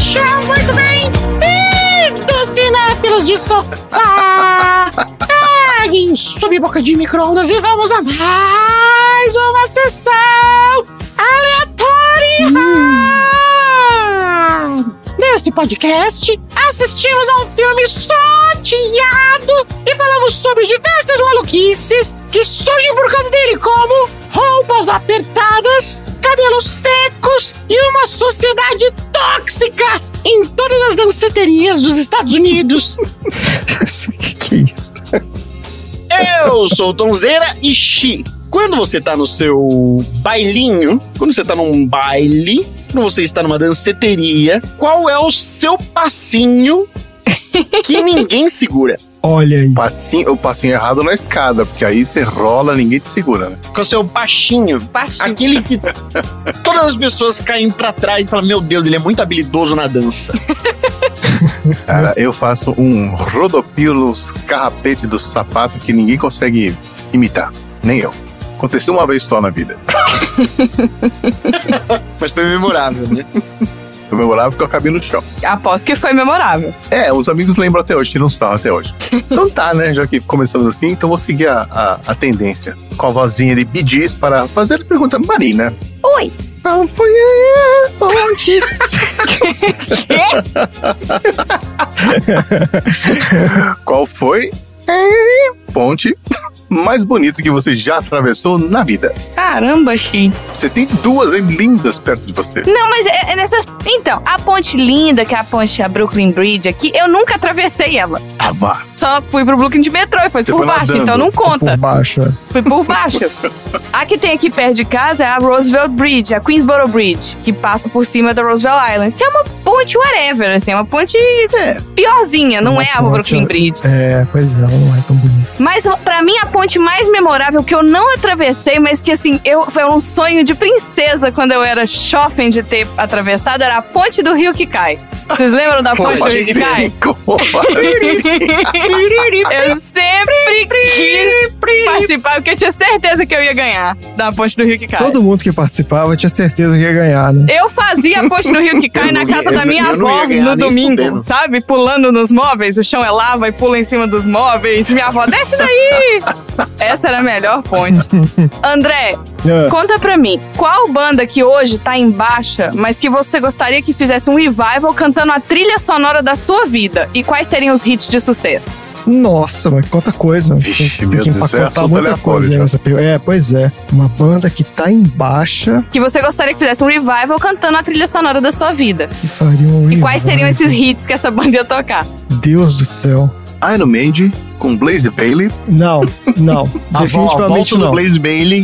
Sejam muito bem-vindos, cinéfilos de sofá! Peguem sob boca de micro-ondas e vamos a mais uma sessão aleatória! Neste podcast, assistimos a um filme sorteado e falamos sobre diversas maluquices que surgem por causa dele, como roupas apertadas, cabelos secos e uma sociedade tóxica em todas as danceterias dos Estados Unidos. que, que é isso? Eu sou o Tonzeira e Xi. Quando você tá no seu bailinho, quando você tá num baile, quando você está numa danceteria, qual é o seu passinho que ninguém segura? Olha aí. Passinho, o passinho errado na escada, porque aí você rola, ninguém te segura, né? Qual é o seu baixinho? Baixinho. Aquele que todas as pessoas caem pra trás e falam: Meu Deus, ele é muito habilidoso na dança. Cara, eu faço um rodopio nos carrapetes do sapato que ninguém consegue imitar. Nem eu. Aconteceu uma vez só na vida. Mas foi memorável, né? Eu memorava que eu acabei no chão. Aposto que foi memorável. É, os amigos lembram até hoje, tiram sarro até hoje. Então tá, né? Já que começamos assim, então vou seguir a, a, a tendência. Com a vozinha de Bidis para fazer a pergunta Marina. Oi. Qual foi a ponte? Qual foi a ponte mais bonita que você já atravessou na vida? Caramba, Xi. Você tem duas hein, lindas perto de você. Não, mas é, é nessa. Então, a ponte linda, que é a ponte, a Brooklyn Bridge aqui, eu nunca atravessei ela. Ah, vá. Só fui pro Brooklyn de metrô e foi Você por foi baixo, nadando. então não conta. Por baixo. é. Fui por baixo. a que tem aqui perto de casa é a Roosevelt Bridge, a Queensboro Bridge, que passa por cima da Roosevelt Island, que é uma ponte whatever, assim, é uma ponte piorzinha, não Uma é a ponte, Brooklyn Bridge. É, pois é, ela não é tão bonita. Mas pra mim a ponte mais memorável que eu não atravessei, mas que assim, eu foi um sonho de princesa quando eu era shopping de ter atravessado, era a ponte do rio que cai. Vocês lembram da ponte do rio que cai? Assim? Eu sempre quis participar, porque eu tinha certeza que eu ia ganhar da ponte do rio que cai. Todo mundo que participava tinha certeza que ia ganhar, né? Eu fazia a ponte do rio que cai na casa da minha avó no domingo, fudendo. sabe? Pulando nos móveis, o chão é lava e pula em cima dos móveis. Minha avó, desce daí! Essa era a melhor ponte. André, Ah, conta pra mim, qual banda que hoje tá em baixa, mas que você gostaria que fizesse um revival cantando a trilha sonora da sua vida? E quais seriam os hits de sucesso? Nossa, mas quanta coisa. Vixe, tem, meu tem que é empacotar assunto muita coisa nessa pergunta. É, pois é. Uma banda que tá em baixa Que você gostaria que fizesse um revival cantando a trilha sonora da sua vida? e faria um E quais seriam esses hits que essa banda ia tocar? Deus do céu. Iron Maiden com Blaze Bailey. Não, não. A, a definitivamente volta do não. Blaze Bailey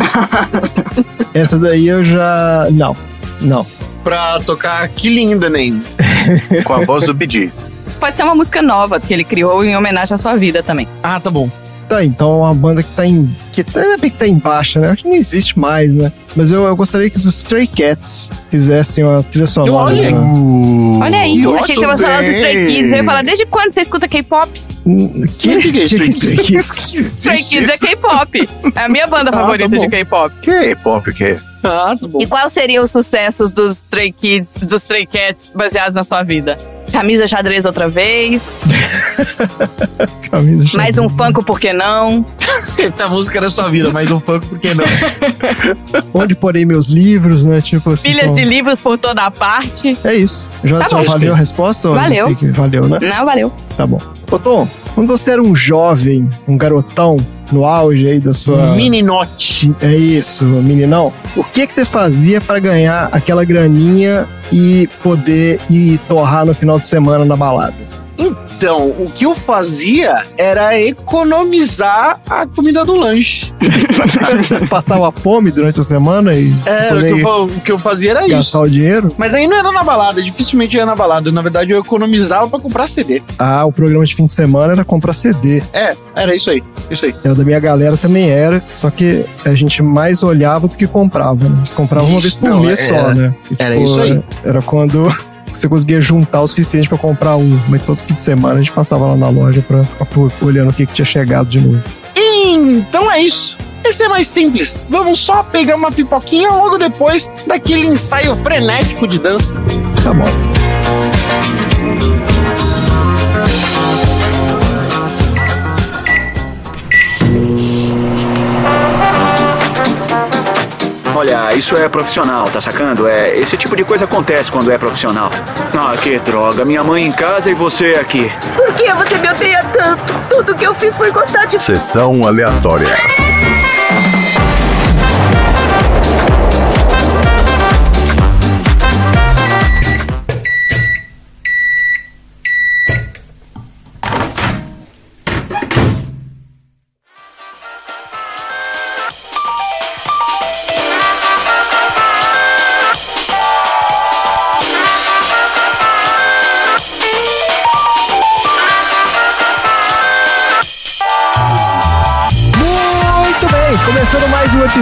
Essa daí eu já. Não, não. pra tocar Que Linda Name. com a voz do Bee Gees. Pode ser uma música nova que ele criou em homenagem à sua vida também. Ah, tá bom. Tá, então uma banda que tá em. Que tá- é bem que tá em baixa, né? Acho que não existe mais, né? Mas eu, eu gostaria que os Stray Cats fizessem uma trilha sonora. Olha aí. né? Olha aí, Muito achei que você falar dos Stray. Kids. Eu ia falar, desde quando você escuta K-pop? Hum, Que, que que é Stray Stray Kids? Stray Kids é K-pop. É a minha banda Ah, favorita tá de K-pop. Que pop que é? Ah, tá bom. E quais seriam os sucessos dos Stray Kids, dos Stray Cats baseados na sua vida? Camisa xadrez outra vez, Camisa mais um Funko, por que não? Essa música era sua vida, mas um funk, por que não? Onde porei meus livros, né? Tipo assim. Pilhas são- de livros por toda a parte. É isso. Já, Tá valeu a resposta? Valeu. que- Valeu, né? Não, valeu. Tá bom. Tom, quando você era um jovem, um garotão, no auge aí da sua. Mininote. É isso, meninão. O que que você fazia pra ganhar aquela graninha e poder ir torrar no final de semana na balada? Então, o que eu fazia era economizar a comida do lanche. Passava fome durante a semana e Era, o que, eu, o que eu fazia era gastar isso. o dinheiro? Mas aí não era na balada, dificilmente ia na balada. Na verdade, eu economizava pra comprar CD. Ah, o programa de fim de semana era comprar CD. É, era isso aí. Isso aí. É, o da minha galera também era, só que a gente mais olhava do que comprava, né? Eles compravam uma vez por Não, mês é, só, né? E, era isso aí. Era quando você conseguia juntar o suficiente pra comprar um. Mas todo fim de semana a gente passava lá na loja pra ficar olhando o que, que tinha chegado de novo. Então é isso. Esse é mais simples. Vamos só pegar uma pipoquinha logo depois daquele ensaio frenético de dança. Tá bom. Olha, isso é profissional, tá sacando? É, esse tipo de coisa acontece quando é profissional. Ah, que droga. Minha mãe em casa e você aqui. Por que você me odeia tanto? Tudo que eu fiz foi gostar de Sessão aleatória.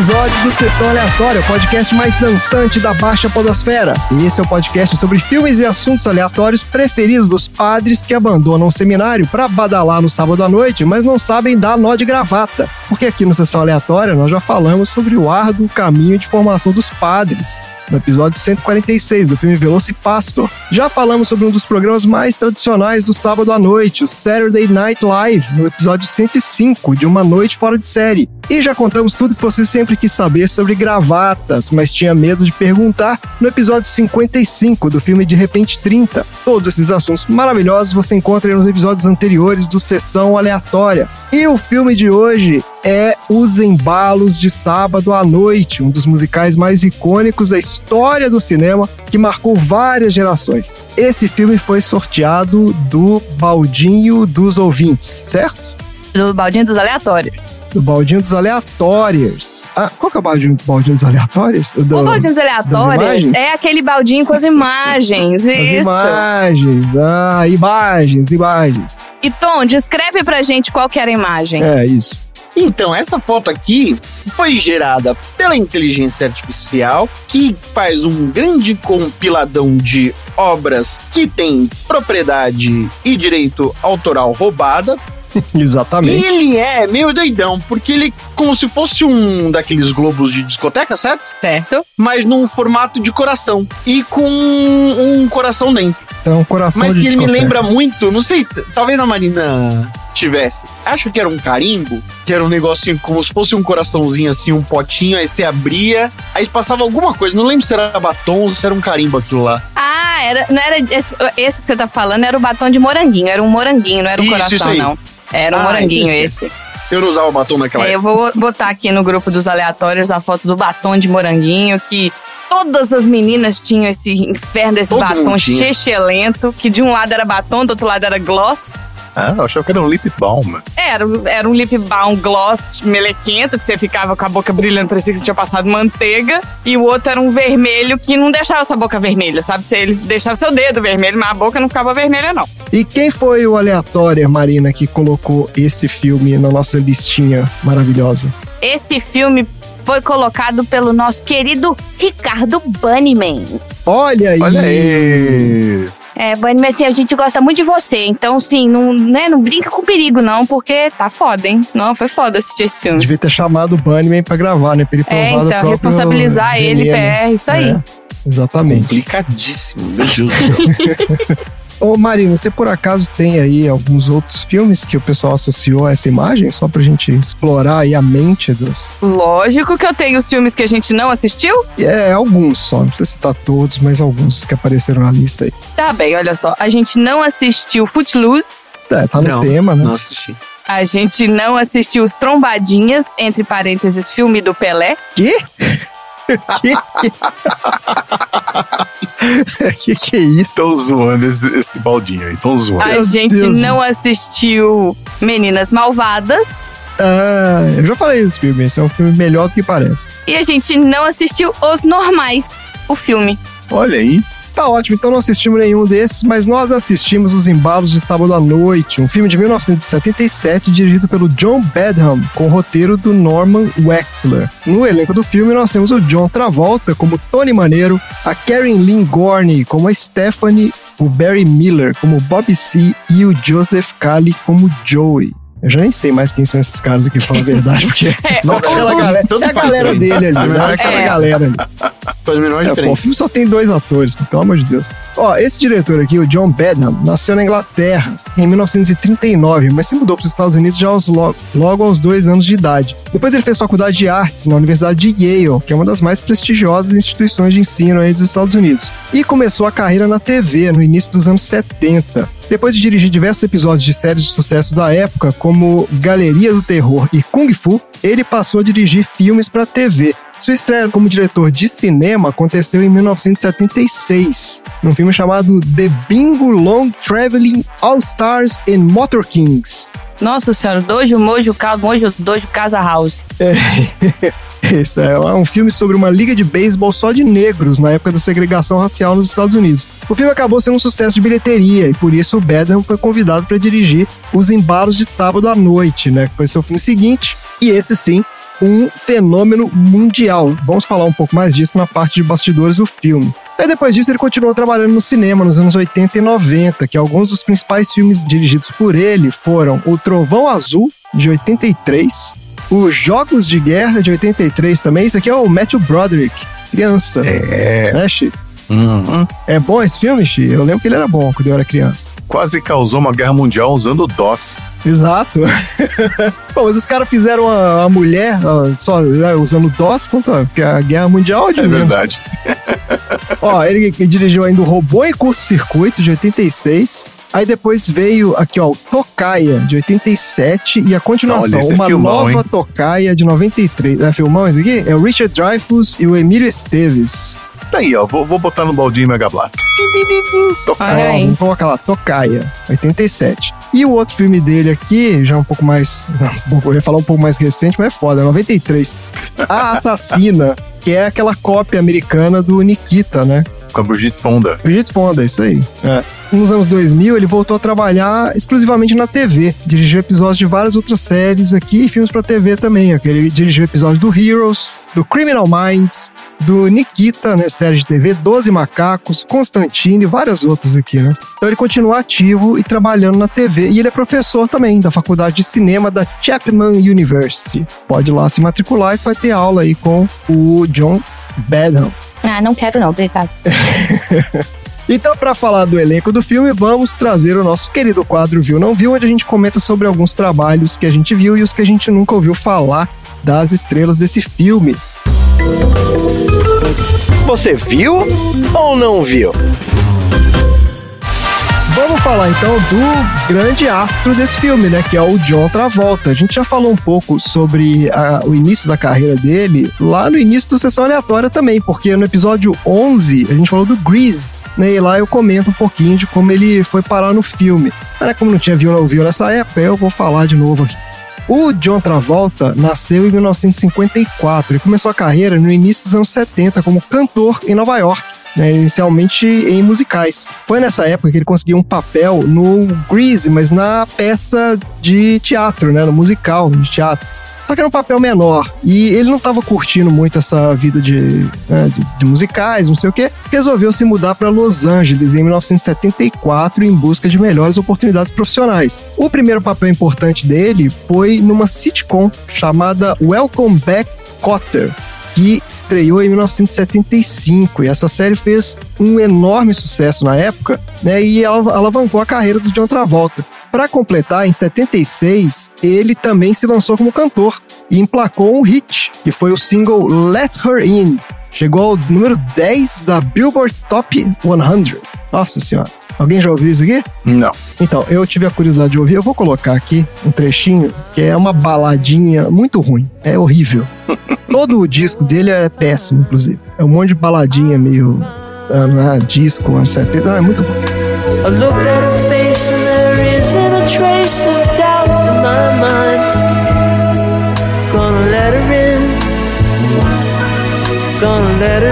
is episódio do Sessão Aleatória, o podcast mais dançante da Baixa Podosfera. Esse é o podcast sobre filmes e assuntos aleatórios preferidos dos padres que abandonam o seminário para badalar no sábado à noite, mas não sabem dar nó de gravata. Porque aqui no Sessão Aleatória nós já falamos sobre o árduo caminho de formação dos padres. No episódio 146 do filme Velocipastor, já falamos sobre um dos programas mais tradicionais do sábado à noite, o Saturday Night Live, no episódio 105 de Uma Noite Fora de Série. E já contamos tudo que você sempre quis saber sobre gravatas, mas tinha medo de perguntar no episódio 55 do filme De Repente 30. Todos esses assuntos maravilhosos você encontra nos episódios anteriores do Sessão Aleatória. E o filme de hoje é Os Embalos de Sábado à Noite, um dos musicais mais icônicos da história do cinema, que marcou várias gerações. Esse filme foi sorteado do Baldinho dos Ouvintes, certo? Do baldinho dos aleatórios. Do Baldinho dos Aleatórios. Ah, qual que é o Baldinho, baldinho dos Aleatórios? Do- o baldinho dos aleatórios é aquele baldinho com as imagens. As Isso. imagens. Ah, imagens, imagens. E Tom, descreve pra gente qual que era a imagem. É, isso. Então, essa foto aqui foi gerada pela inteligência artificial, que faz um grande compiladão de obras que tem propriedade e direito autoral roubada. Exatamente. ele é meio doidão, porque ele é como se fosse um daqueles globos de discoteca, certo? Certo? Mas num formato de coração. E com um coração dentro. Então, um coração Mas de que ele me lembra muito, não sei, talvez a Marina tivesse. Acho que era um carimbo, que era um negocinho como se fosse um coraçãozinho assim, um potinho, aí você abria, aí passava alguma coisa, não lembro se era batom ou se era um carimbo aquilo lá. Ah, era, não era esse, esse que você tá falando, era o batom de moranguinho. Era um moranguinho, não era um Isso, coração, isso aí. não. Era um Ah, moranguinho esse. Eu não usava batom naquela É, eu época. vou botar aqui no grupo dos aleatórios a foto do batom de moranguinho, que todas as meninas tinham esse inferno desse Todo batom chechelento, que de um lado era batom, do outro lado era gloss. Ah, eu achava que era um lip balm. Era, era um lip balm gloss melequento, que você ficava com a boca brilhando, parecia que você tinha passado manteiga. E o outro era um vermelho que não deixava sua boca vermelha, sabe? Você, ele deixava seu dedo vermelho, mas a boca não ficava vermelha, não. E quem foi o aleatório, Marina, que colocou esse filme na nossa listinha maravilhosa? Esse filme foi colocado pelo nosso querido Ricardo Bunnyman. Olha aí! Olha aí. É, Bunnyman, assim, a gente gosta muito de você. Então, assim, não, né, não brinca com perigo, não, porque tá foda, hein? Não, foi foda assistir esse filme. Devia ter chamado o Bunnyman pra gravar, né? Pra ele provar É, então, próprio responsabilizar ele. PR, isso aí. É, exatamente. Complicadíssimo, meu Deus do céu. Ô, Marina, você por acaso tem aí alguns outros filmes que o pessoal associou a essa imagem? Só pra gente explorar aí a mente dos... Lógico que eu tenho os filmes que a gente não assistiu. É, alguns só, não precisa citar todos, mas alguns que apareceram na lista aí. Tá bem, olha só. A gente não assistiu Footloose. É, tá no Não, tema, né? Não assisti. A gente não assistiu Os Trombadinhas, entre parênteses, filme do Pelé. Quê? que, que que é isso? Estão zoando esse, esse baldinho aí. Estão zoando. A Meu gente Deus. não assistiu Meninas Malvadas. Ah, eu já falei desse filme, esse é um filme melhor do que parece. E a gente não assistiu Os Normais, o filme. Olha aí. Tá ótimo, então não assistimos nenhum desses, mas nós assistimos Os Embalos de Sábado à Noite, um filme de 1977 dirigido pelo John Badham, com roteiro do Norman Wexler. No elenco do filme nós temos o John Travolta como Tony Maneiro, a Karen Lynn Gorney como a Stephanie, o Barry Miller como Bob C e o Joseph Cali como Joey. Eu já nem sei mais quem são esses caras aqui, falando a verdade, porque não, aquela galera, Tanto é a galera dele ali, né? É aquela É. galera ali. Faz a menor É, pô, o filme só tem dois atores, pelo amor de Deus. Ó, esse diretor aqui, o John Badham, nasceu na Inglaterra em 1939, mas se mudou para os Estados Unidos já aos logo, logo aos dois anos de idade. Depois ele fez faculdade de artes na Universidade de Yale, que é uma das mais prestigiosas instituições de ensino aí dos Estados Unidos. E começou a carreira na TV no início dos anos 70. Depois de dirigir diversos episódios de séries de sucesso da época, como Galeria do Terror e Kung Fu, ele passou a dirigir filmes para TV. Sua estreia como diretor de cinema aconteceu em 1976, num filme chamado The Bingo Long Traveling All Stars and Motor Kings. Nossa senhora, Dojo, Mojo, Cal, Mojo, Dojo, Casa House. Esse é um filme sobre uma liga de beisebol só de negros na época da segregação racial nos Estados Unidos. O filme acabou sendo um sucesso de bilheteria e por isso o Badham foi convidado para dirigir Os Embalos de Sábado à Noite, né, que foi seu filme seguinte, e esse sim, um fenômeno mundial. Vamos falar um pouco mais disso na parte de bastidores do filme. Aí depois disso ele continuou trabalhando no cinema nos anos 80 e 90, que alguns dos principais filmes dirigidos por ele foram O Trovão Azul, de 83, os Jogos de Guerra de 83 também. Isso aqui é o Matthew Broderick, criança. É. Né, Chi? Uhum. É bom esse filme, Chi? Eu lembro que ele era bom quando eu era criança. Quase causou uma guerra mundial usando DOS. Exato. Bom, mas os caras fizeram a, a mulher ó, só né, usando DOS contra porque a Guerra Mundial de É menos. verdade. Ó, ele que dirigiu ainda o Robô em Curto Circuito, de 86. Aí depois veio aqui, ó, o Tocaia, de 87. E a continuação, Olha, é uma filmão, nova hein? Tocaia, de 93. É filmão esse aqui? É o Richard Dreyfuss e o Emílio Esteves. Tá aí, ó. Vou, vou botar no baldinho Mega Blast. Tocar. Olha Ó, aí. vamos colocar lá, Tocaia, 87. E o outro filme dele aqui, já um pouco mais. não, Eu ia falar um pouco mais recente, mas é foda, 93. A Assassina, que é aquela cópia americana do Nikita, né? Com a Brigitte Fonda. Brigitte Fonda, isso aí. É. Nos anos 2000, ele voltou a trabalhar exclusivamente na TV. Dirigiu episódios de várias outras séries aqui e filmes pra TV também. Ele dirigiu episódios do Heroes, do Criminal Minds, do Nikita, né, série de TV, Doze Macacos, Constantine e várias outras aqui, né? Então ele continua ativo e trabalhando na TV. E ele é professor também da Faculdade de Cinema da Chapman University. Pode ir lá se matricular e você vai ter aula aí com o John Badham. Ah, não quero não, obrigado. Então, para falar do elenco do filme, vamos trazer o nosso querido quadro Viu Não Viu, onde a gente comenta sobre alguns trabalhos que a gente viu e os que a gente nunca ouviu falar das estrelas desse filme. Você viu ou não viu? Vamos falar então do grande astro desse filme, né? Que é o John Travolta. A gente já falou um pouco sobre a- o início da carreira dele lá no início do Sessão Aleatória também, porque no episódio 11 a gente falou do Grease, né? E lá eu comento um pouquinho de como ele foi parar no filme. Mas né, como não tinha não viu nessa época, eu vou falar de novo aqui. O John Travolta nasceu em 1954 e começou a carreira no início dos anos 70 como cantor em Nova York, né, inicialmente em musicais. Foi nessa época que ele conseguiu um papel no Grease, mas na peça de teatro, né, no musical de teatro. Só que era um papel menor. E ele não estava curtindo muito essa vida de, né, de, de musicais, não sei o quê. Resolveu se mudar para Los Angeles em 1974 em busca de melhores oportunidades profissionais. O primeiro papel importante dele foi numa sitcom chamada Welcome Back Cotter que estreou em 1975 e essa série fez um enorme sucesso na época, né? E alavancou a carreira do John Travolta. Para completar, em 76, ele também se lançou como cantor e emplacou um hit, que foi o single Let Her In. Chegou ao número 10 da Billboard Top 100. Nossa senhora. Alguém já ouviu isso aqui? Não. Então, eu tive a curiosidade de ouvir, eu vou colocar aqui um trechinho, que é uma baladinha muito ruim, é horrível. Todo o disco dele é péssimo, inclusive. É um monte de baladinha meio ah, disco, anos 70, não, é muito ruim. I look at her face and there isn't a trace of doubt in my mind. Let her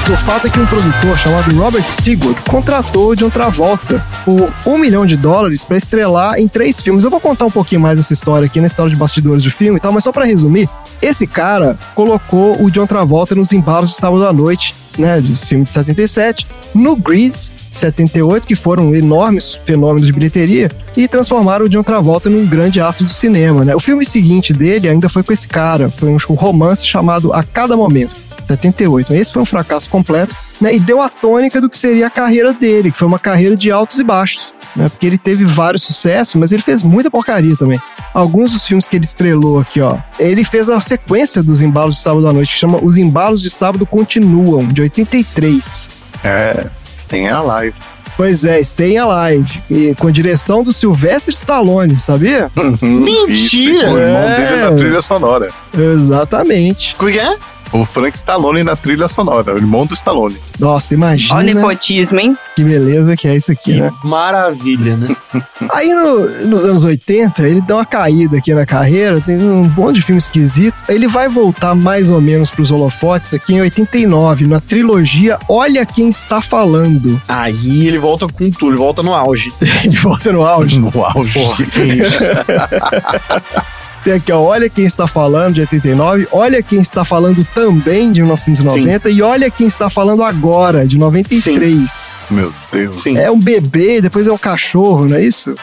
Mas o fato é que um produtor chamado Robert Stigwood contratou o John Travolta por um milhão de dólares para estrelar em três filmes. Eu vou contar um pouquinho mais dessa história aqui na história de bastidores do filme e tal, mas só para resumir, esse cara colocou o John Travolta nos embalos de sábado à noite, né, do filme de 77, no Grease, de 78, que foram enormes fenômenos de bilheteria, e transformaram o John Travolta num grande astro do cinema, né? O filme seguinte dele ainda foi com esse cara, foi um romance chamado A Cada Momento, 78. Esse foi um fracasso completo, né? E deu a tônica do que seria a carreira dele, que foi uma carreira de altos e baixos, né? Porque ele teve vários sucessos, mas ele fez muita porcaria também. Alguns dos filmes que ele estrelou aqui, ó. Ele fez a sequência dos embalos de sábado à noite, que chama Os Embalos de Sábado Continuam, de 83. É, tem a live. Pois é, Stay Alive. E com a direção do Sylvester Stallone, sabia? Mentira! O irmão É. dele na trilha sonora. Exatamente. Como é que é? O Frank Stallone na trilha sonora, o irmão do Stallone. Nossa, imagina Olha o nepotismo, hein? que beleza que é isso aqui, Que né? maravilha, né? Aí no- nos anos 80, ele dá uma caída aqui na carreira, tem um monte de filme esquisito. Ele vai voltar mais ou menos pros holofotes aqui em 89, na trilogia Olha Quem Está Falando. Aí ele volta com tudo, ele volta no auge. Ele volta no auge. No auge. Porra, que isso? Tem aqui, ó, Olha Quem Está Falando, de 89. Olha Quem Está Falando também, de 1990. E Olha Quem Está Falando agora, de 93. Meu Deus. Sim. É um bebê, depois é um cachorro, não é isso?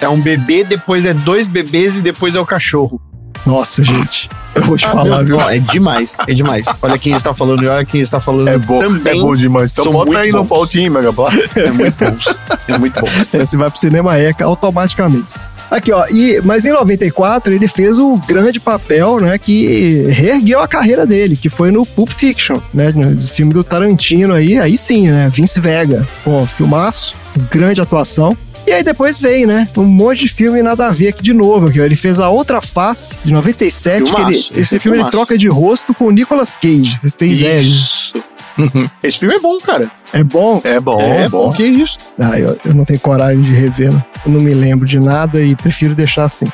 É um bebê, depois é dois bebês e depois é o cachorro. Nossa, gente. Eu vou te falar, Não, viu? não, é demais, é demais. Olha quem está falando e olha quem está falando É bom, também. é bom demais. Então são bota aí no bons. pautinho, Mega Blast. É muito bom. É muito bom. É, Você vai pro cinema ECA automaticamente. Aqui, ó, e, mas em 94 ele fez o grande papel, né, que reergueu a carreira dele, que foi no Pulp Fiction, né, no filme do Tarantino aí, aí sim, né, Vince Vega, pô, filmaço, grande atuação. E aí depois veio, né, um monte de filme nada a ver aqui de novo, aqui, ó, ele fez A Outra Face, de 97, que ele- Filmaço, esse esse é filme ele filmaço. troca de rosto com o Nicolas Cage, vocês têm ideia? Isso. Esse filme é bom, cara. É bom? É bom, é bom. Que isso? Ah, eu, eu não tenho coragem de rever, né? Eu não me lembro de nada e prefiro deixar assim.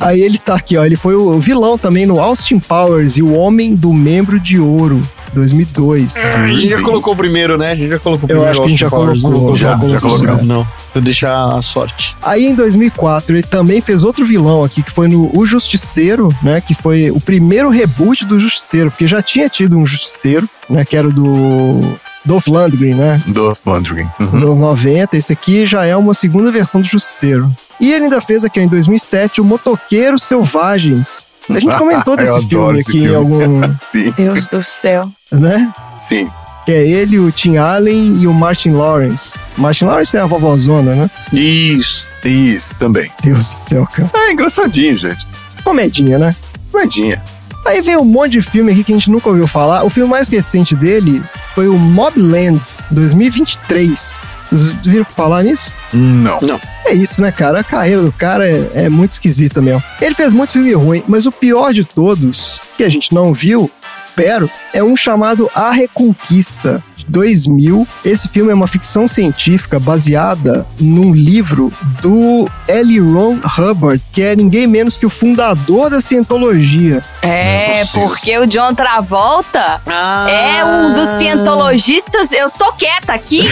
Aí ele tá aqui, ó. Ele foi o vilão também no Austin Powers e o Homem do Membro de Ouro, 2002. A gente já colocou o primeiro, né? A gente já colocou o Eu primeiro. acho que a gente já Powers, colocou, já- colocou já o segundo, colocamos. Não, vou deixar a sorte. Aí em 2004 ele também fez outro vilão aqui, que foi no O Justiceiro, né? Que foi o primeiro reboot do Justiceiro, porque já tinha tido um Justiceiro, né? Que era o do Dolph Lundgren, né? Dolph Lundgren. Uhum. anos 90. Esse aqui já é uma segunda versão do Justiceiro. E ele ainda fez aqui em 2007 o Motoqueiros Selvagens. A gente comentou desse filme aqui em filme. algum, Sim, Deus do céu. né? sim. Que é ele, o Tim Allen e o Martin Lawrence. Martin Lawrence é a vovózona, né? Isso. Isso, também. Deus do céu, cara. É engraçadinho, gente. Comedinha, né? Moedinha. Aí vem um monte de filme aqui que a gente nunca ouviu falar. O filme mais recente dele foi o Mobland, 2023. Vocês viram falar nisso? Não. É isso, né, cara? A carreira do cara é, é muito esquisita mesmo. Ele fez muito filme ruim, mas o pior de todos, que a gente não viu, espero, é um chamado A Reconquista, de 2000. Esse filme é uma ficção científica baseada num livro do L. Ron Hubbard, que é ninguém menos que o fundador da cientologia. É, Deus. porque o John Travolta Ah. é um dos cientologistas. Eu estou quieta aqui,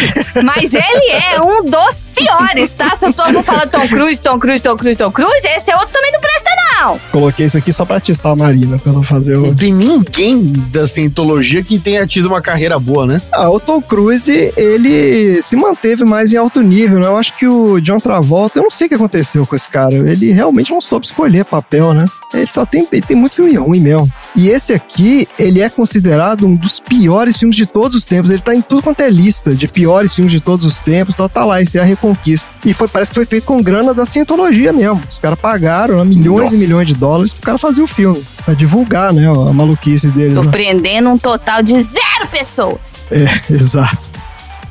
mas ele é um dos piores, tá? Se eu vou falar Tom Cruise, Tom Cruise, Tom Cruise, Tom Cruise, esse é outro também não presta, não. Coloquei isso aqui só pra atiçar a Marina, pra ela fazer o... Não tem ninguém da cientologia que tenha tido uma carreira boa, né? Ah, o Tom Cruise, ele se manteve mais em alto nível, né? Eu acho que o John Travolta, eu não sei o que aconteceu com esse cara. Ele realmente não soube escolher papel, né? Ele só tem, ele tem muito filme ruim mesmo. E esse aqui, ele é considerado um dos piores filmes de todos os tempos. Ele tá em tudo quanto é lista de piores filmes de todos os tempos. Então tá lá, esse é a Reconquista. E foi, parece que foi feito com grana da cientologia mesmo. Os caras pagaram né, milhões Nossa. e milhões de dólares pro cara fazer o filme. Pra divulgar, né? A maluquice deles. Tô né? prendendo um total de zero pessoas. É, exato.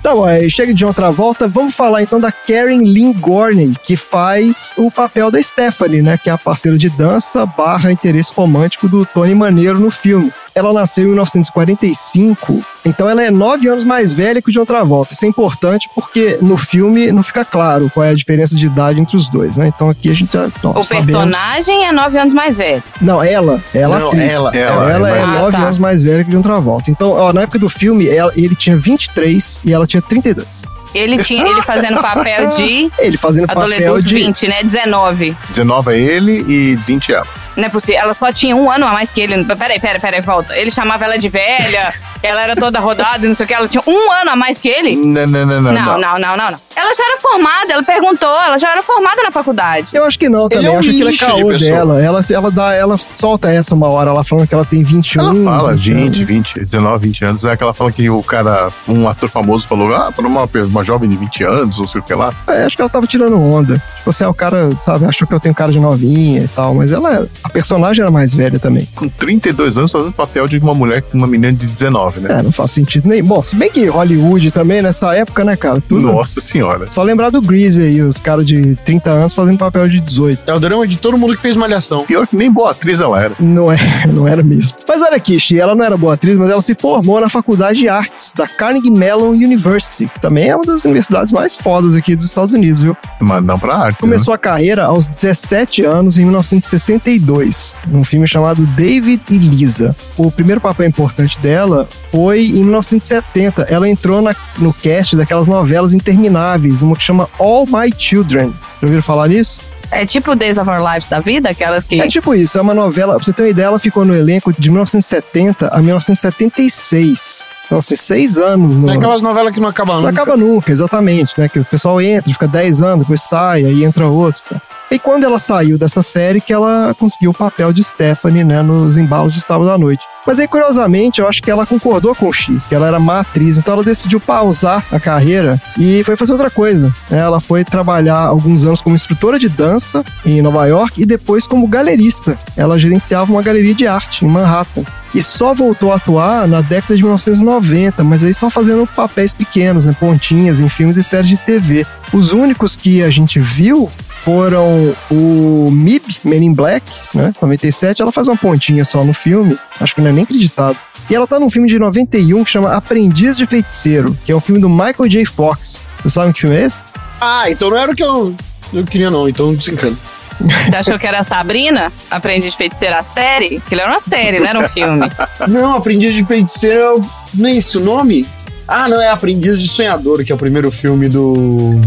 Tá bom, chega de outra volta, vamos falar então da Karen Lynn Gorney, que faz o papel da Stephanie, né? Que é a parceira de dança barra interesse romântico do Tony Maneiro no filme. Ela nasceu em 1945, então ela é nove anos mais velha que o John Travolta. Isso é importante porque no filme não fica claro qual é a diferença de idade entre os dois, né? Então aqui a gente já. ó, O sabemos- personagem é nove anos mais velho. Não, ela. Ela, Não, atriz. ela, ela, ela é é nove Ah, tá. anos mais velha que o John Travolta. Então, ó, na época do filme, ela- ele tinha 23 e ela tinha 32. Ele tinha ele fazendo papel de Ele fazendo papel adolescente de. 20, né? 19. 19 é ele e 20 ela. Não é possível. Ela só tinha um ano a mais que ele. Peraí, peraí, peraí, volta. Ele chamava ela de velha, ela era toda rodada e não sei o que. Ela tinha um ano a mais que ele? Não, não, não, não. Não, não, não, não, não. Ela já era formada, ela perguntou, ela já era formada na faculdade. Eu acho que não também. é um eu acho que ele é de caô pessoa. dela. Ela, ela, dá, ela solta essa uma hora, ela falando que ela tem 21. Ela fala 20, anos. 20, 19, 20 anos. É que ela fala que o cara, um ator famoso falou, ah, pra uma, uma jovem de 20 anos, não sei o que lá. É, acho que ela tava tirando onda. Tipo assim, ah, o cara, sabe, achou que eu tenho cara de novinha e tal. Mas ela, é- a personagem era mais velha também. Com 32 anos fazendo papel de uma mulher com uma menina de 19, né? É, não faz sentido nem. Bom, se bem que Hollywood também, nessa época, né, cara? Tudo. Nossa senhora. Só lembrar do Greasy aí, os caras de 30 anos fazendo papel de 18. É o drama de todo mundo que fez malhação. Pior que nem boa atriz ela era. Não, é, não era mesmo. Mas olha aqui, Xi, ela não era boa atriz, mas ela se formou na Faculdade de Artes da Carnegie Mellon University, que também é uma das universidades mais fodas aqui dos Estados Unidos, viu? Mas não pra arte. Começou a carreira aos 17 anos, em 1962, num filme chamado David e Lisa. O primeiro papel importante dela foi em 1970. Ela entrou na- no cast daquelas novelas intermináveis, uma que chama All My Children. Já ouviram falar nisso? É tipo Days of Our Lives da vida, aquelas que. É tipo isso, é uma novela. Pra você ter uma ideia, ela ficou no elenco de 1970 a 1976. Então, assim, seis anos. No... É aquelas novelas que não acabam Não nunca. acaba nunca, exatamente, né? Que o pessoal entra, fica 10 anos, depois sai, aí entra outro. tá? E quando ela saiu dessa série, que ela conseguiu o papel de Stephanie, né? Nos embalos de sábado à noite. Mas aí, curiosamente, eu acho que ela concordou com o Chi, que ela era má atriz, então ela decidiu pausar a carreira e foi fazer outra coisa. né? Ela foi trabalhar alguns anos como instrutora de dança em Nova York e depois como galerista. Ela gerenciava uma galeria de arte em Manhattan e só voltou a atuar na década de 1990, mas aí só fazendo papéis pequenos, né, pontinhas em filmes e séries de TV. Os únicos que a gente viu foram o MIB, Men in Black, né, 97, ela faz uma pontinha só no filme, acho que não é nem acreditado. E ela tá num filme de 91 que chama Aprendiz de Feiticeiro, que é um filme do Michael J. Fox. Vocês sabem que filme é esse? Ah, então não era o que eu, eu queria, não. Então desencana. Você achou que era a Sabrina? Aprendi de feiticeira a série? Aquilo era uma série, não era um filme. Não, Aprendiz de Feiticeiro é o- não é esse o nome? Ah, não, é Aprendiz de Sonhador, que é o primeiro filme do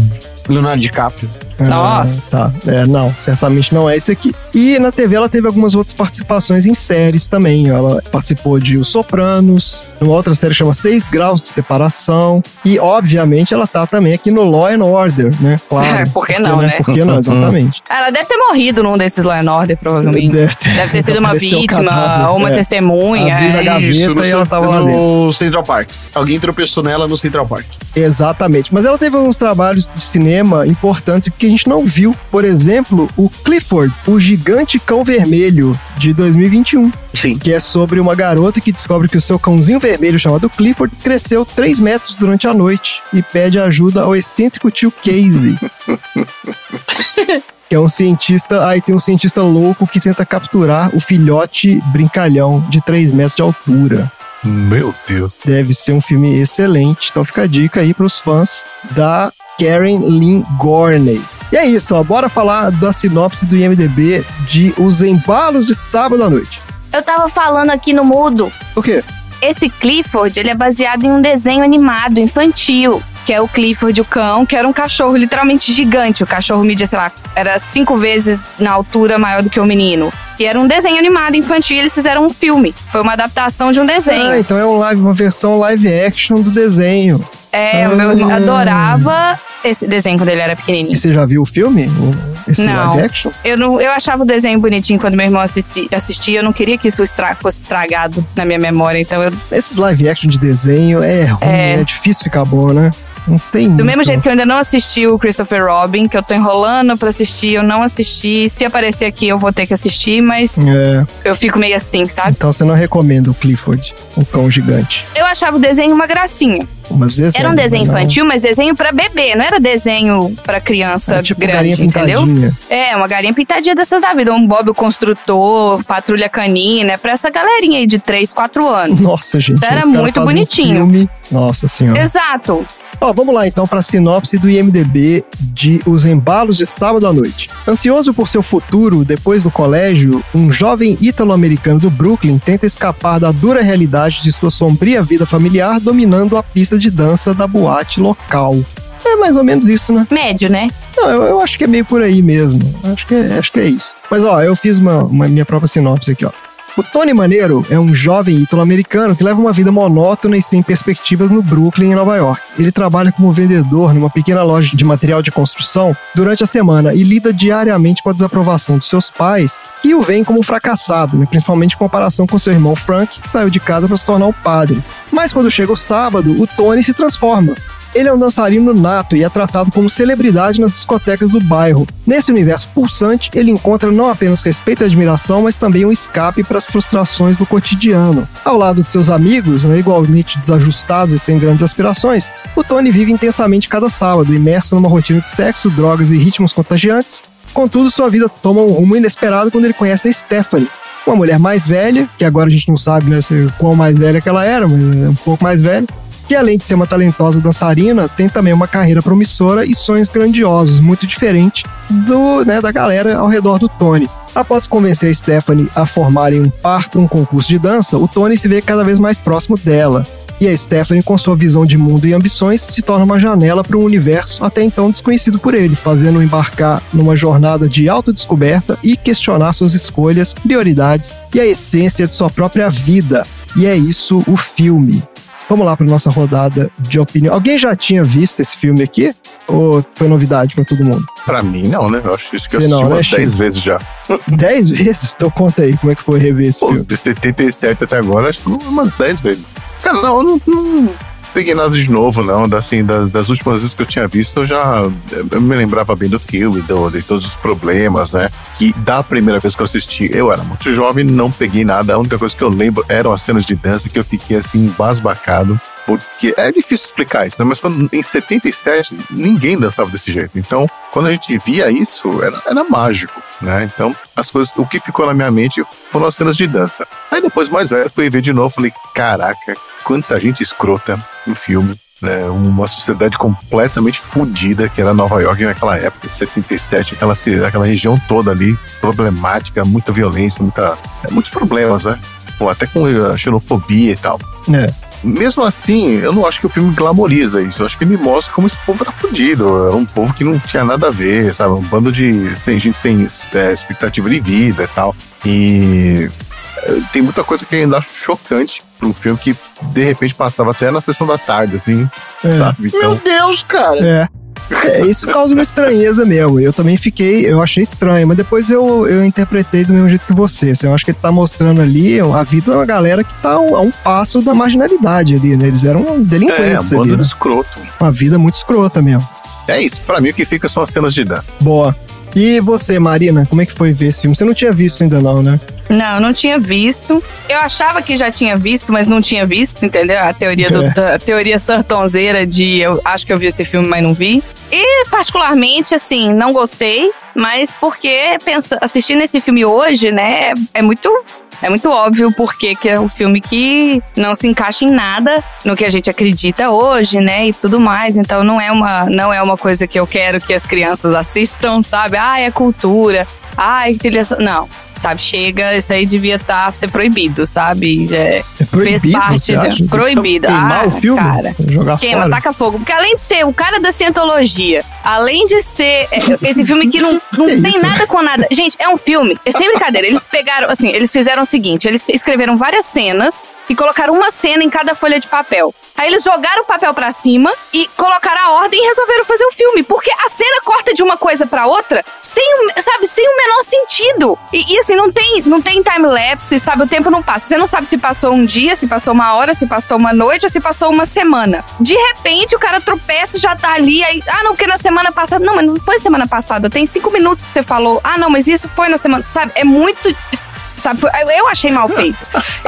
Leonardo DiCaprio. Nossa. Ah, tá. É, não, certamente não é esse aqui. E na TV ela teve algumas outras participações em séries também. Ela participou de Os Sopranos, numa outra série que chama Seis Graus de Separação. E, obviamente, ela tá também aqui no Law and Order, né? Claro. Por que não, né? Por que não, exatamente. Ela deve ter morrido num desses Law and Order, provavelmente. Deve ter, Deve ter sido uma um vítima cadáver, ou uma é. testemunha. Abrindo a é. gaveta no, e ela tava lá no dentro. Central Park. Alguém tropeçou nela no Central Park. Exatamente. Mas ela teve alguns trabalhos de cinema importantes que a gente não viu. Por exemplo, o Clifford, o Gigante Cão Vermelho, de 2021. Sim. Que é sobre uma garota que descobre que o seu cãozinho vermelho chamado Clifford cresceu 3 metros durante a noite e pede ajuda ao excêntrico tio Casey. que é um cientista. Aí tem um cientista louco que tenta capturar o filhote brincalhão de 3 metros de altura. Meu Deus. Deve ser um filme excelente. Então fica a dica aí pros fãs da Karen Lynn Gorney. E é isso, ó. Bora falar da sinopse do IMDB de Os Embalos de Sábado à Noite. Eu tava falando aqui no mudo. O quê? Esse Clifford, ele é baseado em um desenho animado infantil, que é o Clifford o cão, que era um cachorro literalmente gigante. O cachorro media, sei lá, era cinco vezes na altura maior do que o menino. E era um desenho animado infantil, e eles fizeram um filme. Foi uma adaptação de um desenho. Ah, então é um live, uma versão live action do desenho. É, o meu irmão Ah. adorava esse desenho quando ele era pequenininho. E você já viu o filme? Esse Não. live action? Eu, não, eu achava o desenho bonitinho quando meu irmão assisti- assistia. Eu não queria que isso estra- fosse estragado na minha memória. Então eu. Esses live action de desenho é ruim, é, É. difícil ficar bom, né? Não tem. Do mesmo jeito que eu ainda não assisti o Christopher Robin, que eu tô enrolando pra assistir, eu não assisti. Se aparecer aqui, eu vou ter que assistir, mas É, eu fico meio assim, sabe? então você não recomenda o Clifford, o cão gigante. Eu achava o desenho uma gracinha. Desenho, Era um desenho infantil, mas desenho pra bebê, não era desenho pra criança É tipo grande, galinha entendeu? pintadinha. É, uma galinha pintadinha dessas da vida. Um Bob o Construtor, Patrulha Canina, é pra essa galerinha aí de 3, 4 anos. Nossa, gente. Era os caras muito bonitinho. filme. Nossa senhora. Exato. Ó, vamos lá então para a sinopse do IMDB de Os Embalos de Sábado à Noite. Ansioso por seu futuro depois do colégio, um jovem ítalo-americano do Brooklyn tenta escapar da dura realidade de sua sombria vida familiar dominando a pista de dança da boate local. É mais ou menos isso, né? Médio, né? Não, eu, eu acho que é meio por aí mesmo. Acho que é, acho que é isso. Mas ó, eu fiz uma, uma minha própria sinopse aqui, ó. O Tony Maneiro é um jovem ítalo-americano que leva uma vida monótona e sem perspectivas no Brooklyn, em Nova York. Ele trabalha como vendedor numa pequena loja de material de construção durante a semana e lida diariamente com a desaprovação dos seus pais, que o veem como um fracassado, né? principalmente em comparação com seu irmão Frank, que saiu de casa para se tornar o padre. Mas quando chega o sábado, o Tony se transforma. Ele é um dançarino nato e é tratado como celebridade nas discotecas do bairro. Nesse universo pulsante, ele encontra não apenas respeito e admiração, mas também um escape para as frustrações do cotidiano. Ao lado de seus amigos, né, igualmente desajustados e sem grandes aspirações, o Tony vive intensamente cada sábado, imerso numa rotina de sexo, drogas e ritmos contagiantes. Contudo, sua vida toma um rumo inesperado quando ele conhece a Stephanie, uma mulher mais velha, que agora a gente não sabe né, qual mais velha que ela era, mas é um pouco mais velha, que além de ser uma talentosa dançarina, tem também uma carreira promissora e sonhos grandiosos, muito diferente do, né, da galera ao redor do Tony. Após convencer a Stephanie a formarem um par para um concurso de dança, o Tony se vê cada vez mais próximo dela. E a Stephanie, com sua visão de mundo e ambições, se torna uma janela para um universo até então desconhecido por ele, fazendo-o embarcar numa jornada de autodescoberta e questionar suas escolhas, prioridades e a essência de sua própria vida. E é isso o filme. Vamos lá para nossa rodada de opinião. Alguém já tinha visto esse filme aqui? Ou foi novidade para todo mundo? Pra mim, não, né? Eu acho que eu Você assisti não, né, umas Chico? 10 vezes já. Dez vezes? Então conta aí como é que foi rever esse Pô, filme. de 77 até agora, acho que umas 10 vezes. Cara, não, eu não, não peguei nada de novo, não. Assim, das, das últimas vezes que eu tinha visto, eu já eu me lembrava bem do filme, do, de todos os problemas, né? Que da primeira vez que eu assisti, eu era muito jovem, não peguei nada. A única coisa que eu lembro eram as cenas de dança que eu fiquei assim, embasbacado. Porque é difícil explicar isso, né? Mas quando, em 77, ninguém dançava desse jeito. Então, quando a gente via isso, era, era mágico, né? Então, as coisas, o que ficou na minha mente foram as cenas de dança. Aí depois, mais velho, fui ver de novo, falei, caraca, quanta gente escrota no filme. Né, uma sociedade completamente fodida que era Nova York naquela época, 77, aquela, aquela região toda ali, problemática, muita violência, muita, muitos problemas, né? Pô, até com a xenofobia e tal. É. Mesmo assim, eu não acho que o filme glamoriza isso. Eu acho que ele mostra como esse povo era fudido. Era um povo que não tinha nada a ver, sabe? Um bando de sem, gente sem é, expectativa de vida e tal. E é, tem muita coisa que eu ainda acho chocante pra um filme que de repente passava até na sessão da tarde, assim, É. sabe? Meu Então, Deus, cara. É. É, isso causa uma estranheza mesmo. Eu também fiquei, eu achei estranho, mas depois eu, eu interpretei do mesmo jeito que você. assim, eu acho que ele tá mostrando ali a vida de uma galera que tá a um, passo da marginalidade ali, né? Eles eram é, um delinquentes ali, bando né? escroto. Uma vida muito escrota mesmo. É isso. Pra mim, o que fica são as cenas de dança. Boa. E você, Marina, como é que foi ver esse filme? Você não tinha visto ainda não, né? Não, eu não tinha visto. Eu achava que já tinha visto, mas não tinha visto, entendeu? A teoria, do, É. da- a teoria sertonzeira de eu acho que eu vi esse filme, mas não vi. E, particularmente, assim, não gostei, mas porque pensa, assistindo esse filme hoje, né, é, é muito. É muito óbvio porque que é um filme que não se encaixa em nada no que a gente acredita hoje, né? E tudo mais. Então não é uma, não é uma coisa que eu quero que as crianças assistam, sabe? Ah, é cultura. Ai, trilha so- Não. Sabe, chega, isso aí devia tá, ser proibido, sabe? É, É proibido, fez parte da- acha? proibido. Queimar Ah, o filme? cara. Jogar Queima, fora? taca fogo. Porque além de ser o cara da cientologia, além de ser é, esse filme que não, não Que tem isso? nada com nada. Gente, é um filme, é sem brincadeira. Eles pegaram, assim, eles fizeram o seguinte: eles escreveram várias cenas e colocaram uma cena em cada folha de papel. Aí eles jogaram o papel pra cima e colocaram a ordem e resolveram fazer o filme. Porque a cena corta de uma coisa pra outra sem, sabe, sem o menor sentido. E, e, assim, não tem, não tem time-lapse, sabe? O tempo não passa. Você não sabe se passou um dia, se passou uma hora, se passou uma noite ou se passou uma semana. De repente, o cara tropeça já tá ali. Aí, ah, não, porque na semana passada. Não, mas não foi semana passada. Tem cinco minutos que você falou. Ah, não, mas isso foi na semana. Sabe? É muito. Sabe, eu achei mal feito.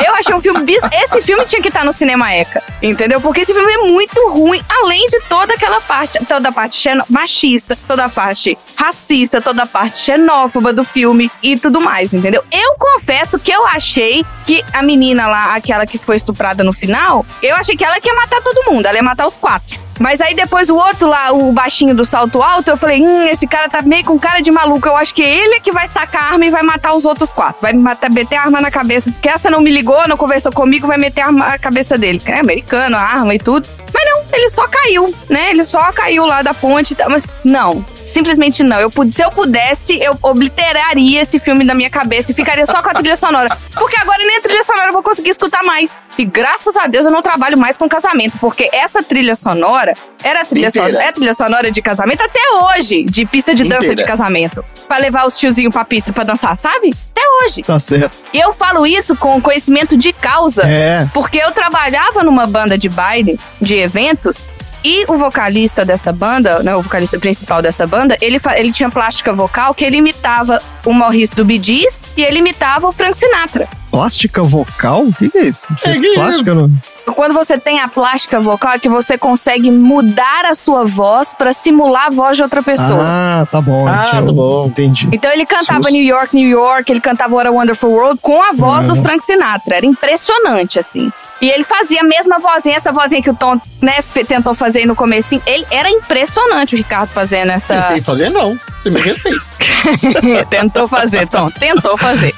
Eu achei um filme. bis- Esse filme tinha que estar no Cinema Eca. Entendeu? Porque esse filme é muito ruim. Além de toda aquela parte. Toda a parte machista, toda a parte racista, toda a parte xenófoba do filme e tudo mais, entendeu? Eu confesso que eu achei que a menina lá, aquela que foi estuprada no final, eu achei que ela ia matar todo mundo. Ela ia matar os quatro. Mas aí depois o outro lá, o baixinho do salto alto, eu falei, hum, esse cara tá meio com cara de maluco. Eu acho que ele é que vai sacar a arma e vai matar os outros quatro. Vai matar, meter a arma na cabeça. Porque essa não me ligou, não conversou comigo, vai meter a arma na cabeça dele. É americano, a arma e tudo. Mas não, ele só caiu, né? Ele só caiu lá da ponte. Mas não, simplesmente não. Eu, se eu pudesse, eu obliteraria esse filme da minha cabeça e ficaria só com a trilha sonora. Porque agora nem a trilha sonora eu vou conseguir escutar mais. E graças a Deus eu não trabalho mais com casamento, porque essa trilha sonora era a trilha sonora, é a trilha sonora de casamento até hoje, de pista de dança Inteira. de casamento. Pra levar os tiozinhos pra pista pra dançar, sabe? Até hoje. Tá certo. E eu falo isso com conhecimento de causa. É. Porque eu trabalhava numa banda de baile, de eventos, e o vocalista dessa banda, né, o vocalista principal dessa banda, ele, ele tinha plástica vocal que ele imitava o Maurice do Bee Gees e ele imitava o Frank Sinatra. Plástica vocal? O que, que é isso? Fez que- plástica no... Quando você tem a plástica vocal, é que você consegue mudar a sua voz pra simular a voz de outra pessoa. Ah, tá bom. Ah, tá bom. Entendi. Então ele cantava Sus. New York, New York, ele cantava What a Wonderful World com a voz do Uhum. Frank Sinatra. Era impressionante, assim. E ele fazia a mesma vozinha, essa vozinha que o Tom, né, tentou fazer aí no começo. Ele era impressionante o Ricardo fazendo essa. Tentei fazer, não. Você me respeita. tentou fazer, Tom. Tentou fazer.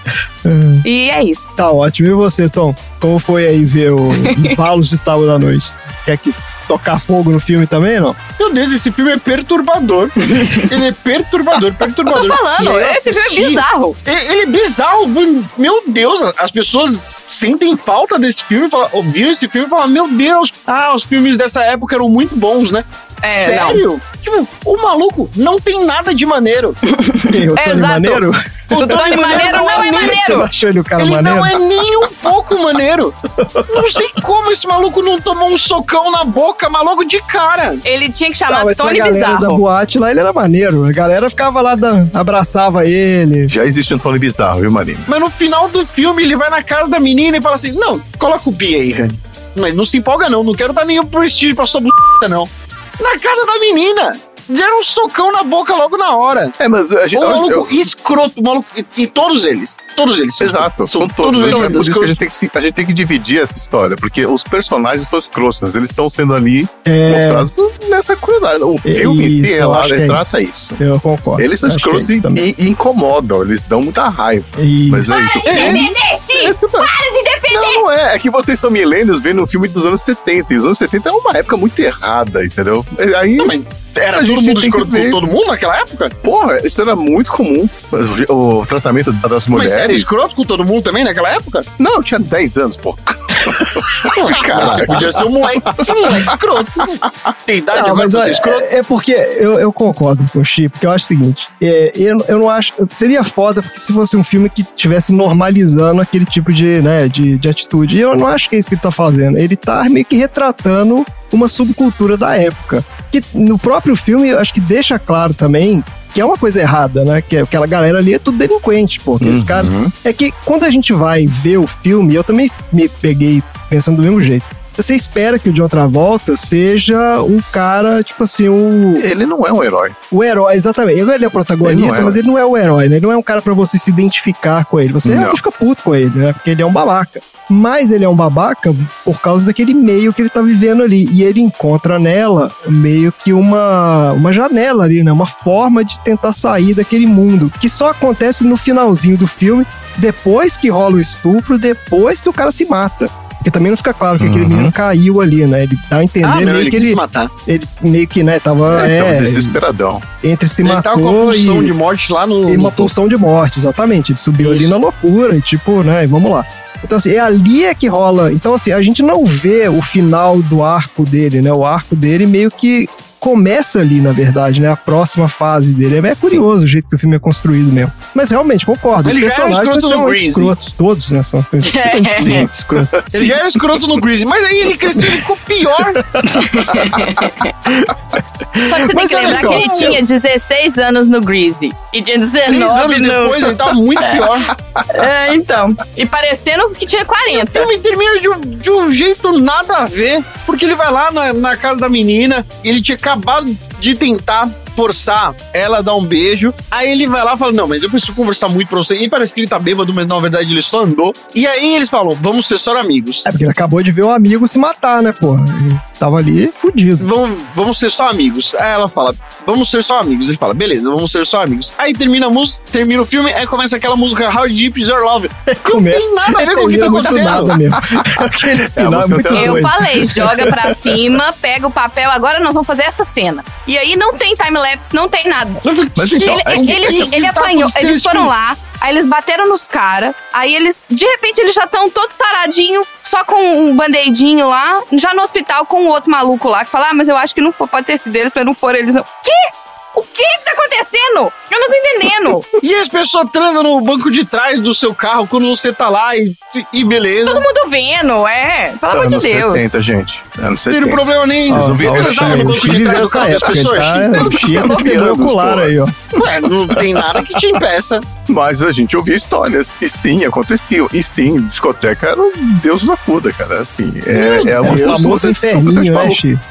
E é isso. Tá ótimo. E você, Tom? Como foi aí ver o Empalos de Sábado à Noite? Quer que tocar fogo no filme também, não? Meu Deus, esse filme é perturbador. Ele é perturbador, Eu perturbador. tô falando, eu esse filme é bizarro. Ele ele é bizarro. Meu Deus, as pessoas sentem falta desse filme, falam, ouviram esse filme e falam, meu Deus, ah, os filmes dessa época eram muito bons, né? É, Sério? Tipo, o maluco não tem nada de maneiro. Tony Exato. Maneiro? O Tony Maneiro não é nem- Você maneiro. achou ele o cara Ele maneiro? não é nem um pouco maneiro. Não sei como esse maluco não tomou um socão na boca, maluco de cara. Ele tinha que Não, chamar mas pra Tony galera da Bizarro. boate lá, ele era maneiro. A galera ficava lá, dan- abraçava ele. Já existe um Tony bizarro, viu, Marina? Mas no final do filme, ele vai na cara da menina e fala assim: Não, coloca o Bi aí, Rani. Mas não se empolga, não. Não quero dar nenhum prestígio pra sua b, não. Na casa da menina. Deram um socão na boca logo na hora. É, mas a gente. O maluco eu- escroto, o maluco. E, e todos eles. Todos eles. são Exato, escrotos. são todos. eles Então, é são por isso que a gente, tem que, a gente tem que dividir essa história, porque os personagens são escrotos, mas eles estão sendo ali É, mostrados nessa crueldade. O filme em si, isso, ela que é retrata isso. eu concordo. Eles são é escrotos isso e, e- e incomodam, eles dão muita raiva. Mas é isso. Defender, Esse- Para de defender! Não, não é. É que vocês são milênios vendo um filme dos anos 70. E os anos 70 é uma época muito errada, entendeu? Aí, Não, mas Era todo mundo escroto com todo mundo naquela época? porra, isso era muito comum. O, tratamento das Mas mulheres. era escroto com todo mundo também naquela época? Não, eu tinha 10 anos, pô. Cara, você podia ser um moleque, um moleque escroto. Tem idade Não, mas olha, escroto? é, é porque eu, eu concordo com o Chi, porque eu acho o seguinte: é, eu, eu não acho. Seria foda porque se fosse um filme que tivesse normalizando aquele tipo de, né, de, de atitude. E eu não acho que é isso que ele tá fazendo. Ele tá meio que retratando uma subcultura da época. Que no próprio filme, eu acho que deixa claro também que é uma coisa errada, né? Que aquela galera ali é tudo delinquente, pô. Aqueles Uhum. caras. É que quando a gente vai ver o filme, eu também me peguei pensando do mesmo jeito. Você espera que o John Travolta seja um cara, tipo assim, o, Ele não é um herói. o herói, exatamente. Ele é o protagonista, Ele é, mas ele não é o herói, né? Ele não é um cara pra você se identificar com ele. Você Não. realmente fica puto com ele, né? Porque ele é um babaca. Mas ele é um babaca por causa daquele meio que ele tá vivendo ali. E ele encontra nela meio que uma, uma janela ali, né? Uma forma de tentar sair daquele mundo. Que só acontece no finalzinho do filme, depois que rola o estupro, depois que o cara se mata. Porque também não fica claro que aquele Uhum. menino caiu ali, né? Ele dá a entender Ah, não, meio ele que ele, se matar. ele meio que, né, tava. É, então, é, desesperadão. entre se ele matou tava com a pulsão e, de morte lá no... e no uma topo. pulsão de morte, exatamente. Ele subiu ali Isso. na loucura e tipo, né, vamos lá. Então, assim, é ali é que rola. Então, assim, a gente não vê o final do arco dele, né? O arco dele meio que começa ali, na verdade, né? A próxima fase dele. É, é curioso o jeito que o filme é construído mesmo. Mas realmente, concordo. Ele Os já era personagens são escrotos. Todos, né? São extremamente escrotos. Ele já era escroto no Greasy, mas aí ele cresceu e ficou pior. Só que você tem Mas que olha lembrar só. que ele tinha 16 anos no Greasy. E tinha Três 19 anos no... depois ele tá muito pior. É, então. E parecendo que tinha O 40. filme termina de, um- de um jeito nada a ver, porque ele vai lá na, na casa da menina, ele tinha acabado de tentar forçar ela a dar um beijo, aí ele vai lá e fala, não, mas eu preciso conversar muito pra você, e parece que ele tá bêbado, mas na verdade ele só andou, e aí eles falam, vamos ser só amigos. É porque ele acabou de ver o amigo se matar, né, porra? Ele tava ali fudido. Vamos, vamos ser só amigos. Aí ela fala, vamos ser só amigos. Ele fala, beleza, vamos ser só amigos. Aí termina a música, termina o filme, aí começa aquela música How Deep Is Your Love. Não Começa- tem nada a ver com o que tá acontecendo. Aquele final é, música muito Eu doido. falei, joga pra cima, pega o papel, agora nós vamos fazer essa cena. E aí não tem time-lapse, não tem nada. Mas então, ele, é ele, que- ele, que ele apanhou, eles foram lá, aí eles bateram nos caras, aí eles, de repente, eles já estão todos saradinhos, só com um band-aidinho lá, já no hospital com o outro maluco lá, que fala, ah, mas eu acho que não foi, pode ter sido eles, mas não foram eles. não." Quê? O que que tá acontecendo? Eu não tô entendendo. E as pessoas transam no banco de trás do seu carro quando você tá lá e, e beleza. Todo mundo vendo, é. Pelo amor de Deus. 70, gente. Anos Não 70. tem problema nem. Ó, Não transava Chile- no banco de trás do carro das pessoas. tá? X, é ocular aí, ó. Ué, não tem nada que te impeça. Mas a gente ouvia histórias. E sim, aconteciam. E sim, discoteca era um deus da puta, cara. Assim, é, é, É uma o famoso inferninho, né?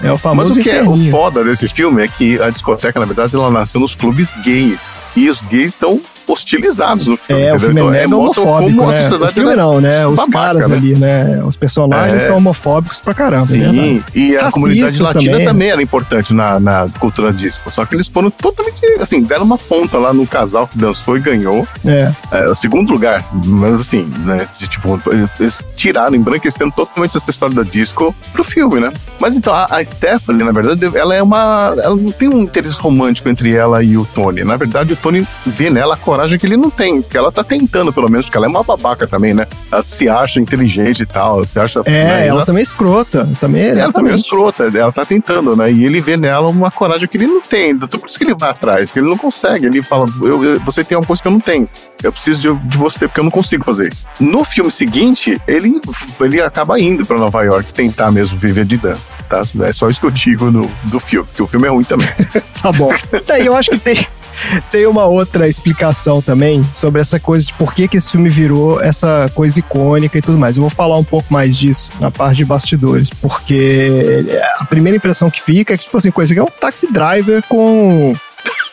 É o Mas famoso o que é o foda desse filme é que a discoteca, na verdade, ela nasceu nos clubes gays. E os gays são hostilizados no filme. É, o entendeu? filme é Então, mega mostram homofóbico, como a né? O filme não, né? Os babaca, caras né? ali, né? Os personagens É. são homofóbicos pra caramba, é. Sim, e a Racistas comunidade latina também. também. era importante na, na cultura disco. Só que eles foram totalmente, assim, deram uma ponta lá no casal que dançou e ganhou. É. É, o segundo lugar, mas assim, né? De, tipo, eles tiraram, embranquecendo totalmente essa história da disco pro filme, né? Mas então, a, a Stephanie, na verdade, ela é uma. Ela não tem um interesse romântico entre ela e o Tony. Na verdade, o Tony vê nela a coragem que ele não tem, que ela tá tentando, pelo menos, porque ela é uma babaca também, né? Ela se acha inteligente e tal, se acha. É, né, ela também é escrota. Também, ela também é escrota, ela tá tentando, né? E ele vê nela uma coragem que ele não tem. Então, por isso que ele vai atrás, que ele não consegue. Ele fala: eu, eu- você tem uma coisa que eu não tenho. Eu preciso de, de você, porque eu não consigo fazer isso. No filme seguinte, ele, ele acaba indo pra Nova York tentar mesmo viver de dança, tá? É só isso que eu digo no, do filme, porque o filme é ruim também. Tá bom. Daí eu acho que tem, tem uma outra explicação também sobre essa coisa de por que, que esse filme virou essa coisa icônica e tudo mais. Eu vou falar um pouco mais disso na parte de bastidores, porque a primeira impressão que fica é que, tipo assim, coisa que é um taxi driver com.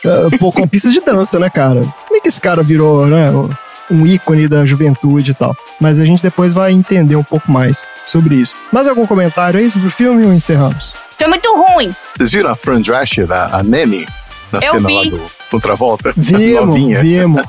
ah, pô, com pista de dança, né, cara? Como é que esse cara virou, né? Um ícone da juventude e tal. Mas a gente depois vai entender um pouco mais sobre isso. Mais algum comentário aí sobre o filme ou encerramos? Foi muito ruim. Vocês viram a Fran Drescher, a, a Nanny, na Eu cena vi. lá do, do Travolta? Vimos, vimos.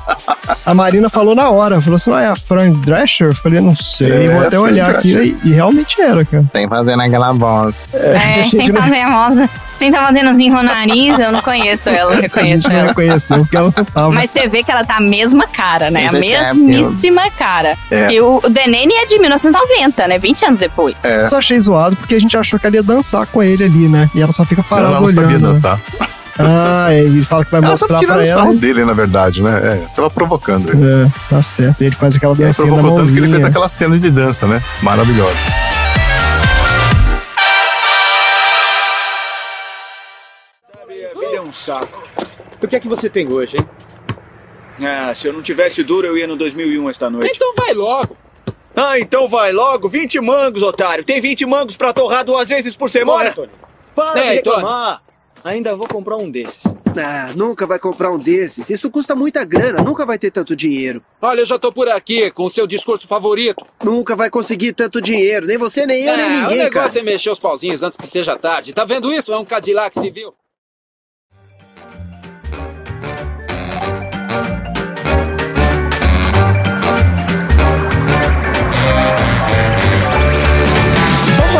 A Marina falou na hora, falou assim: ah, é a Fran Drescher? Eu falei, não sei, É, vou até Fran olhar Drescher. aqui. E, e realmente era, cara. Tem fazendo aquela voz. É, a gente sem não- fazer a moça, sem tá fazendo assim com o nariz, eu não conheço ela, gente reconheço não ela. reconheceu, porque ela não tava. Mas você vê que ela tá a mesma cara, né? A é mesmíssima cara. É. E o, Nanny é de 1990, né? 20 anos depois. Eu só achei zoado porque a gente achou que ela ia dançar com ele ali, né? E ela só fica parada ela não olhando. sabia né? Ah, é, ele fala que vai Ela mostrar tava tirando pra ela. sarro dele, na verdade, né? É, tava provocando ele. É, tá certo. Ele faz aquela Ele dancinha da provocou tanto que ele fez aquela cena de dança, né? Maravilhosa. Sabe, a vida é um saco. O que é que você tem hoje, hein? Ah, se eu não tivesse duro, eu ia no 2001 esta noite. Então vai logo. Ah, então vai logo. 20 mangos, otário. Tem 20 mangos pra torrar duas vezes por semana. Tony. Para Ei, de reclamar. Ainda vou comprar um desses. Ah, nunca vai comprar um desses. Isso custa muita grana. Nunca vai ter tanto dinheiro. Olha, eu já tô por aqui com o seu discurso favorito. Nunca vai conseguir tanto dinheiro. Nem você, nem eu, nem Ah, ninguém, o negócio cara. é mexer os pauzinhos antes que seja tarde. Tá vendo isso? É um Cadillac civil.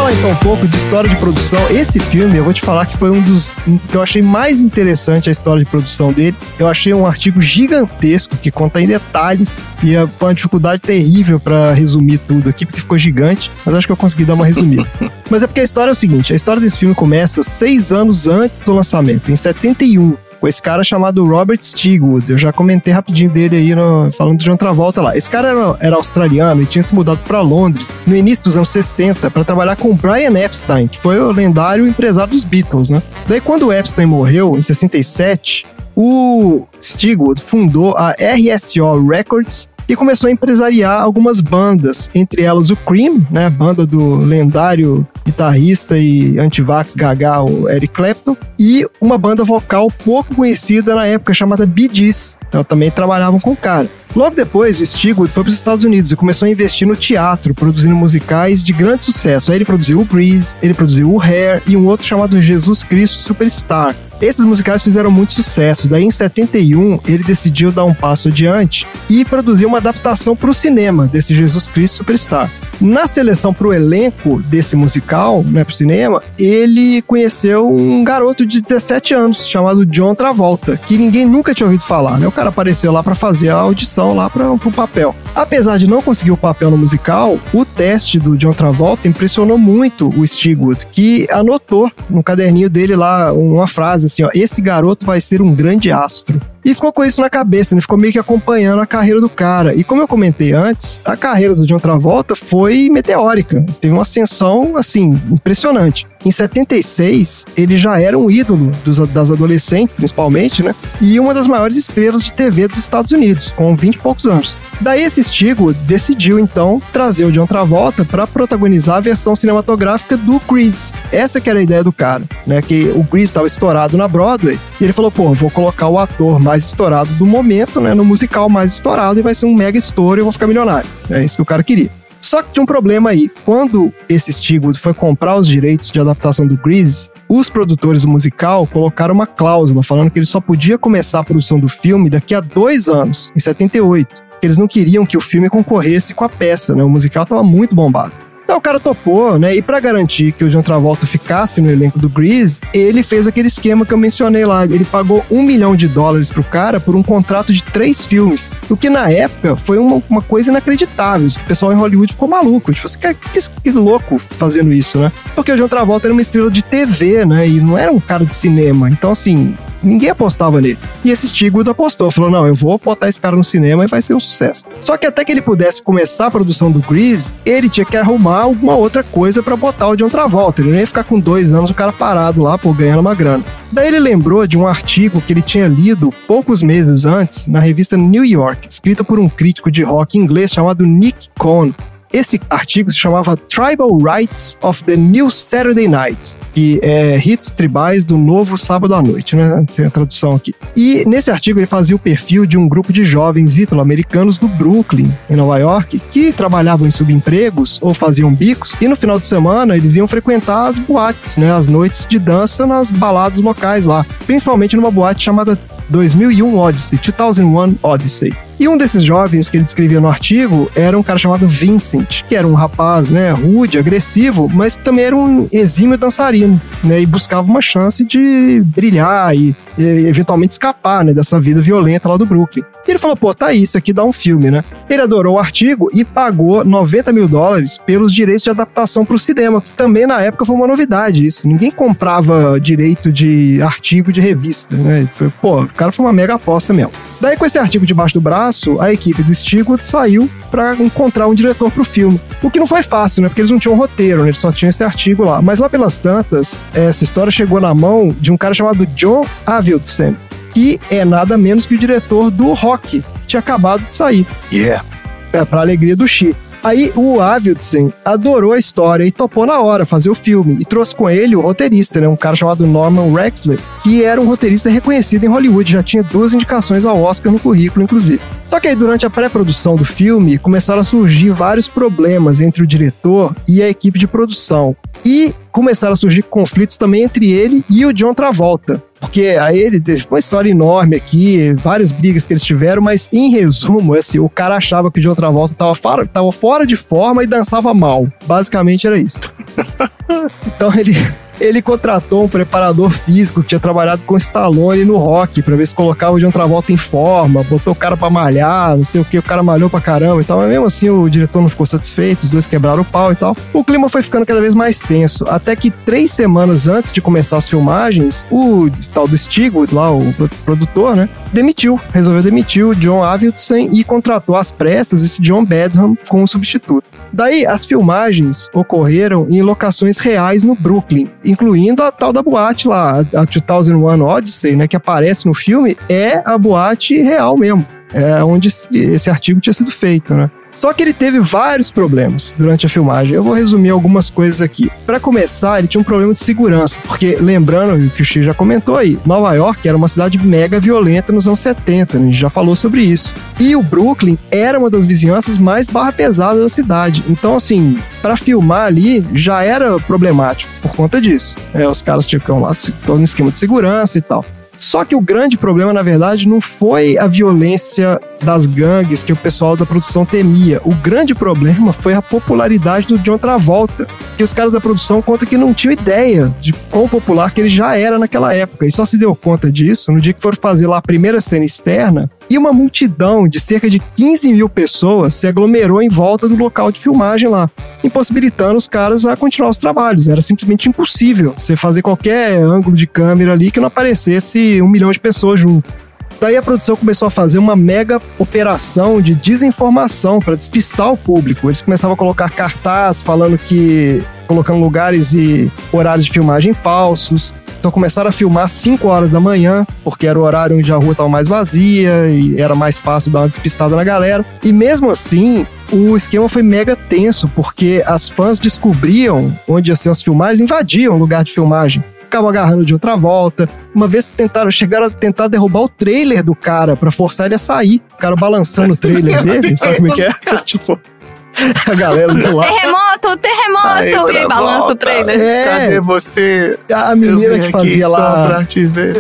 Falar comentar um pouco de história de produção. Esse filme, eu vou te falar que foi um dos que eu achei mais interessante a história de produção dele. Eu achei um artigo gigantesco que conta em detalhes e é- foi uma dificuldade terrível pra resumir tudo aqui, porque ficou gigante, mas acho que eu consegui dar uma resumida. mas é porque a história é o seguinte: a história desse filme começa seis anos antes do lançamento, em 71 com esse cara chamado Robert Stigwood. Eu já comentei rapidinho dele aí no- falando de John Travolta lá. Esse cara era, era australiano e tinha se mudado para Londres no início dos anos 60 para trabalhar com Brian Epstein, que foi o lendário empresário dos Beatles, né? Daí quando o Epstein morreu em 67, o Stigwood fundou a RSO Records e começou a empresariar algumas bandas, entre elas o Cream, né, banda do lendário guitarrista e antivax gaga, o Eric Clapton, e uma banda vocal pouco conhecida na época chamada Bee Gees. Então também trabalhavam com o cara. Logo depois, o Stigwood foi para os Estados Unidos e começou a investir no teatro, produzindo musicais de grande sucesso. Aí ele produziu o Grease, ele produziu o Hair e um outro chamado Jesus Cristo Superstar. Esses musicais fizeram muito sucesso. Daí, em 71, ele decidiu dar um passo adiante e produzir uma adaptação para o cinema desse Jesus Cristo Superstar. Na seleção para o elenco desse musical, né, para o cinema, ele conheceu um garoto de 17 anos chamado John Travolta, que ninguém nunca tinha ouvido falar. Né? O cara apareceu lá para fazer a audição lá para o papel. Apesar de não conseguir o papel no musical, o teste do John Travolta impressionou muito o Stigwood, que anotou no caderninho dele lá uma frase assim: ó, esse garoto vai ser um grande astro. E ficou com isso na cabeça, ele ficou meio que acompanhando a carreira do cara. E como eu comentei antes, a carreira do John Travolta foi meteórica. Teve uma ascensão, assim, impressionante. Em 76, ele já era um ídolo dos, das adolescentes, principalmente, né? E uma das maiores estrelas de TV dos Estados Unidos, com 20 e poucos anos. Daí esse Stigwood decidiu, então, trazer o John Travolta para protagonizar a versão cinematográfica do Grease. Essa que era a ideia do cara, né? Que o Grease estava estourado na Broadway, e ele falou, pô, vou colocar o ator mais estourado do momento, né? No musical mais estourado, e vai ser um mega estouro e eu vou ficar milionário. É isso que o cara queria. Só que tinha um problema aí. Quando esse Stigwood foi comprar os direitos de adaptação do Grease, os produtores do musical colocaram uma cláusula falando que ele só podia começar a produção do filme daqui a dois anos, em 78. Que eles não queriam que o filme concorresse com a peça, né? O musical estava muito bombado. Então o cara topou, né? E pra garantir que o John Travolta ficasse no elenco do Grease, ele fez aquele esquema que eu mencionei lá. Ele pagou um milhão de dólares pro cara por um contrato de três filmes. O que na época foi uma, uma coisa inacreditável. O pessoal em Hollywood ficou maluco. Tipo assim, que, que, que louco fazendo isso, né? Porque o John Travolta era uma estrela de TV, né? E não era um cara de cinema. Então, assim, ninguém apostava nele. E esse Stigwood apostou, falou: não, eu vou botar esse cara no cinema e vai ser um sucesso. Só que até que ele pudesse começar a produção do Grease, ele tinha que arrumar alguma outra coisa para botar o John Travolta. Ele não ia ficar com dois anos o cara parado lá, pô, ganhando uma grana. Daí ele lembrou de um artigo que ele tinha lido poucos meses antes na revista New York, escrito por um crítico de rock inglês chamado Nick Cohn. Esse artigo se chamava Tribal Rights of the New Saturday Night, que é ritos tribais do novo sábado à noite, né? Tem a tradução aqui. E nesse artigo ele fazia o perfil de um grupo de jovens ítalo-americanos do Brooklyn, em Nova York, que trabalhavam em subempregos ou faziam bicos, e no final de semana eles iam frequentar as boates, né? As noites de dança nas baladas locais lá, principalmente numa boate chamada 2001 Odyssey, 2001 Odyssey. E um desses jovens que ele descrevia no artigo era um cara chamado Vincent, que era um rapaz, né, rude, agressivo, mas que também era um exímio dançarino, né, e buscava uma chance de brilhar e, e eventualmente escapar, né, dessa vida violenta lá do Brooklyn. E ele falou, pô, tá aí, isso aqui dá um filme, né? Ele adorou o artigo e pagou 90 mil dólares pelos direitos de adaptação para o cinema, que também na época foi uma novidade isso. Ninguém comprava direito de artigo de revista, né? Foi, pô, o cara foi uma mega aposta mesmo. Daí, com esse artigo debaixo do braço, a equipe do Stigwood saiu para encontrar um diretor pro filme. O que não foi fácil, né? Porque eles não tinham roteiro, né? Eles só tinham esse artigo lá. Mas lá pelas tantas, essa história chegou na mão de um cara chamado John Avildsen, que é nada menos que o diretor do Rock, que tinha acabado de sair. Yeah. É, pra alegria do Chi. Aí o Avildsen adorou a história e topou na hora fazer o filme e trouxe com ele o roteirista, né, um cara chamado Norman Rexler, que era um roteirista reconhecido em Hollywood, já tinha duas indicações ao Oscar no currículo, inclusive. Só que aí, durante a pré-produção do filme, começaram a surgir vários problemas entre o diretor e a equipe de produção. E começaram a surgir conflitos também entre ele e o John Travolta. Porque aí ele teve uma história enorme aqui, várias brigas que eles tiveram, mas em resumo, assim, o cara achava que o John Travolta tava fora, tava fora de forma e dançava mal. Basicamente era isso. Então ele, ele contratou um preparador físico que tinha trabalhado com Stallone no rock pra ver se colocava o John Travolta em forma, botou o cara pra malhar, não sei o que, o cara malhou pra caramba e tal. Mas mesmo assim o diretor não ficou satisfeito, os dois quebraram o pau e tal. O clima foi ficando cada vez mais tenso, até que três semanas antes de começar as filmagens, o tal do Stigwood, lá, o pro- produtor, né, demitiu, resolveu demitir o John Avildsen e contratou às pressas esse John Badham como substituto. Daí, as filmagens ocorreram em locações reais no Brooklyn, incluindo a tal da boate lá, a 2001 Odyssey, né, que aparece no filme, é a boate real mesmo. É onde esse- artigo tinha sido feito, né? Só que ele teve vários problemas durante a filmagem. Eu vou resumir algumas coisas aqui. Para começar, ele tinha um problema de segurança, porque lembrando que o Chico já comentou aí, Nova York era uma cidade mega violenta nos anos 70, né? a gente já falou sobre isso. E o Brooklyn era uma das vizinhanças mais barra pesada da cidade. Então, assim, para filmar ali já era problemático por conta disso. É, os caras tinham lá todo um esquema de segurança e tal. Só que o grande problema, na verdade, não foi a violência das gangues que o pessoal da produção temia. O grande problema foi a popularidade do John Travolta, que os caras da produção contam que não tinham ideia de quão popular que ele já era naquela época. E só se deu conta disso no dia que foram fazer lá a primeira cena externa e uma multidão de cerca de 15 mil pessoas se aglomerou em volta do local de filmagem lá, impossibilitando os caras a continuar os trabalhos. Era simplesmente impossível você fazer qualquer ângulo de câmera ali que não aparecesse um milhão de pessoas junto. Daí a produção começou a fazer uma mega operação de desinformação para despistar o público. Eles começavam a colocar cartaz falando que colocando lugares e horários de filmagem falsos. Então começaram a filmar às 5 horas da manhã, porque era o horário onde a rua estava mais vazia e era mais fácil dar uma despistada na galera. E mesmo assim, o esquema foi mega tenso, porque as fãs descobriam onde iam ser as filmagens, invadiam o lugar de filmagem. Ficavam agarrando de outra volta. Uma vez tentaram, chegaram a tentar derrubar o trailer do cara pra forçar ele a sair. O cara balançando o trailer dele, sabe como é que é? tipo, a galera lá. Terremoto, terremoto! e aí balança o trailer. É. Cadê você? A menina que fazia lá.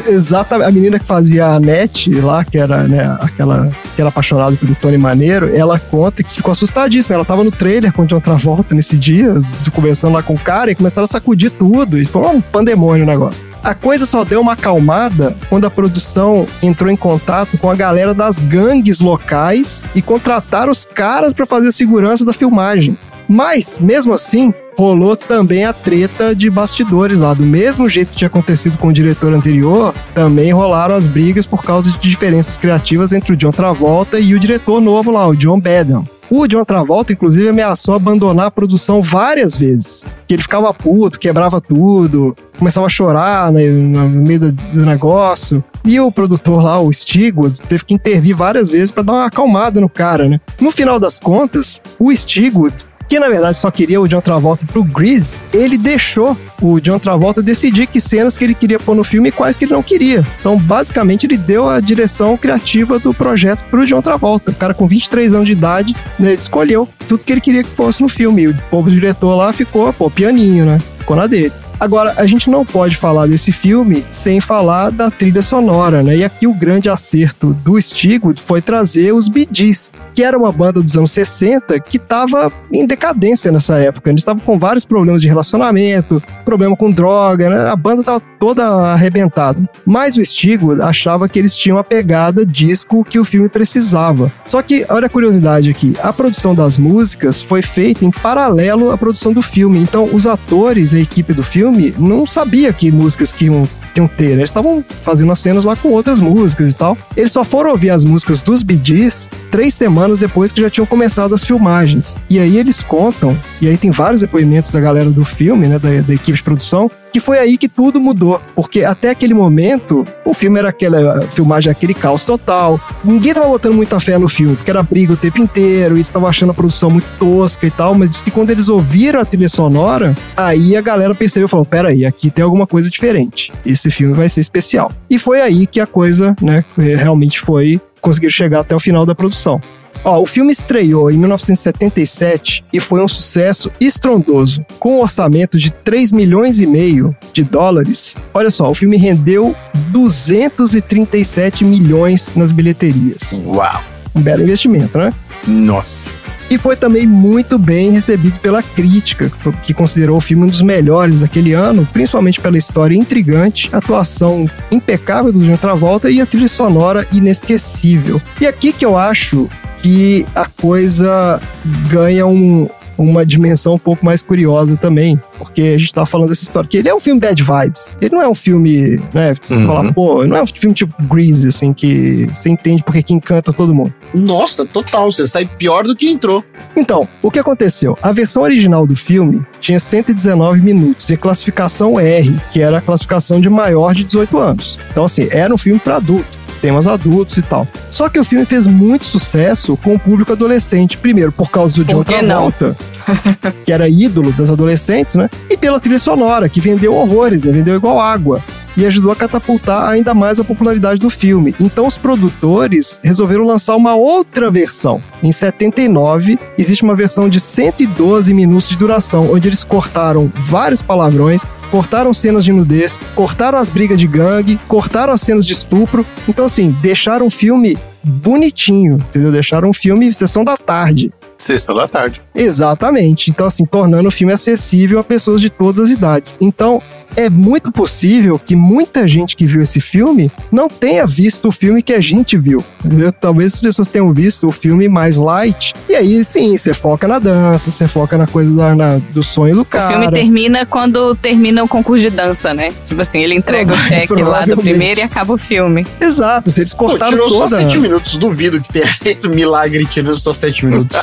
Exatamente. A menina que fazia a Net lá, que era, né, aquela que era apaixonada pelo Tony Maneiro, ela conta que ficou assustadíssima. Ela tava no trailer com o John Travolta nesse dia, conversando lá com o cara, e começaram a sacudir tudo. E foi um pandemônio o negócio. A coisa só deu uma acalmada quando a produção entrou em contato com a galera das gangues locais e contrataram os caras pra fazer a segurança da filmagem. Mas, mesmo assim, rolou também a treta de bastidores lá. Do mesmo jeito que tinha acontecido com o diretor anterior, também rolaram as brigas por causa de diferenças criativas entre o John Travolta e o diretor novo lá, o John Badham. O John Travolta, inclusive, ameaçou abandonar a produção várias vezes. Que ele ficava puto, quebrava tudo, começava a chorar né, no meio do, do negócio. E o produtor lá, o Stigwood, teve que intervir várias vezes para dar uma acalmada no cara, né? No final das contas, o Stigwood que na verdade só queria o John Travolta pro Grease, ele deixou o John Travolta decidir que cenas que ele queria pôr no filme e quais que ele não queria. Então, basicamente, ele deu a direção criativa do projeto pro John Travolta. O cara com 23 anos de idade, né, ele escolheu tudo que ele queria que fosse no filme. E o povo diretor lá ficou, pô, pianinho, né? Ficou na dele. Agora, a gente não pode falar desse filme sem falar da trilha sonora, né? E aqui o grande acerto do Stigwood foi trazer os Gees, que era uma banda dos anos 60 que estava em decadência nessa época. Eles estavam com vários problemas de relacionamento, problema com droga, né? A banda estava toda arrebentada. Mas o Stigwood achava que eles tinham a pegada disco que o filme precisava. Só que, olha a curiosidade aqui, a produção das músicas foi feita em paralelo à produção do filme. Então, os atores, a equipe do filme, não sabia que músicas que iam ter. Eles estavam fazendo as cenas lá com outras músicas e tal. Eles só foram ouvir as músicas dos Bee três semanas depois que já tinham começado as filmagens. E aí eles contam, e aí tem vários depoimentos da galera do filme, né, da, da equipe de produção, que foi aí que tudo mudou. Porque até aquele momento, o filme era aquela filmagem, aquele caos total. Ninguém tava botando muita fé no filme, porque era briga o tempo inteiro, e eles estavam achando a produção muito tosca e tal. Mas diz que quando eles ouviram a trilha sonora, aí a galera percebeu e falou: peraí, aqui tem alguma coisa diferente. Esse filme vai ser especial. E foi aí que a coisa, né, realmente foi conseguir chegar até o final da produção. Ó, o filme estreou em 1977 e foi um sucesso estrondoso, com um orçamento de 3 milhões e meio de dólares. Olha só, o filme rendeu 237 milhões nas bilheterias. Uau! Um belo investimento, né? Nossa. E foi também muito bem recebido pela crítica, que, considerou o filme um dos melhores daquele ano, principalmente pela história intrigante, atuação impecável do John Travolta e a trilha sonora inesquecível. E aqui que eu acho que a coisa ganha um- uma dimensão um pouco mais curiosa também, porque a gente tá falando dessa história, que ele é um filme bad vibes, ele não é um filme, né, você Uhum. fala, pô, não é um filme tipo Grease, assim, que você entende porque que encanta todo mundo. Nossa, total. Você sai pior do que entrou. Então, o que aconteceu? A versão original do filme tinha 119 minutos e a classificação R, que era a classificação de maior de 18 anos. Então, assim, era um filme para adulto, temas adultos e tal. Só que o filme fez muito sucesso com o público adolescente, primeiro por causa do John Por que? Travolta, que era ídolo das adolescentes, né? E pela trilha sonora, que vendeu horrores, né? Vendeu igual água. E ajudou a catapultar ainda mais a popularidade do filme. Então os produtores resolveram lançar uma outra versão. Em 79, existe uma versão de 112 minutos de duração, onde eles cortaram vários palavrões, cortaram cenas de nudez, cortaram as brigas de gangue, cortaram as cenas de estupro. Então, assim, deixaram o filme bonitinho, entendeu? Deixaram um filme sessão da tarde. Sexta da tarde. Exatamente. Então, assim, tornando o filme acessível a pessoas de todas as idades. Então, é muito possível que muita gente que viu esse filme não tenha visto o filme que a gente viu. Entendeu? Talvez as pessoas tenham visto o filme mais light. E aí, sim, você foca na dança, você foca na coisa da- na- do sonho do O cara. filme termina quando termina o concurso de dança, né? Tipo assim, ele entrega o cheque lá do primeiro e acaba o filme. Exato, se eles Pô, cortaram tirou toda... só 7 minutos. Duvido que tenha feito milagre tirando só 7 minutos.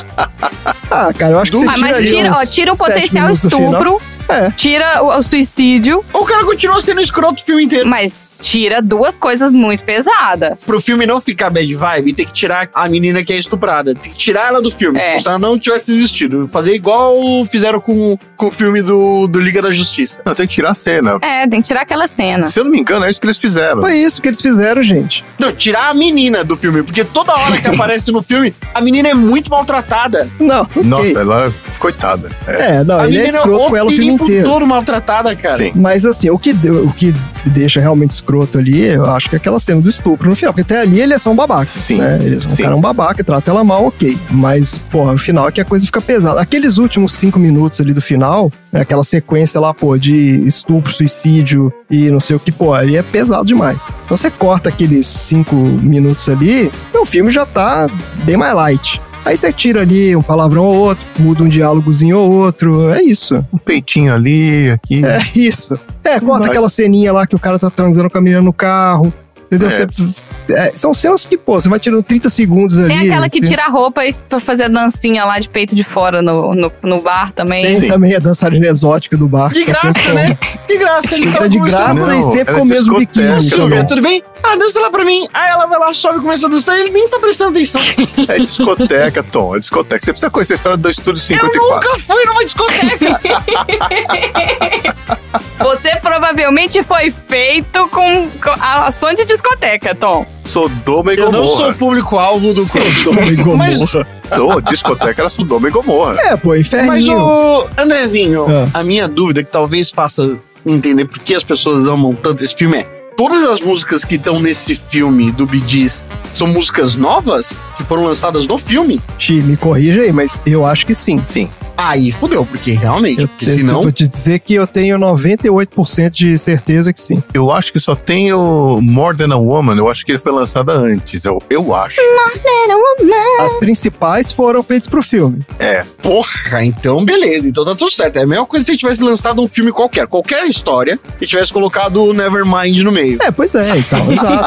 Ah, cara, eu acho que você Ah, mas ali tira, ó, tira o potencial estupro, É. tira o, o suicídio, o cara continua sendo escroto o filme inteiro. mas tira duas coisas muito pesadas. Pro filme não ficar bad vibe, tem que tirar a menina que é estuprada. Tem que tirar ela do filme. É. Se ela não tivesse existido. Fazer igual fizeram com, com o filme do, do Liga da Justiça. Não, tem que tirar a cena. É, tem que tirar aquela cena. Se eu não me engano, é isso que eles fizeram. Foi isso que eles fizeram, gente. Não, tirar a menina do filme. Porque toda hora que aparece no filme, a menina é muito maltratada. Não. Nossa, ela. Coitada. É. É, não, a ele é menina escroto com ela o filme tempo inteiro. todo maltratada, cara. Sim. Mas assim, o que, deu- o que deixa realmente escroto ali, eu acho que é aquela cena do estupro no final. Porque até ali ele é só um babaca. Sim, Né? Ele é um sim. cara um babaca, trata ela mal, ok. Mas, porra, o final é que a coisa fica pesada. Aqueles últimos cinco minutos ali do final, né, aquela sequência lá, pô, de estupro, suicídio e não sei o que, pô, ali é pesado demais. Então você corta aqueles cinco minutos ali, o filme já tá bem mais light. Aí você tira ali um palavrão ou outro, muda um diálogozinho ou outro, é isso. Um peitinho ali, aqui. É isso. É, corta Vai. aquela ceninha lá que o cara tá transando com a menina no carro. Entendeu? É. Você- é, são cenas que, pô, você vai tirando 30 segundos ali. Tem aquela que Tem- tira a roupa e pra fazer a dancinha lá de peito de fora no, no, no bar também. Tem Sim. também a dançarina exótica do bar. De que tá graça, né? De graça. ele tá de graça Não, e sempre era com o mesmo biquíni. Silvia, tudo bem? Ah, dança lá pra mim. Aí ela vai lá, sobe e começa a dançar e ele nem tá prestando atenção. É discoteca, Tom. É discoteca. Você precisa conhecer a história do Estúdio Eu 54. nunca fui numa discoteca. Você provavelmente foi feito com, com a som de discoteca, Tom. Sodoma e Eu não sou Gomorra. o público-alvo do Sodoma e Gomorra. Sou, discoteca era Sodoma e Gomorra. É, pô, Mas inferninho. o Andrezinho, Ah. a minha dúvida que talvez faça entender por que as pessoas amam tanto esse filme é Todas as músicas que estão nesse filme do Gees são músicas novas que foram lançadas no filme? Ti, me corrija aí, mas eu acho que sim. Sim. Aí fudeu, porque realmente, Eu, porque te- senão. vou te dizer que eu tenho 98% de certeza que sim. Eu acho que só tem o More Than a Woman. Eu acho que ele foi lançado antes. Eu, eu acho. As principais foram feitas pro filme. É. Porra, então beleza, então tá tudo certo. É a mesma coisa se tivesse lançado um filme qualquer, qualquer história, e tivesse colocado o Nevermind no meio. É, pois é, então, exato.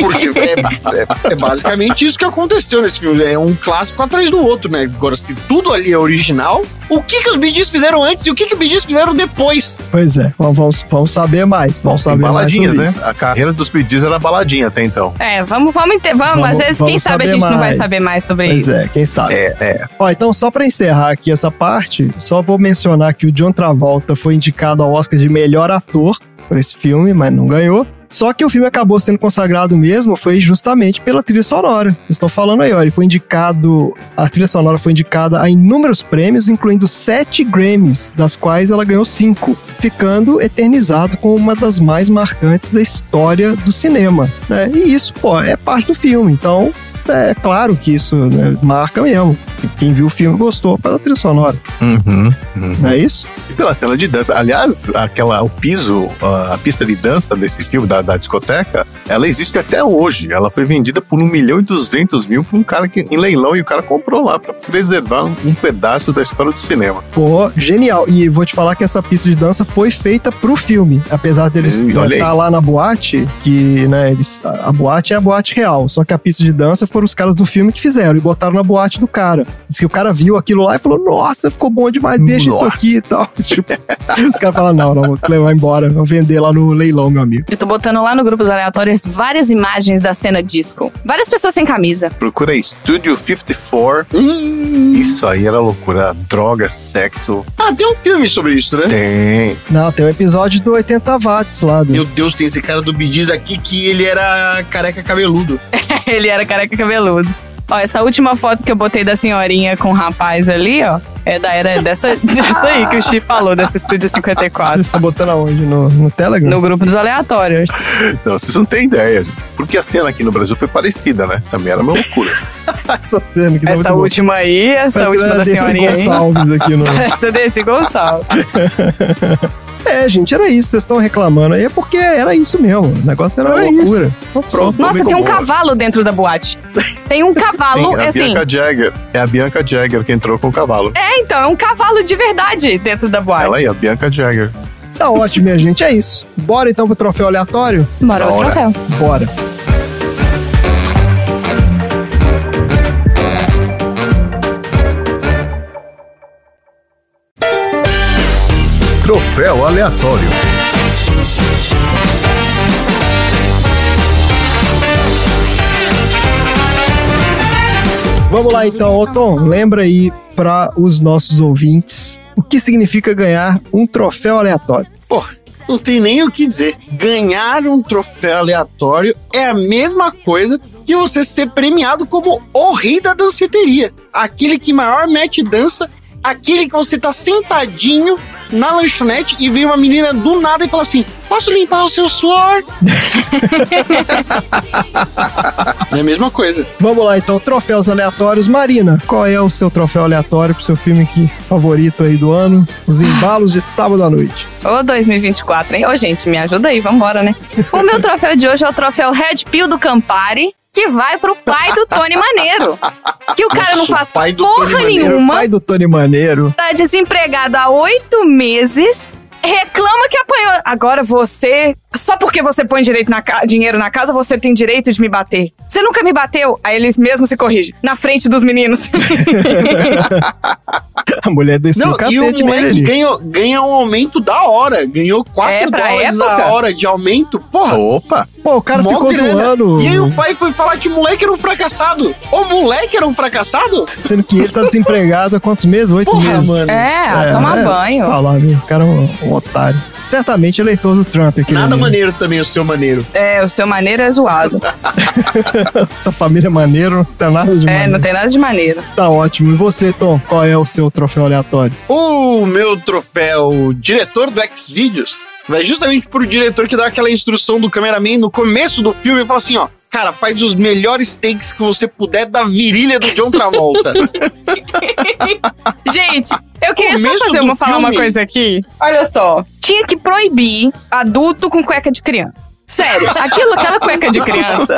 Porque é, é- é basicamente isso que aconteceu nesse filme. É um clássico atrás do outro, né? Agora, se tudo ali é original, o que que os Gees fizeram antes e o que que os Gees fizeram depois? Pois é, vamos, vamos, saber mais. Vamos Tem saber mais baladinhas, sobre né? isso. A carreira dos Gees era baladinha até então. É, vamos, vamos, vamos, Vamos- às vezes, quem vamos sabe a gente não vai mais. saber mais sobre Pois isso. é, quem sabe. É, é. Ó, então só pra encerrar aqui essa parte, só vou mencionar que o John Travolta foi indicado ao Oscar de melhor ator por esse filme, mas não ganhou. Só que o filme acabou sendo consagrado mesmo foi justamente pela trilha sonora. Vocês estão falando aí, ó, ele foi indicado, a trilha sonora foi indicada a inúmeros prêmios, incluindo sete Grammys, das quais ela ganhou cinco, ficando eternizado como uma das mais marcantes da história do cinema, né? E isso, pô, é parte do filme, então é claro que isso né, marca mesmo. Quem viu o filme gostou pela trilha sonora. Uhum, uhum. Não é isso? Pela cena de dança. Aliás, aquela, o piso, a pista de dança desse filme, da, da discoteca, ela existe até hoje. Ela foi vendida por 1 milhão e 200 mil pra um cara que, em leilão e o cara comprou lá pra preservar um, pedaço da história do cinema. Pô, genial. E vou te falar que essa pista de dança foi feita pro filme. Apesar deles Ih, olha estar aí. lá na boate, que, né, eles, a a boate é a boate real. Só que a pista de dança foram os caras do filme que fizeram e botaram na boate do cara. Diz que o cara viu aquilo lá e falou: Nossa, ficou bom demais, deixa isso Nossa. aqui e tal. Tipo, os caras falaram: Não, não, vou levar embora, vou vender lá no leilão, meu amigo. Eu tô botando lá no grupos aleatórios várias imagens da cena disco. Várias pessoas sem camisa. Procura aí, Studio 54. Isso aí era loucura. Droga, sexo. Ah, tem um filme sobre isso, né? Tem. Não, tem um episódio do 80 watts lá. Do... Meu Deus, tem esse cara do Bidiz aqui que ele era careca cabeludo. Ele era careca cabeludo. Ó, essa última foto que eu botei da senhorinha com o rapaz ali, ó, é da era dessa, dessa aí que o Chi falou, desse Estúdio 54. Você tá botando aonde? No, no Telegram? No grupo dos aleatórios. Não, vocês não têm ideia. Porque a cena aqui no Brasil foi parecida, né? Também era uma loucura. essa cena que tá Essa muito boa. última aí, essa Parece última da senhorinha aí. Gonçalves aqui no- Essa desse Gonçalves. É, gente, era isso. Vocês estão reclamando aí. É porque era isso mesmo. O negócio era, Era loucura. Então, pronto. Nossa, tem um cavalo dentro da boate. Tem um cavalo, Sim, é a assim. Bianca Jagger. É a Bianca Jagger que entrou com o cavalo. É, então, é um cavalo de verdade dentro da boate. Ela aí, a Bianca Jagger. Tá ótimo, minha gente. É isso. Bora então pro troféu aleatório? Bora, o Bora. troféu. Bora. Troféu aleatório. Vamos lá então, Ô Tom. Lembra aí para os nossos ouvintes o que significa ganhar um troféu aleatório. Pô, não tem nem o que dizer. Ganhar um troféu aleatório é a mesma coisa que você ser premiado como o rei da danceteria. Aquele que maior mete dança, aquele que você tá sentadinho na lanchonete e vem uma menina do nada e fala assim: Posso limpar o seu suor? é a mesma coisa. Vamos lá então, troféus aleatórios. Marina, qual é o seu troféu aleatório pro seu filme que, favorito aí do ano? Os embalos de sábado à noite. Ô 2024, hein? Ô, gente, me ajuda aí, vambora, né? O meu troféu de hoje é o troféu Red Pill do Campari, que vai pro pai do Tony Maneiro. Que o cara não Nossa, o faz pai do porra Tony Maneiro, nenhuma. pai do Tony Maneiro. Tá desempregado há oito meses. Reclama que apanhou. Agora você. Só porque você põe direito na ca- dinheiro na casa, você tem direito de me bater. Você nunca me bateu. Aí eles mesmos se corrigem. Na frente dos meninos. A mulher desceu Não, o cacete e o moleque ganhou, ganha um aumento da hora. Ganhou 4 É, dólares época. a hora de aumento. Porra. Opa! Pô, o cara mó ficou grana. zoando. E aí o pai foi falar que o moleque era um fracassado. O moleque era um fracassado? Sendo que ele tá desempregado há quantos meses? Oito meses. mano. É, toma banho. Falar, viu? O cara é um, um otário. Certamente eleitor do Trump aqui. Nada maneiro também, o seu maneiro. É, o seu maneiro é zoado. Essa família maneiro não tem nada de É, maneiro. não tem nada de maneiro. Tá ótimo. E você, Tom? Qual é o seu troféu aleatório? O meu troféu diretor do Xvideos vai justamente pro diretor que dá aquela instrução do cameraman no começo do filme e fala assim, ó. Cara, faz os melhores takes que você puder da virilha do John Travolta. Gente, eu queria Começo só fazer uma, falar uma coisa aqui. Olha só. Tinha que proibir adulto com cueca de criança. Sério, aquilo, aquela cueca de criança.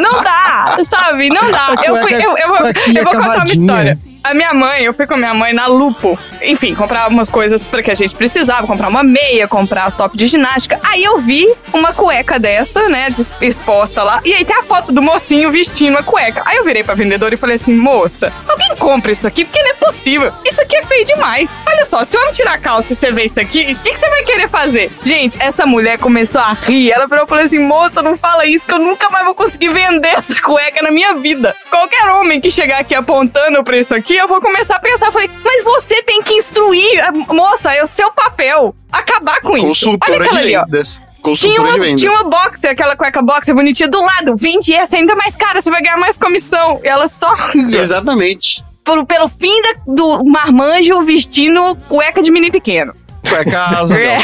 Não dá, sabe? Não dá. Eu, fui, eu, eu, eu vou contar uma história. A minha mãe, eu fui com a minha mãe na Lupo. Enfim, comprar algumas coisas para que a gente precisava. Comprar uma meia, comprar top de ginástica. Aí eu vi uma cueca dessa, né, exposta lá. E aí tem a foto do mocinho vestindo a cueca. Aí eu virei pra vendedora e falei assim, moça, alguém compra isso aqui? Porque não é possível. Isso aqui é feio demais. Olha só, se o homem tirar a calça e você ver isso aqui, o que, que você vai querer fazer? Gente, essa mulher começou a rir. Ela virou e falou assim, moça, não fala isso que eu nunca mais vou conseguir vender essa cueca na minha vida. Qualquer homem que chegar aqui apontando o preço aqui, eu vou começar a pensar. Eu falei, mas você tem que instruir. a- Moça, é o seu papel. Acabar com isso. Olha Consultora aquela de ali, ó. vendas. Tinha Consultora de uma, vendas. tinha uma boxer, aquela cueca boxer bonitinha do lado. Vende essa ainda mais cara, você vai ganhar mais comissão. E ela só. Exatamente. Pelo, pelo fim da- do marmanjo vestindo cueca de menino pequeno. Cueca asa É.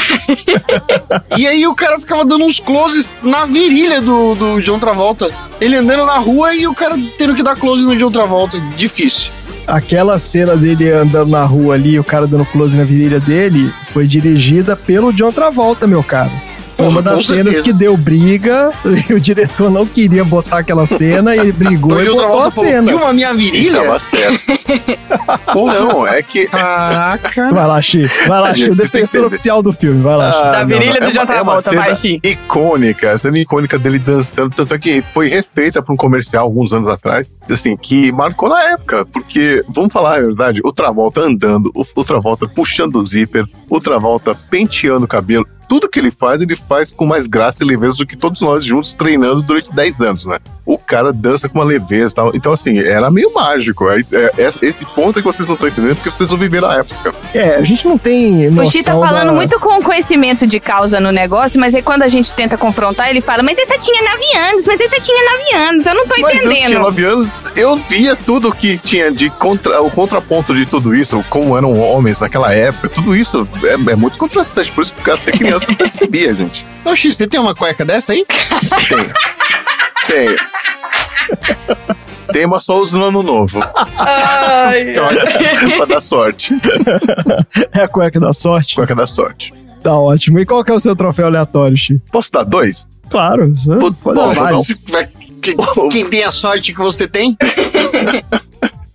E aí o cara ficava dando uns closes na virilha do, do John Travolta. Ele andando na rua e o cara tendo que dar close no John Travolta. Difícil. Aquela cena dele andando na rua ali, o cara dando close na virilha dele, foi dirigida pelo John Travolta, meu cara. Foi uma Com das cenas certeza. que deu briga e o diretor não queria botar aquela cena e ele brigou Então, e o botou a falou, cena. filma a minha virilha? Tava certo. não, é que. Caraca. Vai lá, Xi. Vai lá, Xi. O defensor oficial do filme. Vai lá, Xi. Ah, Da não, virilha não, do John uma- uma Travolta, vai, cena Xi. Icônica, a cena icônica dele dançando, tanto é que foi refeita para um comercial alguns anos atrás, assim, que marcou na época, porque, vamos falar a verdade, o Travolta andando, o, o Travolta puxando o zíper, o Travolta penteando o cabelo, tudo que ele faz, ele faz com mais graça e leveza do que todos nós juntos treinando durante 10 anos, né? O cara dança com uma leveza e tal. Então, assim, era meio mágico. É, é- é- esse ponto é que vocês não estão entendendo porque vocês não viveram a época. É, a gente não tem O noção Xi tá falando da- muito com conhecimento de causa no negócio, mas aí quando a gente tenta confrontar, ele fala, mas essa tinha 9 anos, mas essa tinha 9 anos, eu não tô Mas eu tinha entendendo. 9 anos, eu via tudo que tinha de contra, o contraponto de tudo isso, como eram homens naquela época, tudo isso é, é muito contrastante, por isso que até criança não percebia, gente. Ô, X, você tem uma cueca dessa aí? Tem. Tem. Tem, mas só uso no ano novo. Ai, Então, pra dar sorte. É a cueca da sorte. Cueca da sorte. Tá ótimo. E qual que é o seu troféu aleatório, Xi? Posso dar dois? Claro. pode dar Quem, quem tem a sorte que você tem?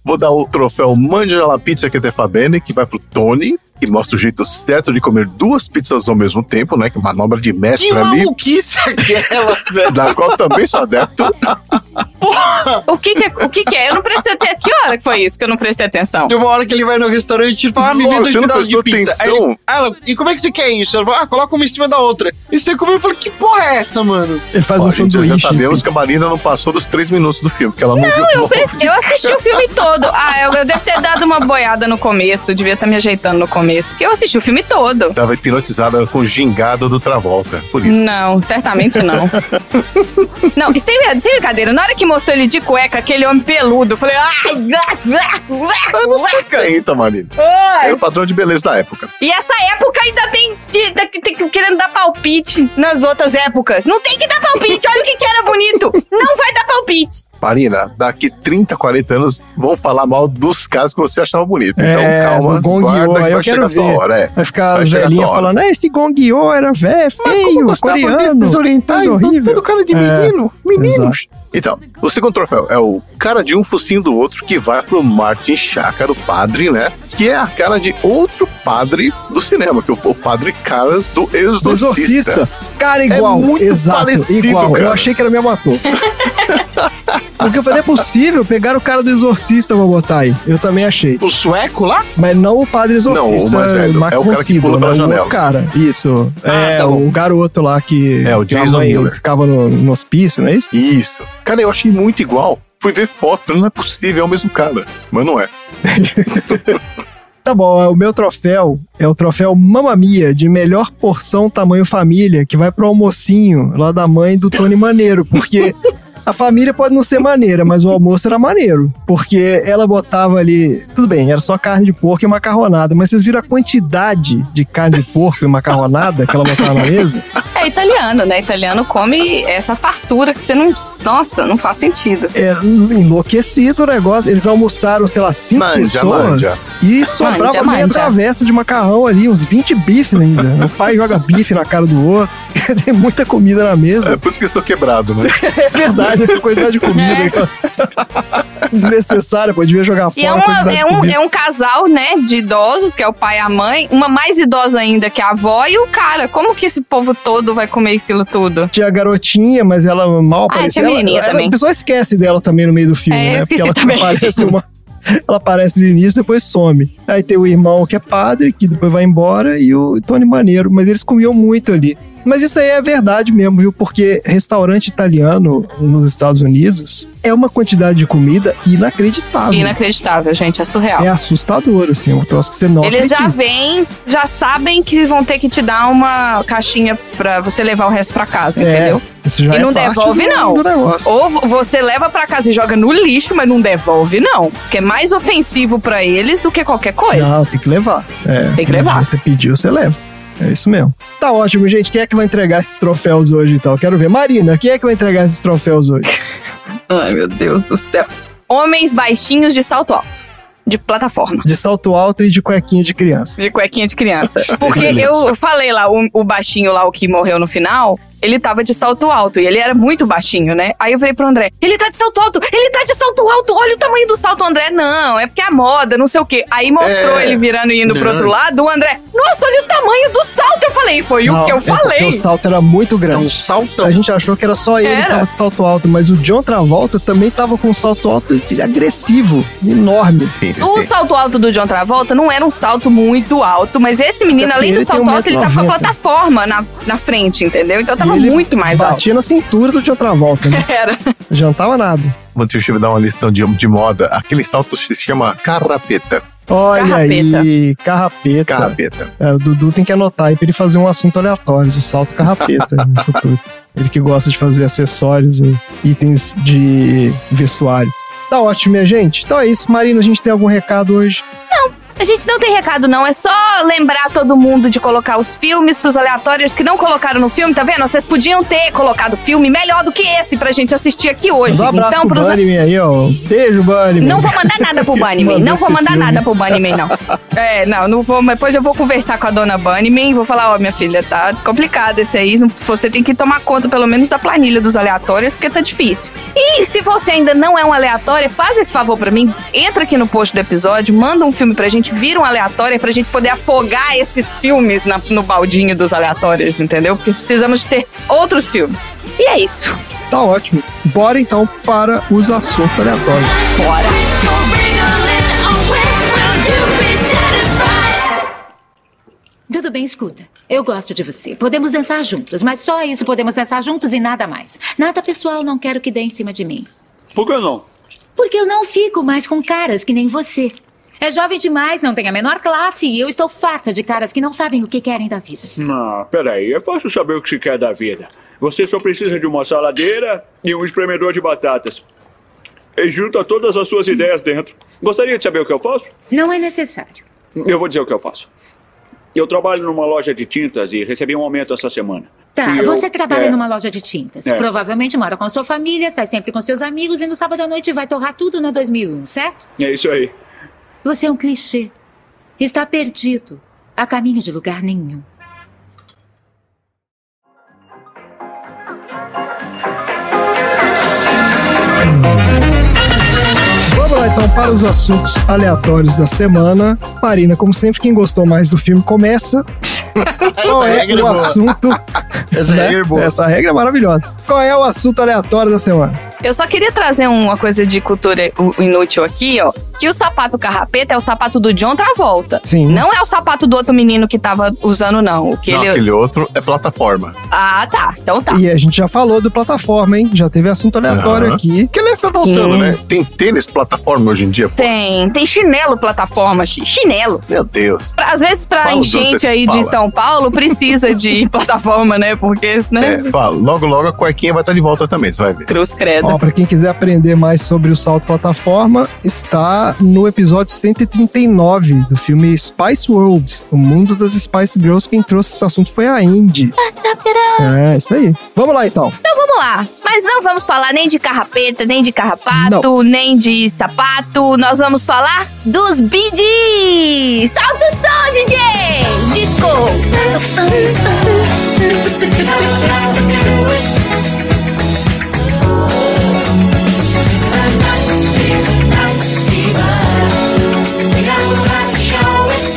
Vou dar o troféu Mangia la Pizza que te fa bene, que vai pro Tony, que mostra o jeito certo de comer duas pizzas ao mesmo tempo, né? Que manobra de Que mestre ali, maluquice é aquela, velho. da qual também sou adepto. O que que é? O que que é? Eu não prestei atenção. Que hora que foi isso que eu não prestei atenção? Tem uma hora que ele vai no restaurante e fala, ah, me vê Nossa, dois não pedaços de pizza. Aí atenção? ele, ah, ela, e como é que você quer isso? Ela fala, ah, coloca uma em cima da outra. E você comeu, eu falei, que porra é essa, mano? Ele faz Ó, um gente, sanduíche. já sabemos que a Marina não passou dos três minutos do filme, porque ela não, viu Não, eu, eu assisti o filme todo. Ah, eu, eu devo ter dado uma boiada no começo, devia estar me ajeitando no começo, porque eu assisti o filme todo. Tava hipnotizada com o gingado do Travolta, por isso. Não, certamente não. não, e sem, sem brincadeira, na hora que mostrou ele de cueca, aquele homem peludo, eu falei, Eu não sei tenta, Marina. Ai. Era o padrão de beleza da época. E essa época ainda tem, tem que- querendo dar palpite nas outras épocas. Não tem que dar palpite, olha o que, que era bonito. Não vai dar palpite. Marina, daqui 30, 40 anos vão falar mal dos caras que você achava bonito. Então É, calma, do Gong guarda que vai eu chegar ver. hora. É. Vai ficar Vai as chegar a velhinhas tua hora. falando, ah, esse Gong Yo era velho, feio, gostava coreano. desses orientais, horrível. tudo cara de É, menino, meninos. exato. Então, o segundo troféu é o cara de um focinho do outro que vai pro Martin Chácara, o padre, né? Que é a cara de outro padre do cinema, que é o, padre Caras do Exorcista. Exorcista. Cara, É igual. muito exato, parecido, igual. Eu cara. achei que era o mesmo ator. Porque eu falei, é possível pegar o cara do Exorcista pra botar aí. Eu também achei. O sueco lá? Mas não o padre Exorcista, Não, o mais velho. Max É o cara que Sydow, pula pela? O janela. outro cara. Isso. Ah, é tá o garoto lá que, É, o que Jason Miller. ficava no, no hospício, não é isso? Isso. Cara, eu achei muito igual. Fui ver foto, falei, não é possível, é o mesmo cara. Mas não é. Tá bom, é, o meu troféu é o troféu Mamma Mia, de melhor porção tamanho família, que vai pro almocinho lá da mãe do Tony Maneiro, porque a família pode não ser maneira, mas o almoço era maneiro, porque ela botava ali, tudo bem, era só carne de porco e macarronada, mas vocês viram a quantidade de carne de porco e macarronada que ela botava na mesa? É italiano, né? Italiano come essa fartura que você não. Nossa, não faz sentido. É enlouquecido o negócio. Eles almoçaram, sei lá, cinco Manja, pessoas. manja. E sobrava Manja, meia manja. travessa de macarrão ali, uns 20 bifes ainda. o pai joga bife na cara do outro. Tem muita comida na É mesa. por isso que eu estou quebrado, né? É verdade, a quantidade de comida. Desnecessária, pô. Devia jogar fora. E é, uma- é um, comida. é um casal, né, de idosos, que é o pai e a mãe, uma mais idosa ainda que a avó e o cara. Como que esse povo todo vai comer aquilo tudo? Tinha a garotinha, mas ela mal Ah, aparecia. tinha a menininha ela- também. O pessoal esquece dela também no meio do filme, É, eu né? esqueci ela também. aparece uma. Ela aparece no início, depois some. Aí tem o irmão que é padre, que depois vai embora, e o Tony Maneiro. Mas eles comiam muito ali. Mas isso aí é verdade mesmo, viu? Porque restaurante italiano nos Estados Unidos é uma quantidade de comida inacreditável. Inacreditável, gente, é surreal. É assustador, assim, um troço que você não Eles já acredita. vêm, já sabem que vão ter que te dar uma caixinha pra você levar o resto pra casa, É, entendeu? isso já e é não devolve, do- não. do. Ou vo- você leva pra casa e joga no lixo, mas não devolve, não. Porque é mais ofensivo pra eles do que qualquer coisa. Não, tem que levar. É, Tem que levar. Você pediu, você leva. É isso mesmo. Tá ótimo, gente. Quem é que vai entregar esses troféus hoje, então? Quero ver. Marina, quem é que vai entregar esses troféus hoje? Ai, meu Deus do céu. Homens baixinhos de salto alto. De plataforma. De salto alto e de cuequinha de criança. De cuequinha de criança. Porque eu falei lá, o, o baixinho lá, o que morreu no final, ele tava de salto alto. E ele era muito baixinho, né? Aí eu falei pro André, ele tá de salto alto, ele tá de salto alto, olha o tamanho do salto, André. Não, é porque é a moda, não sei o quê. Aí mostrou É. ele virando e indo pro Não. outro lado, o André, nossa, olha o tamanho do salto. Eu falei, foi Não, o que eu é falei. o salto era muito grande. um saltão. A gente achou que era só ele que Era. tava de salto alto, mas o John Travolta também tava com um salto alto agressivo, enorme. Sim, O salto alto do John Travolta não era um salto muito alto, mas esse menino, É além do salto alto, ele tava com a 1,90. plataforma na, na frente, entendeu? Então tava ele muito mais alto. Batia na cintura do John Travolta, né? Era. Jantava nada. Vou te dar uma lição de, de moda. Aquele salto se chama carrapeta. Olha Carrapeta. aí, carrapeta. Carrapeta. É, o Dudu tem que anotar aí pra ele fazer um assunto aleatório de salto carrapeta no futuro. Ele que gosta de fazer acessórios e itens de vestuário. Tá ótimo, minha gente. Então é isso. Marina, a gente tem algum recado hoje? A gente não tem recado, não. É só lembrar todo mundo de colocar os filmes pros aleatórios que não colocaram no filme, tá vendo? Vocês podiam ter colocado filme melhor do que esse pra gente assistir aqui hoje. Um abraço então, pro pros. Bunnyman aí, ó. Beijo, Bunnyman. Não vou mandar nada pro Bunnyman. Não vou mandar filme. nada pro Bunnyman, não. É, não, não vou. Depois eu vou conversar com a dona Bunnyman e vou falar: ó, minha filha, tá complicado esse aí. Você tem que tomar conta, pelo menos, da planilha dos aleatórios, porque tá difícil. E se você ainda não é um aleatório, faz esse favor pra mim. Entra aqui no post do episódio, manda um filme pra gente, vira um aleatório pra gente poder afogar esses filmes na- no baldinho dos aleatórios, entendeu? Porque precisamos de ter outros filmes. E é isso. Tá ótimo. Bora então para os assuntos aleatórios. Bora. Tudo bem, escuta. Eu gosto de você. Podemos dançar juntos, mas só isso podemos dançar juntos e nada mais. Nada pessoal, não quero que dê em cima de mim. Por que não? Porque eu não fico mais com caras que nem você. É jovem demais, não tem a menor classe e eu estou farta de caras que não sabem o que querem da vida. Ah, peraí, é fácil saber o que se quer da vida. Você só precisa de uma saladeira e um espremedor de batatas. E junta todas as suas ideias dentro. Gostaria de saber o que eu faço? Não é necessário. Eu vou dizer o que eu faço. Eu trabalho numa loja de tintas e recebi um aumento essa semana. Tá, E eu- você trabalha é, numa loja de tintas. É. Provavelmente mora com sua família, sai sempre com seus amigos e no sábado à noite vai torrar tudo na 2001, certo? É isso aí. Você é um clichê. Está perdido. A caminho de lugar nenhum. Vamos lá então para os assuntos aleatórios da semana. Marina, como sempre, quem gostou mais do filme começa. Qual Essa é regra o boa. assunto? Essa né? regra é boa. Essa regra é maravilhosa. Qual é o assunto aleatório da semana? Eu só queria trazer uma coisa de cultura inútil aqui, ó. Que o sapato carrapeta é o sapato do John Travolta. Sim. Não é o sapato do outro menino que tava usando, não. O que Não, ele... aquele outro é plataforma. Ah, tá. Então tá. E a gente já falou do plataforma, hein? Já teve assunto aleatório Aham. aqui. Que aliás tá voltando, Sim. né? Tem tênis plataforma hoje em dia? Pô, Tem, tem chinelo plataforma, chi- chinelo. Meu Deus. Pra- Às vezes, pra enchente aí de fala? São Paulo, precisa de plataforma, né? Porque, né? É, fala, logo, logo a cuequinha vai estar de volta também, você vai ver. Cruz credo. Ó, pra quem quiser aprender mais sobre o salto plataforma, está no episódio 139 do filme Spice World, o mundo das Spice Girls. Quem trouxe esse assunto foi a Indy. É, isso aí. Vamos lá então. Então vamos lá. Mas não vamos falar nem de carrapeta, nem de carrapato, nem de sapato. Nós vamos falar dos BDs. Solta o som, DJ! Disco!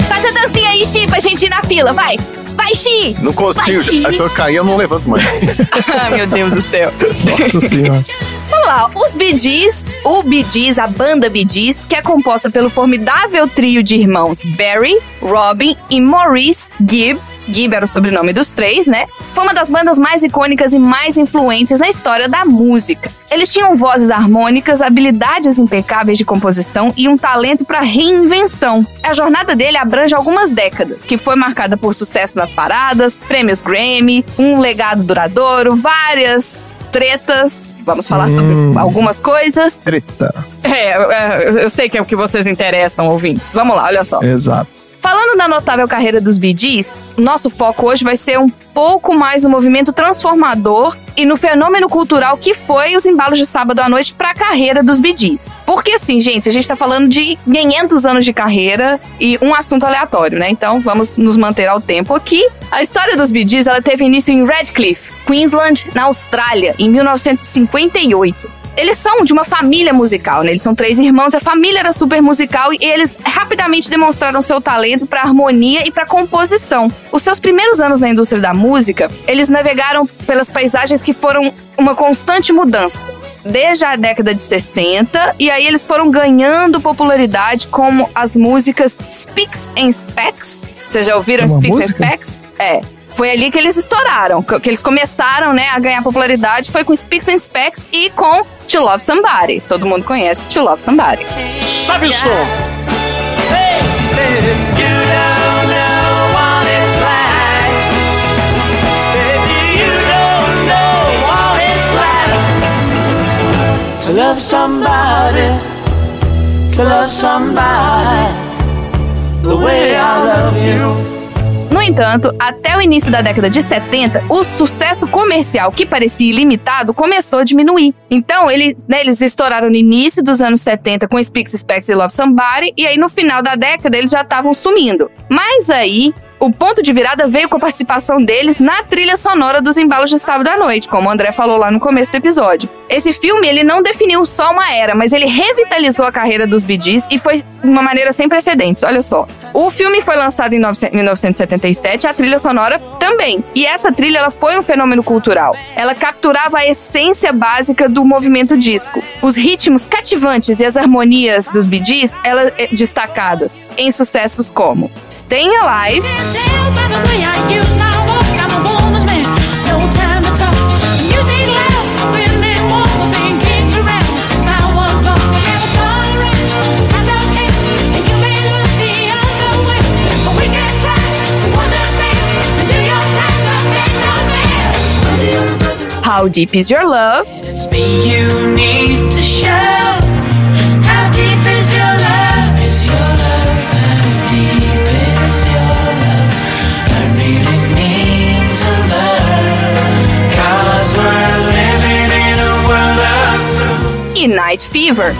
Faz a dancinha aí, Chi, pra gente ir na fila, vai! Vai, Chi! Não consigo, Vai, Chi! acho que eu caí, eu não levanto mais. ah, meu Deus do céu. Nossa senhora. Vamos lá, os Gees, o Bee Gees, a banda Bee Gees, que é composta pelo formidável trio de irmãos Barry, Robin e Maurice Gibb, Gibb era o sobrenome dos três, né? Foi uma das bandas mais icônicas e mais influentes na história da música. Eles tinham vozes harmônicas, habilidades impecáveis de composição e um talento para reinvenção. A jornada dele abrange algumas décadas, que foi marcada por sucesso nas paradas, prêmios Grammy, um legado duradouro, várias tretas. Vamos falar sobre Hum. algumas coisas. Treta. É, é, eu, eu sei que é o que vocês interessam, ouvintes. Vamos lá, olha só. Exato. Falando na notável carreira dos Gees, nosso foco hoje vai ser um pouco mais o movimento transformador e no fenômeno cultural que foi os embalos de sábado à noite pra carreira dos Gees. Porque assim, gente, a gente tá falando de 500 anos de carreira e um assunto aleatório, né? Então vamos nos manter ao tempo aqui. A história dos Gees, ela teve início em Redcliffe, Queensland, na Austrália, em 1958 eles são de uma família musical, né? Eles são três irmãos, a família era super musical e eles rapidamente demonstraram seu talento para harmonia e para composição. Os seus primeiros anos na indústria da música, eles navegaram pelas paisagens que foram uma constante mudança. Desde a década de 60, e aí eles foram ganhando popularidade como as músicas Speaks and Specs. Vocês já ouviram Speaks música? and Specs? É. Foi ali que eles estouraram, que que eles começaram, né, a ganhar popularidade, foi com Speaks and Specs e com To Love Somebody. Todo mundo conhece To Love Somebody. Sobe o som. To love somebody, to love somebody the way I love you. No entanto, até o início da década de 70, o sucesso comercial que parecia ilimitado começou a diminuir. Então, eles, né, eles estouraram no início dos anos 70 com Speaks, Specs e Love Somebody, e aí no final da década eles já estavam sumindo. Mas aí, o ponto de virada veio com a participação deles na trilha sonora dos embalos de sábado à noite, como o André falou lá no começo do episódio. Esse filme, ele não definiu só uma era, mas ele revitalizou a carreira dos Bee Gees e foi de uma maneira sem precedentes, olha só. O filme foi lançado em 900 1977, a trilha sonora também. E essa trilha, ela foi um fenômeno cultural. Ela capturava a essência básica do movimento disco. Os ritmos cativantes e as harmonias dos Bee Gees, elas eh, destacadas em sucessos como Staying Alive, How Deep Is Your Love, It's me you need to show. How deep is your love? E Night Fever.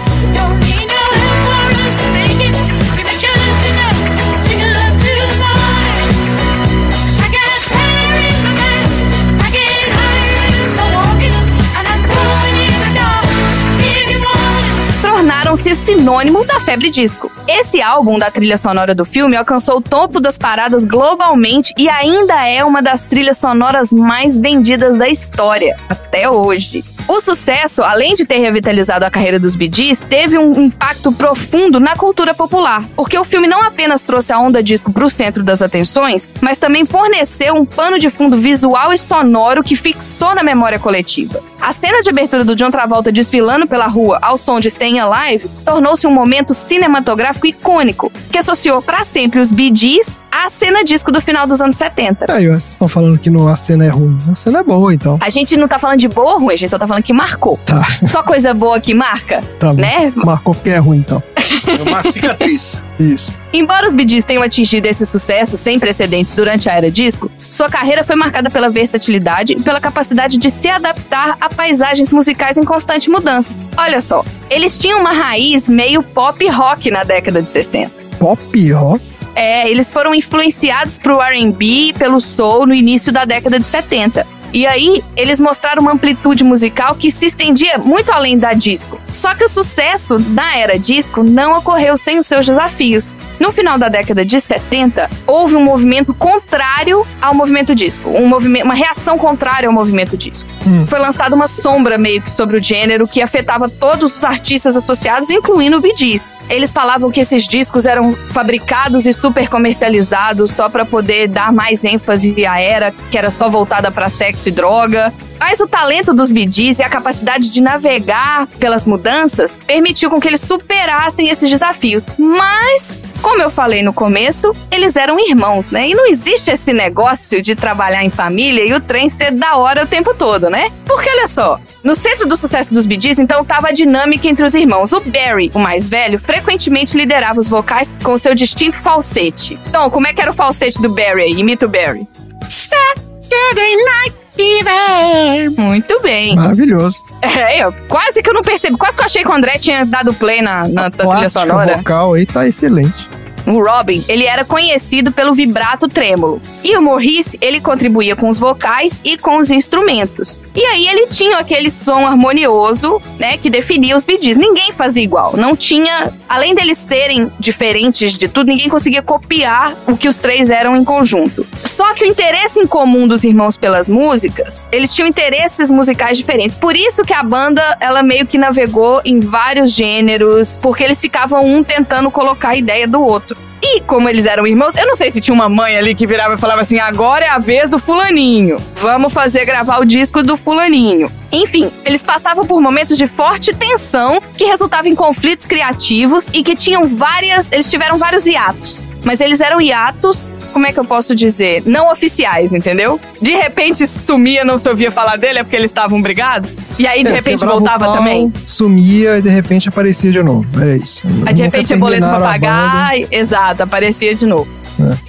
tornaram-se sinônimo da febre disco. Esse álbum da trilha sonora do filme alcançou o topo das paradas globalmente e ainda é uma das trilhas sonoras mais vendidas da história, até hoje. O sucesso, além de ter revitalizado a carreira dos Gees, teve um impacto profundo na cultura popular, porque o filme não apenas trouxe a onda disco para o centro das atenções, mas também forneceu um pano de fundo visual e sonoro que fixou na memória coletiva. A cena de abertura do John Travolta desfilando pela rua ao som de Staying Alive tornou-se um momento cinematográfico icônico, que associou para sempre os Bee Gees à cena disco do final dos anos 70. Aí, ó, vocês estão falando que não, a cena é ruim. A cena é boa, então. A gente não tá falando de boa ou ruim, a gente só tá falando que marcou. Tá. Só coisa boa que marca, Tá né? Marcou porque é ruim, então. É uma cicatriz. Isso. Embora os Bee Gees tenham atingido esse sucesso sem precedentes durante a era disco, sua carreira foi marcada pela versatilidade e pela capacidade de se adaptar a paisagens musicais em constante mudança. Olha só, eles tinham uma raiz meio pop rock na década de 60. Pop rock? É, eles foram influenciados pro R&B e pelo soul no início da década de 70. E aí, eles mostraram uma amplitude musical que se estendia muito além da disco. Só que o sucesso na era disco não ocorreu sem os seus desafios. No final da década de 70, houve um movimento contrário ao movimento disco, um movimento, uma reação contrária ao movimento disco. Foi lançada uma sombra meio que sobre o gênero que afetava todos os artistas associados, incluindo o Gees. Eles falavam que esses discos eram fabricados e super comercializados só para poder dar mais ênfase à era que era só voltada para sexo e droga. Mas o talento dos Gees e a capacidade de navegar pelas mudanças permitiu com que eles superassem esses desafios. Mas, como eu falei no começo, eles eram irmãos, né? E não existe esse negócio de trabalhar em família e o trem ser da hora o tempo todo, né? Porque olha só, no centro do sucesso dos Gees, então estava a dinâmica entre os irmãos. O Barry, o mais velho, frequentemente liderava os vocais com seu distinto falsete. Então, como é que era o falsete do Barry? Imita o Barry. Saturday night Fever. Muito bem. Maravilhoso. É, eu quase que eu não percebi. Quase que eu achei que o André tinha dado play na, na, na trilha sonora. vocal aí tá excelente. O Robin, ele era conhecido pelo vibrato trêmulo. E o Maurice, ele contribuía com os vocais e com os instrumentos. E aí ele tinha aquele som harmonioso, né, que definia os Gees. Ninguém fazia igual. Não tinha, além deles serem diferentes de tudo, ninguém conseguia copiar o que os três eram em conjunto. Só que o interesse em comum dos irmãos pelas músicas, eles tinham interesses musicais diferentes. Por isso que a banda, ela meio que navegou em vários gêneros, porque eles ficavam um tentando colocar a ideia do outro. E como eles eram irmãos, eu não sei se tinha uma mãe ali que virava e falava assim: agora é a vez do fulaninho. Vamos fazer gravar o disco do fulaninho. Enfim, eles passavam por momentos de forte tensão que resultavam em conflitos criativos e que tinham várias. Eles tiveram vários hiatos. Mas eles eram hiatos, como é que eu posso dizer? Não oficiais, entendeu? De repente sumia, não se ouvia falar dele, é porque eles estavam brigados. E aí, de É, repente, voltava pau, também. Sumia e de repente aparecia de novo. Era isso. Aí, de repente, é boleto pra pagar. Exato, aparecia de novo.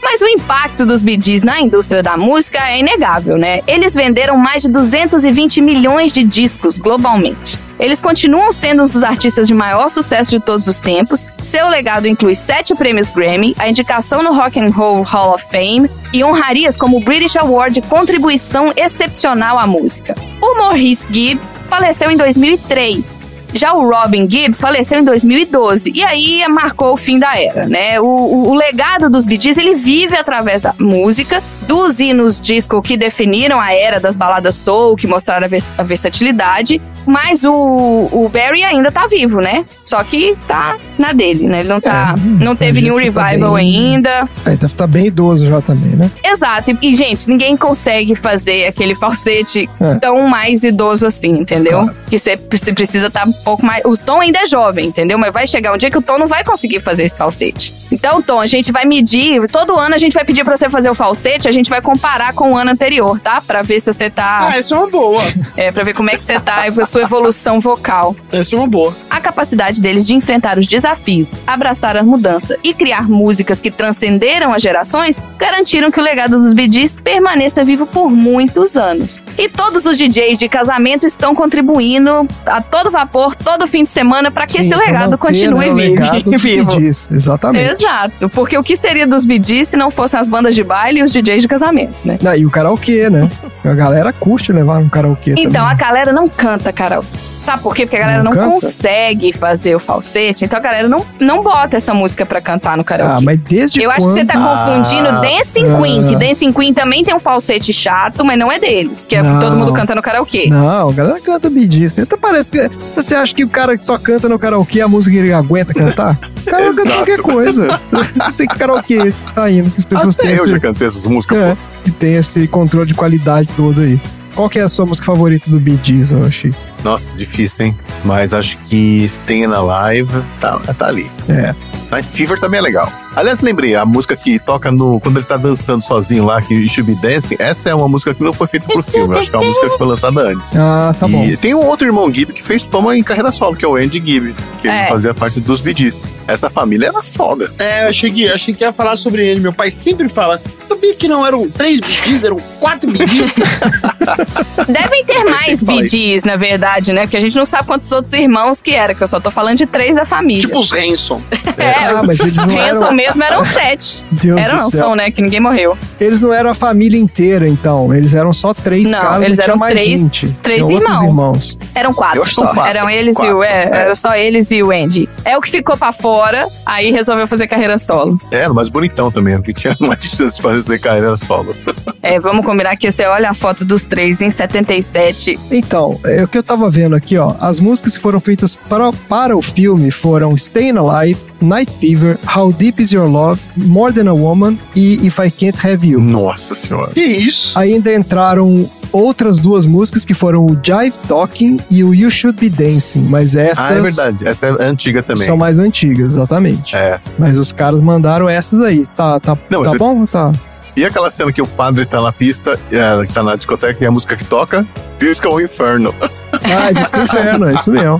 Mas o impacto dos Gees na indústria da música é inegável, né? Eles venderam mais de 220 milhões de discos globalmente. Eles continuam sendo um dos artistas de maior sucesso de todos os tempos. Seu legado inclui sete prêmios Grammy, a indicação no Rock and Roll Hall of Fame e honrarias como o British Award de contribuição excepcional à música. O Maurice Gibb faleceu em 2003. Já o Robin Gibb faleceu em 2012 e aí marcou o fim da era, né? O, o- o legado dos Bee Gees, ele vive através da música, dos hinos disco que definiram a era das baladas soul, que mostraram a, vers- a versatilidade, mas o, o Barry ainda tá vivo, né? Só que tá na dele, né? Ele não tá, não teve nenhum tá revival bem- ainda. É, deve estar bem idoso já também, né? Exato. E, e, gente, ninguém consegue fazer aquele falsete É. tão mais idoso assim, entendeu? Que você precisa estar um pouco mais. O Tom ainda é jovem, entendeu? Mas vai chegar um dia que o Tom não vai conseguir fazer esse falsete. Então, Tom, a gente vai medir. Todo ano a gente vai pedir pra você fazer o falsete, a gente vai comparar com o ano anterior, tá? Pra ver se você tá. Ah, essa é uma boa. É, pra ver como é que você tá, a sua evolução vocal. Essa é uma boa. A capacidade deles de enfrentar os desafios, abraçar a mudança e criar músicas que transcenderam as gerações garantiram que o legado dos Gees permaneça vivo por muitos anos. E todos os DJs de casamento estão contribuindo a todo vapor, todo fim de semana, para que Sim, esse legado continue né, o vivo. legado vivo. Gees, Exatamente. Exato, porque o que seria dos Gees se não fossem as bandas de baile e os DJs de casamento, né? Ah, e o karaokê, né? A galera curte levar um karaokê Então, também. a galera não canta karaokê. Sabe por quê? Porque a galera Não não, consegue fazer o falsete, então a galera não, não bota essa música pra cantar no karaokê. Ah, mas desde Eu acho que você tá quando- confundindo Ah, Dancing ah. Queen, que Dancing Queen também tem um falsete chato, mas não é deles, que é Não. todo mundo canta no karaokê. Não, a galera canta Bee Gees. Até parece que. Você acha que o cara que só canta no karaokê a música que ele aguenta cantar? O cara canta qualquer coisa. Não sei que karaokê é esse que tá indo, que as pessoas Até têm eu esse, já cantei essas músicas. é, que tem esse controle de qualidade todo aí. Qual que é a sua música favorita do Bee Gees, Oxi? Nossa, difícil, hein? Mas acho que Staying Alive tá, tá ali. É. Night Fever também é legal. Aliás, lembrei, a música que toca no. Quando ele tá dançando sozinho lá, que Should Be Dancing, essa é uma música que não foi feita pro filme. Eu acho que é uma música que foi lançada antes. Ah, tá e bom. tem um outro irmão Gibb que fez fama em carreira solo, que é o Andy Gibb, que É. ele fazia parte dos Gees. Essa família era foda. É, eu achei que, achei que ia falar sobre ele. Meu pai sempre fala: sabia que não eram três Gees, eram quatro Gees? Devem ter mais. Gees, na verdade, né? Porque a gente não sabe quantos outros irmãos que era, que eu só tô falando de três da família. tipo os Hanson. é, Ah, mas eles os não eram- Hanson mesmo eram sete. Deus eram, do não céu. são, né? Que ninguém morreu. Eles não eram a família inteira, então. Eles eram só três Não, caras, eles eram mais três- gente. três irmãos. irmãos. Eram quatro só. quatro. Eram eles e o. Quatro, É, é. era só eles e o Andy. É o que ficou pra fora, aí resolveu fazer carreira solo. Era mais bonitão também, porque tinha mais chance de fazer carreira solo. É, vamos combinar que você olha a foto dos três em 77. Então, é o que eu tava vendo aqui, ó. As músicas que foram feitas para, para o filme foram Staying Alive, Night Fever, How Deep Is Your Love, More Than a Woman e If I Can't Have You. Nossa senhora. Que isso? Ainda entraram outras duas músicas que foram o Jive Talking e o You Should Be Dancing, mas essas Ah, é verdade. Essa é antiga também. são mais antigas, exatamente. É. Mas os caras mandaram essas aí. Tá, tá, Não, tá mas bom? Tá. E aquela cena que o padre tá na pista, é, que tá na discoteca e a música que toca? Disco Inferno. Ah, Disco Inferno, é isso mesmo.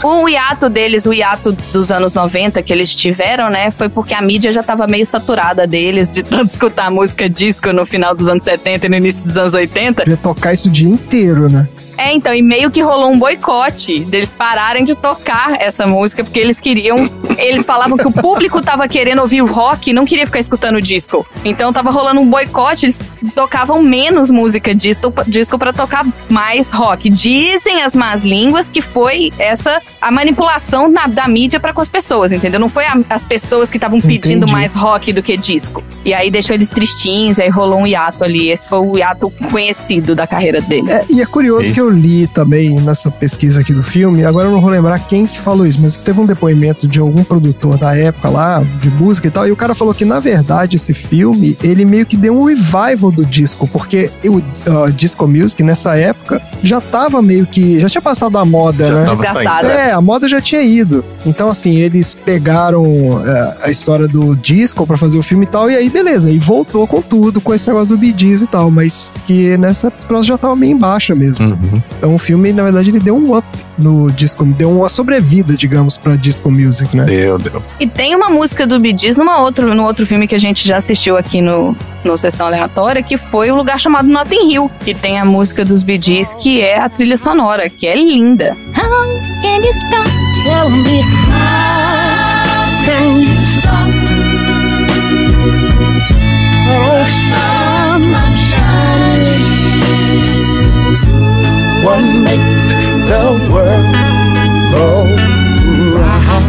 O hiato deles, o hiato dos anos 90 que eles tiveram, né? Foi porque a mídia já tava meio saturada deles, de tanto escutar música disco no final dos anos 70 e no início dos anos 80. Ia tocar isso o dia inteiro, né? É, então, e meio que rolou um boicote deles pararem de tocar essa música, porque eles queriam. Eles falavam que o público tava querendo ouvir o rock e não queria ficar escutando disco. Então tava rolando um boicote, eles tocavam menos música disco, disco para tocar mais rock. Dizem as más línguas que foi essa a manipulação na- da mídia para com as pessoas, entendeu? Não foi a- as pessoas que estavam pedindo Entendi. mais rock do que disco. E aí deixou eles tristinhos, e aí rolou um hiato ali. Esse foi o hiato conhecido da carreira deles. É, e é curioso que eu li também nessa pesquisa aqui do filme, agora eu não vou lembrar quem que falou isso, mas teve um depoimento de algum produtor da época lá, de música e tal, e o cara falou que, na verdade, esse filme, ele meio que deu um revival do disco, porque o uh, disco music, nessa época, já tava meio que, já tinha passado a moda, Já né? Desgastada. É, a moda já tinha ido. Então, assim, eles pegaram é, a história do disco pra fazer o filme e tal, e aí, beleza, e voltou com tudo, com esse negócio do Bee Gees e tal, mas que nessa troço já tava meio em baixa mesmo. Então o filme, na verdade, ele deu um up no disco, deu uma sobrevida, digamos, pra disco music, né? Deu, deu. E tem uma música do Bee Gees numa outro, no outro filme que a gente já assistiu aqui no, no Sessão Aleatória, que foi um lugar chamado Notting Hill, que tem a música dos Bee Gees, que é a trilha sonora, que é linda. How can you stop? Tell me how can you stop? Oh, What makes the world go round?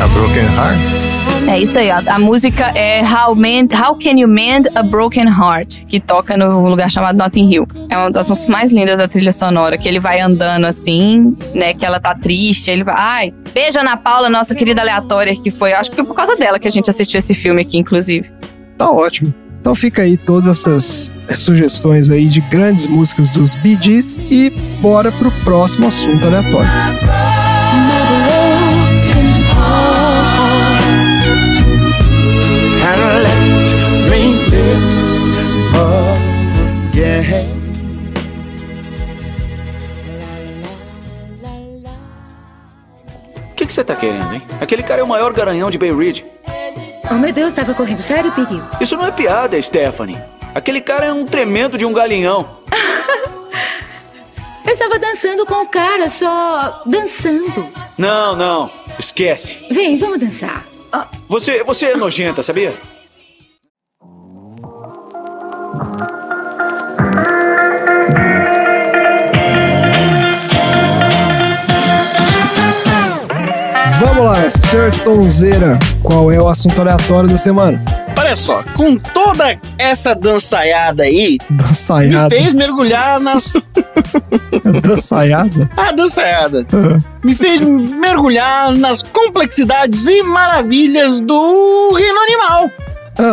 A Broken Heart. É isso aí, ó. a música é How, Mend, How Can You Mend a Broken Heart, que toca no lugar chamado Notting Hill. É uma das músicas mais lindas da trilha sonora, que ele vai andando assim, né, que ela tá triste, ele vai, ai, beijo Ana Paula, nossa querida aleatória, que foi, acho que foi por causa dela que a gente assistiu esse filme aqui, inclusive. Tá ótimo. Então fica aí todas essas eh, sugestões aí de grandes músicas dos Bee Gees e bora pro próximo assunto aleatório. O que que você tá querendo, hein? Aquele cara é o maior garanhão de Bay Ridge. Oh, meu Deus, estava correndo sério, perigo. Isso não é piada, Stephanie. Aquele cara é um tremendo de um galinhão. Eu estava dançando com o cara, só dançando. Não, não. Esquece. Vem, vamos dançar. Ah, Você, você é nojenta, sabia? Vamos lá, Sertonzeira, qual é o assunto aleatório da semana? Olha só, com toda essa dançaiada aí, Dançaiada. me fez mergulhar nas. Dançaiada? Ah, dançaiada. Me fez mergulhar nas complexidades e maravilhas do reino animal.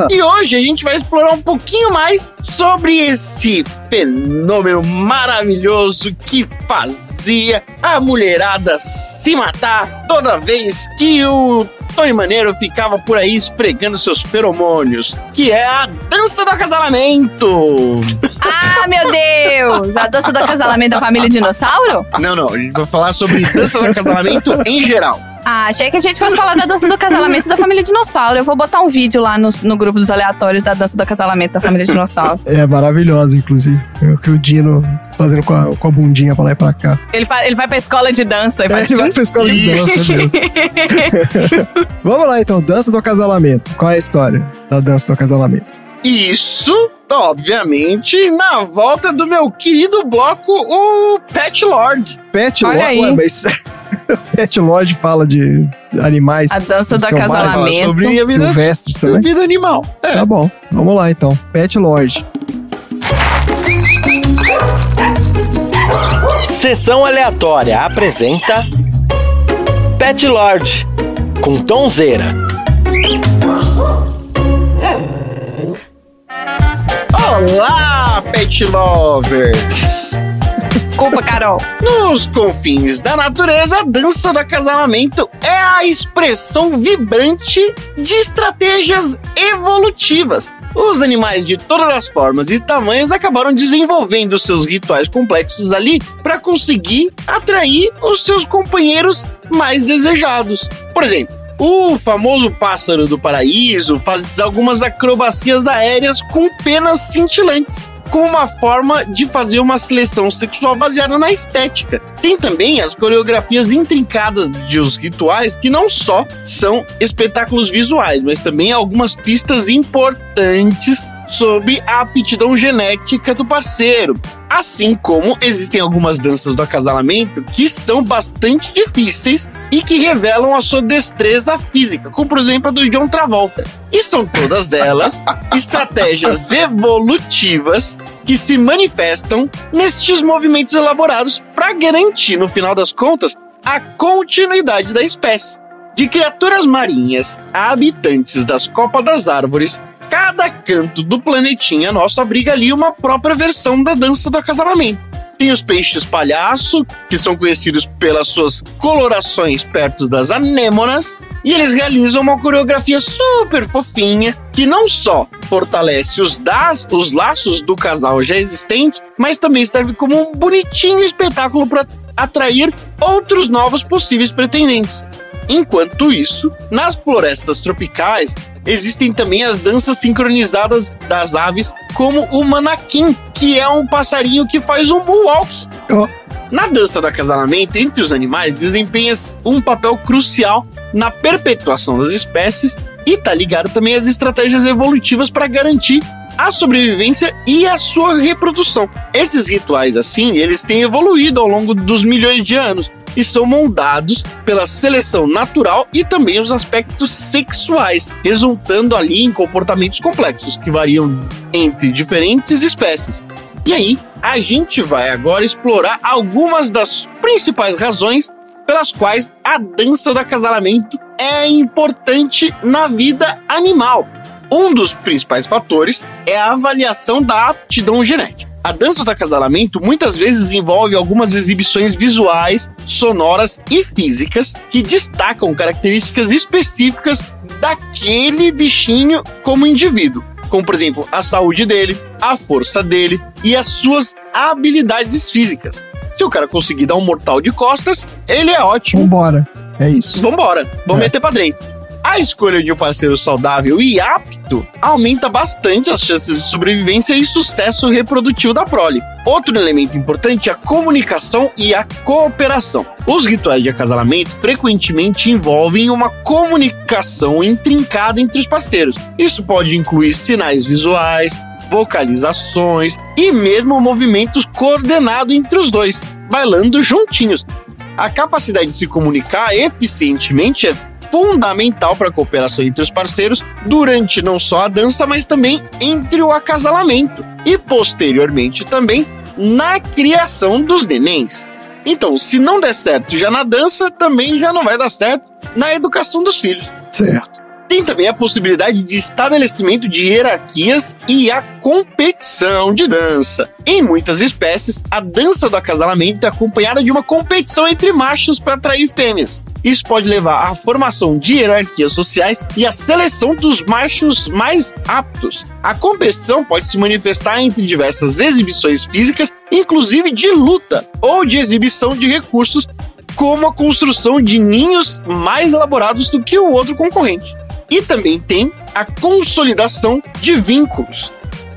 E hoje a gente vai explorar um pouquinho mais sobre esse fenômeno maravilhoso que fazia a mulherada se matar toda vez que o Tony Maneiro ficava por aí esfregando seus feromônios, que é a dança do acasalamento. Ah, meu Deus! A dança do acasalamento da família dinossauro? Não, não, a gente vai falar sobre dança do acasalamento em geral. Ah, achei que a gente fosse falar da dança do casalamento da família dinossauro. Eu vou botar um vídeo lá no, no grupo dos aleatórios da dança do casalamento da família dinossauro. É maravilhosa, inclusive. É o que o Dino fazendo com a, com a bundinha pra lá e pra cá. Ele, fa- ele vai pra escola de dança e É, faz ele vai pra escola de dança mesmo. Vamos lá então, dança do acasalamento. Qual é a história da dança do acasalamento? Isso, obviamente, na volta do meu querido bloco, o Pet Lord. Pet Olha Lord, aí. ué, mas Pet Lord fala de animais. A dança do acasalamento. Sobre a vida- silvestres sobre também. vida animal. É. Tá bom, vamos lá então. Pet Lord. Sessão aleatória apresenta Pet Lord com Tonzeira. Olá, Pet Lovers! Desculpa, Carol. Nos confins da natureza, a dança do acasalamento é a expressão vibrante de estratégias evolutivas. Os animais de todas as formas e tamanhos acabaram desenvolvendo seus rituais complexos ali para conseguir atrair os seus companheiros mais desejados. Por exemplo, o famoso pássaro do paraíso faz algumas acrobacias aéreas com penas cintilantes como uma forma de fazer uma seleção sexual baseada na estética. Tem também as coreografias intrincadas de os rituais que não só são espetáculos visuais, mas também algumas pistas importantes sobre a aptidão genética do parceiro. Assim como existem algumas danças do acasalamento que são bastante difíceis e que revelam a sua destreza física, como por exemplo a do John Travolta. E são todas elas estratégias evolutivas que se manifestam nestes movimentos elaborados para garantir, no final das contas, a continuidade da espécie. De criaturas marinhas a habitantes das copas das árvores, cada canto do planetinha nosso abriga ali uma própria versão da dança do acasalamento. Tem os peixes palhaço, que são conhecidos pelas suas colorações perto das anêmonas, e eles realizam uma coreografia super fofinha que não só fortalece os, das, os laços do casal já existente, mas também serve como um bonitinho espetáculo para atrair outros novos possíveis pretendentes. Enquanto isso, nas florestas tropicais existem também as danças sincronizadas das aves, como o manaquim, que é um passarinho que faz um moonwalk. Na dança do acasalamento entre os animais, desempenha um papel crucial na perpetuação das espécies e tá ligado também às estratégias evolutivas para garantir a sobrevivência e a sua reprodução. Esses rituais, assim, eles têm evoluído ao longo dos milhões de anos e são moldados pela seleção natural e também os aspectos sexuais, resultando ali em comportamentos complexos que variam entre diferentes espécies. E aí, a gente vai agora explorar algumas das principais razões pelas quais a dança do acasalamento é importante na vida animal. Um dos principais fatores é a avaliação da aptidão genética. A dança do acasalamento muitas vezes envolve algumas exibições visuais, sonoras e físicas que destacam características específicas daquele bichinho como indivíduo, como por exemplo a saúde dele, a força dele e as suas habilidades físicas. Se o cara conseguir dar um mortal de costas, ele é ótimo. Vambora. É isso. Vambora, vamos meter pra dentro. A escolha de um parceiro saudável e apto aumenta bastante as chances de sobrevivência e sucesso reprodutivo da prole. Outro elemento importante é a comunicação e a cooperação. Os rituais de acasalamento frequentemente envolvem uma comunicação intrincada entre os parceiros. Isso pode incluir sinais visuais, vocalizações e mesmo movimentos coordenados entre os dois, bailando juntinhos. A capacidade de se comunicar eficientemente é fundamental para a cooperação entre os parceiros durante não só a dança, mas também entre o acasalamento e posteriormente também na criação dos nenéns. Então, se não der certo já na dança, também já não vai dar certo na educação dos filhos. Certo. Tem também a possibilidade de estabelecimento de hierarquias e a competição de dança. Em muitas espécies, a dança do acasalamento é acompanhada de uma competição entre machos para atrair fêmeas. Isso pode levar à formação de hierarquias sociais e à seleção dos machos mais aptos. A competição pode se manifestar entre diversas exibições físicas, inclusive de luta ou de exibição de recursos, como a construção de ninhos mais elaborados do que o outro concorrente. E também tem a consolidação de vínculos.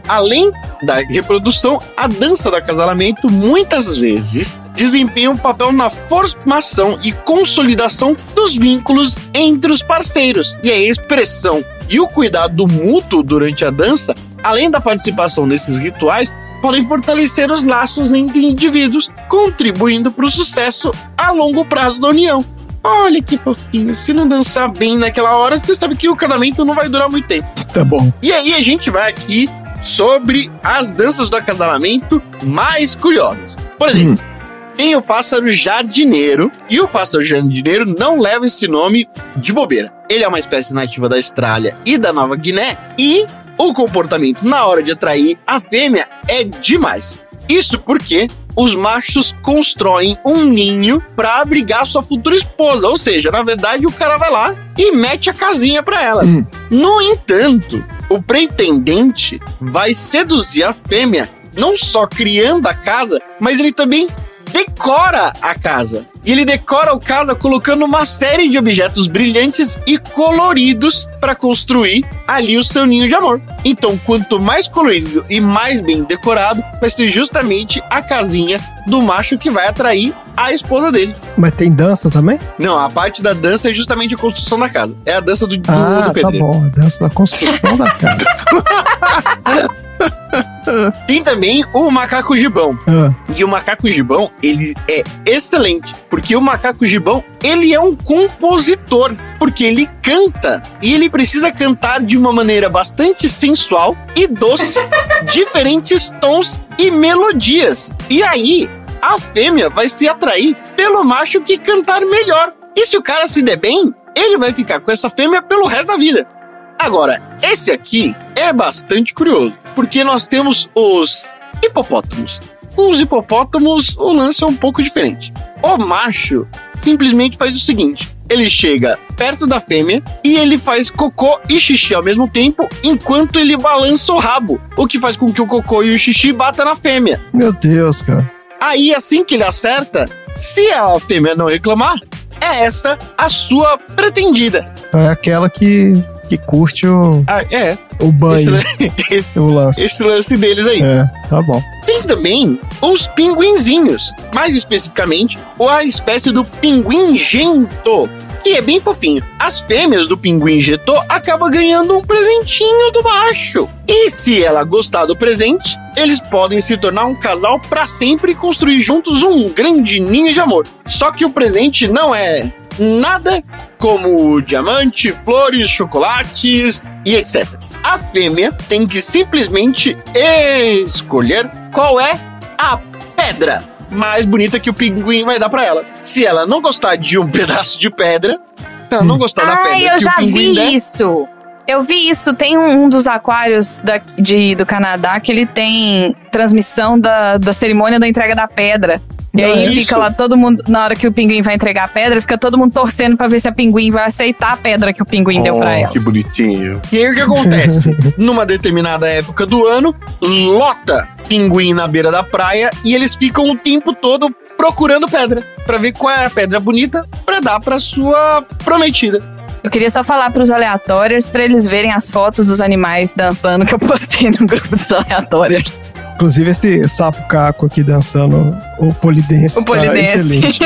Além da reprodução, a dança do acasalamento muitas vezes desempenha um papel na formação e consolidação dos vínculos entre os parceiros. E a expressão e o cuidado mútuo durante a dança, além da participação nesses rituais, podem fortalecer os laços entre indivíduos, contribuindo para o sucesso a longo prazo da união. Olha que fofinho, se não dançar bem naquela hora, você sabe que o casamento não vai durar muito tempo. Tá bom. E aí a gente vai aqui sobre as danças do acasalamento mais curiosas. Por exemplo, tem o pássaro jardineiro, e o pássaro jardineiro não leva esse nome de bobeira. Ele é uma espécie nativa da Austrália e da Nova Guiné, e o comportamento na hora de atrair a fêmea é demais. Isso porque os machos constroem um ninho pra abrigar sua futura esposa. Ou seja, na verdade, o cara vai lá e mete a casinha pra ela. No entanto, o pretendente vai seduzir a fêmea, não só criando a casa, mas ele também decora a casa. E ele decora a casa colocando uma série de objetos brilhantes e coloridos para construir ali o seu ninho de amor. Então, quanto mais colorido e mais bem decorado, vai ser justamente a casinha do macho que vai atrair a esposa dele. Mas tem dança também? Não, a parte da dança é justamente a construção da casa. É a dança do, do, ah, do tá pedreiro. bom. A dança da construção da casa. Tem também o macaco gibão. Ah. E o macaco gibão, ele é excelente, porque o macaco gibão, ele é um compositor, porque ele canta e ele precisa cantar de uma maneira bastante sensual e doce, diferentes tons e melodias. E aí, a fêmea vai se atrair pelo macho que cantar melhor. E se o cara se der bem, ele vai ficar com essa fêmea pelo resto da vida. Agora, esse aqui é bastante curioso, porque nós temos os hipopótamos. Com os hipopótamos, o lance é um pouco diferente. O macho simplesmente faz o seguinte: ele chega perto da fêmea e ele faz cocô e xixi ao mesmo tempo, enquanto ele balança o rabo, o que faz com que o cocô e o xixi batam na fêmea. Meu Deus, cara. Aí, assim que ele acerta, se a fêmea não reclamar, é essa a sua pretendida. Então é aquela que, que curte o, Ah, é. o banho, Esse, o lance. esse lance deles aí. É, tá bom. Tem também os pinguinzinhos, mais especificamente a espécie do pinguim gento, que é bem fofinho. As fêmeas do pinguim gento acabam ganhando um presentinho do macho. E se ela gostar do presente, eles podem se tornar um casal para sempre e construir juntos um grande ninho de amor. Só que o presente não é nada como diamante, flores, chocolates e etc. A fêmea tem que simplesmente escolher qual é a pedra mais bonita que o pinguim vai dar pra ela. Se ela não gostar de um pedaço de pedra, se ela não gostar da pedra Ai, eu já vi der, isso. Eu vi isso. Tem um, um dos aquários da- de, do Canadá que ele tem transmissão da, da cerimônia da entrega da pedra. E Não, aí é fica isso? lá todo mundo, na hora que o pinguim vai entregar a pedra, fica todo mundo torcendo pra ver se a pinguim vai aceitar a pedra que o pinguim deu pra Oh, ela. Que bonitinho. E aí o que acontece? Numa determinada época do ano, lota pinguim na beira da praia e eles ficam o tempo todo procurando pedra Pra ver qual é a pedra bonita pra dar pra sua prometida. Eu queria só falar pros aleatórios pra eles verem as fotos dos animais dançando que eu postei no grupo dos aleatórios. Inclusive esse sapo caco aqui dançando o polidense. O polidense. Tá excelente.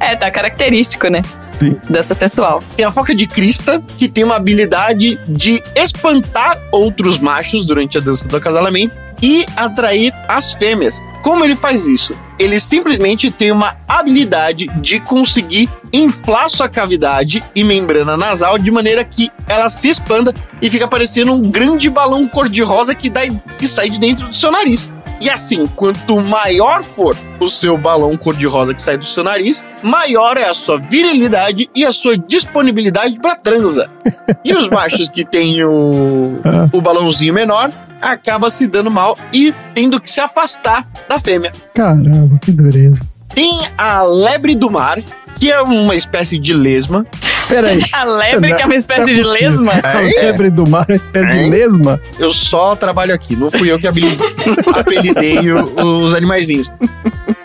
É. é, tá característico, né? Sim. Dança sensual. Tem a foca de crista, que tem uma habilidade de espantar outros machos durante a dança do acasalamento e atrair as fêmeas. Como ele faz isso? Ele simplesmente tem uma habilidade de conseguir inflar sua cavidade e membrana nasal de maneira que ela se expanda e fica parecendo um grande balão cor-de-rosa que, dá- que sai de dentro do seu nariz. E assim, quanto maior for o seu balão cor-de-rosa que sai do seu nariz, maior é a sua virilidade e a sua disponibilidade para transa. E os machos que têm o, o balãozinho menor acaba se dando mal e tendo que se afastar da fêmea. Caramba, que dureza. Tem a lebre do mar, que é uma espécie de lesma. Peraí. A lebre, que é uma espécie de lesma? A lebre do mar é uma espécie de É. lesma? Eu só trabalho aqui, não fui eu que apelidei os animaizinhos.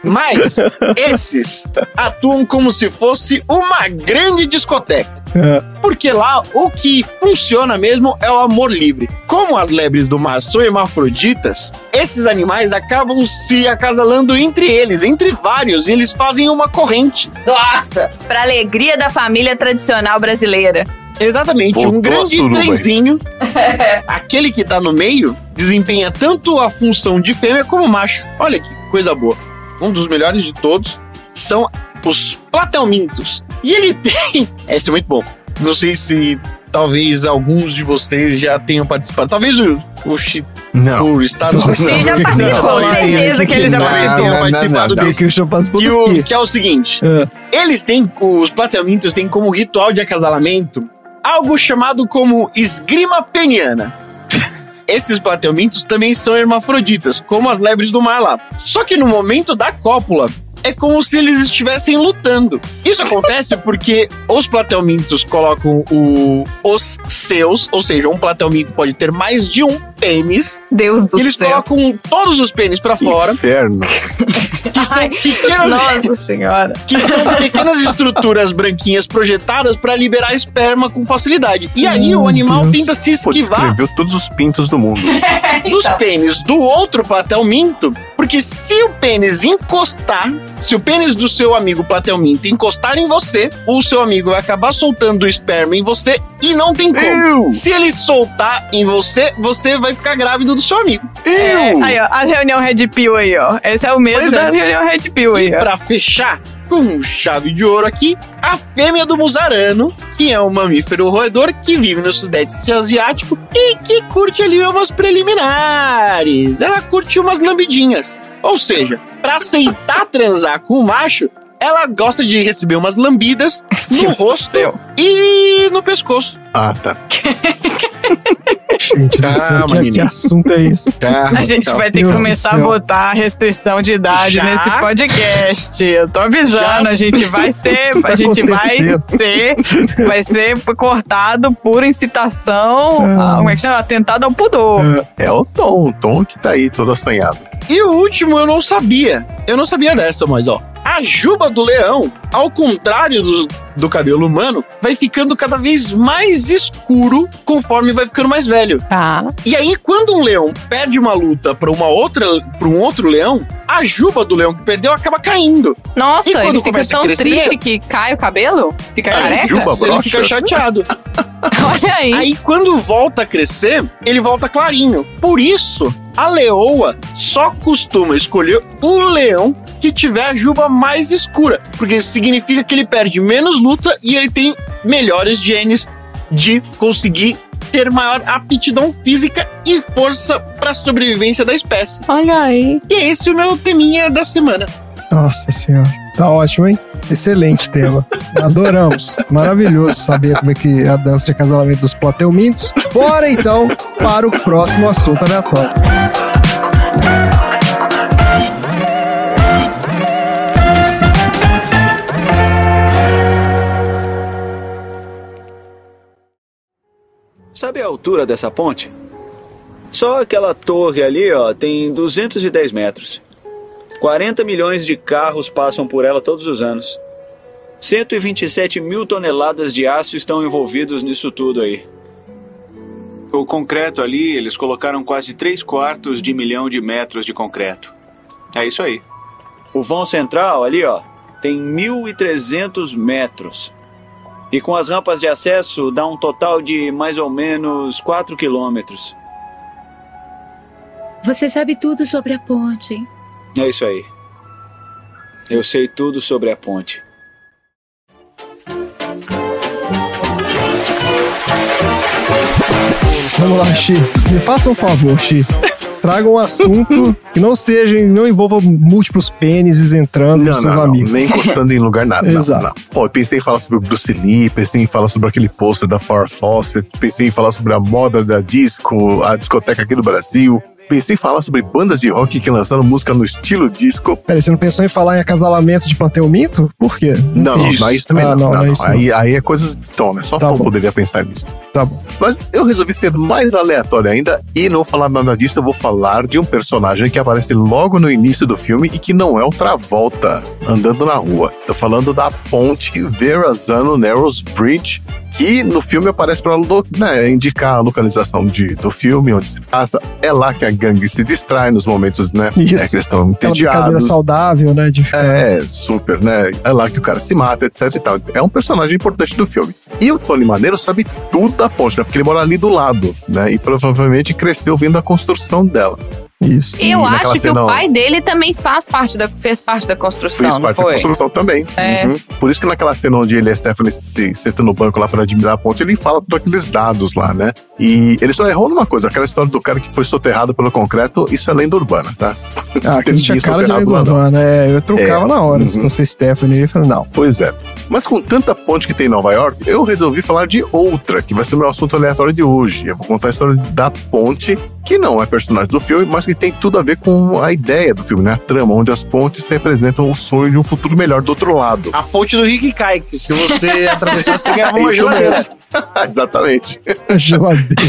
Mas esses atuam como se fosse uma grande discoteca. É. Porque lá o que funciona mesmo é o amor livre. Como as lebres do mar são hermafroditas, esses animais acabam se acasalando entre eles, entre vários, e eles fazem uma corrente. Nossa! Pra alegria da família tradicional brasileira. Exatamente, Voltou um grande trenzinho. Aquele que tá no meio desempenha tanto a função de fêmea como macho. Olha que coisa boa. Um dos melhores de todos são os platelmintos. E ele tem. Esse é muito bom. Não sei se talvez alguns de vocês já tenham participado. Talvez o, o Chi- Não. estar no Ele já participou, certeza que ele já participou. tenha não, não, participado não. O desse. Que, o, que é o seguinte: É. eles têm, os platelmintos têm como ritual de acasalamento algo chamado como esgrima peniana. Esses plateumintos também são hermafroditas, como as lebres do mar lá. Só que no momento da cópula, é como se eles estivessem lutando. Isso acontece porque os platelmintos colocam o- os seus, ou seja, um platelminto pode ter mais de um pênis. Deus do eles céu. colocam todos os pênis pra fora. Inferno. Que são pequenas, Nossa senhora. que são pequenas estruturas branquinhas projetadas pra liberar esperma com facilidade. E aí o animal tenta se Pô, esquivar escreveu todos os pintos do mundo. dos pênis do outro platelminto, porque se o pênis encostar, se o pênis do seu amigo platelminto encostar em você, o seu amigo vai acabar soltando o esperma em você e não tem como. Se ele soltar em você, você vai ficar grávido do seu amigo. É, aí, ó, a reunião Red Pill aí, ó. Esse é o medo Pois da é. reunião Red Pill aí, E ó. pra fechar, com chave de ouro aqui, a fêmea do musarano, que é um mamífero roedor que vive no sudeste asiático e que curte ali umas preliminares. Ela curte umas lambidinhas. Ou seja, pra aceitar transar com o macho, ela gosta de receber umas lambidas no rosto céu. e no pescoço. Ah, tá. Gente do céu, Calma, que, que assunto é esse? A gente vai ter que Deus começar a botar restrição de idade Já? nesse podcast. Eu tô avisando, Já? a gente vai ser, a Tá gente vai ser, vai ser cortado por incitação, Ah. a- como é que chama? Atentado ao pudor. É o Tom, o Tom que tá aí todo assanhado. E o último eu não sabia. Eu não sabia dessa, mas ó. A juba do leão, ao contrário do, do cabelo humano, vai ficando cada vez mais escuro conforme vai ficando mais velho. Tá. E aí, quando um leão perde uma luta para uma outra, para um outro leão, a juba do leão que perdeu acaba caindo. E Nossa, quando ele fica a tão crescer- triste que cai o cabelo? Fica Aí, careca? juba ele fica chateado. Olha aí. Aí, quando volta a crescer, ele volta clarinho. Por isso, a leoa só costuma escolher o leão que tiver a juba mais escura. Porque isso significa que ele perde menos luta e ele tem melhores genes de conseguir ter maior aptidão física e força para sobrevivência da espécie. Olha aí. E esse é o meu teminha da semana. Nossa senhora. Tá ótimo, hein? Excelente tema. Adoramos. Maravilhoso saber como é que é a dança de acasalamento dos plateumintos. Bora então para o próximo assunto aleatório. Sabe a altura dessa ponte? Só aquela torre ali, ó, tem 210 metros. 40 milhões de carros passam por ela todos os anos. 127 mil toneladas de aço estão envolvidos nisso tudo aí. O concreto ali, eles colocaram quase 3 quartos de milhão de metros de concreto. É isso aí. O vão central ali, ó, tem 1.300 metros. E com as rampas de acesso dá um total de mais ou menos 4 quilômetros. Você sabe tudo sobre a ponte. É isso aí. Eu sei tudo sobre a ponte. Vamos lá, Xi. Me faça um favor, Xi. Traga um assunto que não seja, não envolva múltiplos pênises entrando Não, nos seus não, não, amigos. nem encostando em lugar nada. não, Exato. não. Pô, eu pensei em falar sobre o Bruce Lee, pensei em falar sobre aquele pôster da Farrah Fawcett, pensei em falar sobre a moda da disco, a discoteca aqui do Brasil. Pensei em falar sobre bandas de rock que lançaram música no estilo disco. Peraí, você não pensou em falar em acasalamento de plateuminto? Por quê? Não, não, Isso. não é isso também Ah, não. não, não, não é não. isso não. Aí, aí é coisas de tom, né? Só Tá Tom bom. poderia pensar nisso. Tá bom. Mas eu resolvi ser mais aleatório ainda e não falar nada disso. Eu vou falar de um personagem que aparece logo no início do filme e que não é o Travolta andando na rua. Tô falando da ponte Verrazano Narrows Bridge, que no filme aparece para né, indicar a localização de, do filme, onde se passa. É lá que a gangue se distrai nos momentos, né? Isso. É que eles estão entediados. saudável, né? De ficar- É, super, né? É lá que o cara se mata, etc e tal. É um personagem importante do filme. E o Tony Maneiro sabe tudo da ponte, né? Porque ele mora ali do lado, né? E provavelmente cresceu vendo a construção dela. Isso. E eu E acho que cena, o ó, pai dele também faz parte da, fez parte da construção, Fez não parte da foi? construção também. É. Uhum. Por isso que naquela cena onde ele e a Stephanie se sentam no banco lá para admirar a ponte, ele fala todos aqueles dados lá, né? E ele só errou numa coisa, aquela história do cara que foi soterrado pelo concreto, isso é lenda urbana, tá? Ah, aquele tinha cara de soterrado lenda urbana, é. Eu trocava É. na hora. Se Uhum. fosse Stephanie, eu ia falar, não. Pois é. Mas com tanta ponte que tem em Nova York, eu resolvi falar de outra, que vai ser o meu assunto aleatório de hoje. Eu vou contar a história da ponte, que não é personagem do filme, mas que tem tudo a ver com a ideia do filme, né? A trama, onde as pontes representam o sonho de um futuro melhor do outro lado. A ponte do Rick cai, que se você atravessar, você ganhava uma geladeira. Exatamente. A geladeira.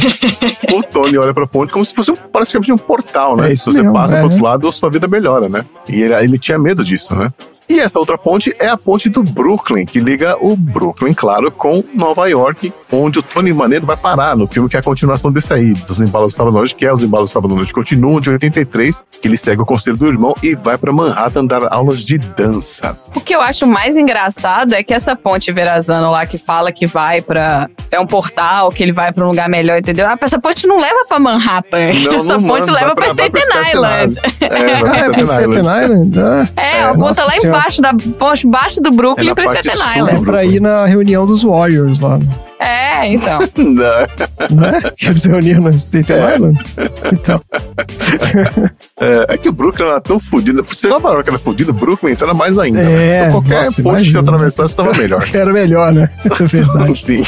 O Tony olha pra ponte como se fosse um, praticamente um portal, né? É se isso você mesmo, passa é. pro outro lado, sua vida melhora, né? E ele, ele tinha medo disso, né? E essa outra ponte é a ponte do Brooklyn, que liga o Brooklyn, claro, com Nova York, onde o Tony Maneiro vai parar no filme que é a continuação desse aí, dos Embalos do Sábado Noite, que é os Embalos do Sábado Noite continuam, de 83, que ele segue o conselho do irmão e vai pra Manhattan dar aulas de dança. O que eu acho mais engraçado é que essa ponte Verazano lá que fala que vai pra. É um portal, que ele vai pra um lugar melhor, entendeu? Ah, Essa ponte não leva pra Manhattan. Não, essa não ponte manda, leva pra Staten Staten Island. É, vai pra Ah, é pra Staten Island? Ah, É, É, a ponta nossa lá senhora. Embaixo, da embaixo do É Brooklyn na pra Staten. Island. é pra ir na reunião dos Warriors lá, É, então. Não. né? Que eles reuniam na Staten É. Island. Então, É, é que o Brooklyn era tão fodido. Por ser Nova York era fodido, o Brooklyn então era mais ainda. É, né? Então qualquer nossa, ponte que imagina. você atravessasse estava melhor. era melhor, né? É verdade. Sim.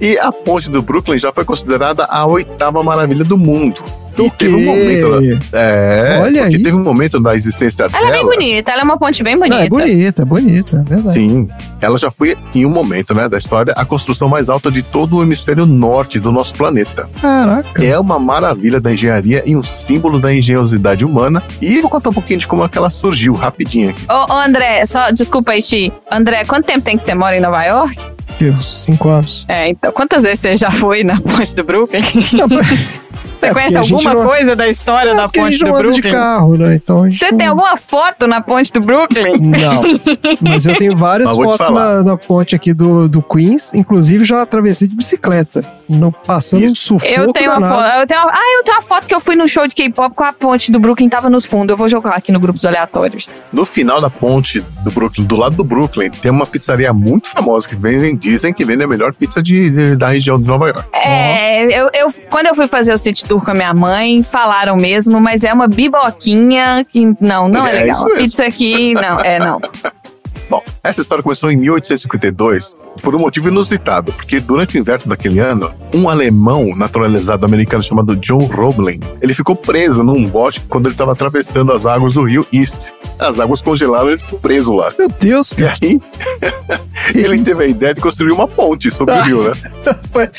E a ponte do Brooklyn já foi considerada a oitava maravilha do mundo. E teve um momento. É, Olha porque aí. teve um momento da existência Ela dela. é bem bonita, ela é uma ponte bem bonita. Não, é bonita, é bonita, é verdade. Sim, ela já foi, em um momento né, da história, a construção mais alta de todo o hemisfério norte do nosso planeta. Caraca. É uma maravilha da engenharia e um símbolo da engenhosidade humana. E vou contar um pouquinho de como é que ela surgiu, rapidinho aqui. Ô, ô, André, só, desculpa aí, Chi. André, quanto tempo tem que você mora em Nova York? Que, uns cinco anos. É, então, quantas vezes você já foi na ponte do Brooklyn? Não, Você É, conhece alguma não- coisa da história da porque a ponte do não anda de Brooklyn? carro, né? Então a gente Você não- tem alguma foto na ponte do Brooklyn? Não. Mas eu tenho várias fotos na, na ponte aqui do, do Queens. Inclusive, já atravessei de bicicleta. No, passando um sufoco Eu tenho uma foto. Eu tenho uma, ah, eu tenho uma foto que eu fui no show de K-pop com a ponte do Brooklyn tava nos fundos. Eu vou jogar aqui no grupos aleatórios. No final da ponte do Brooklyn, do lado do Brooklyn, tem uma pizzaria muito famosa que vendem, dizem que vende a melhor pizza de, de- da região de Nova York. É, eu, eu- quando eu fui fazer o city tour com a minha mãe, falaram mesmo, mas é uma biboquinha que não, não é, É legal. isso pizza aqui, não, é não. Bom, essa história começou em 1852 por um motivo inusitado, porque durante o inverno daquele ano, um alemão naturalizado americano chamado John Roebling, ele ficou preso num bote quando ele estava atravessando as águas do rio East. As águas congelaram, ele ficou preso lá. Meu Deus, E aí, ele teve a ideia de construir uma ponte sobre o rio, né?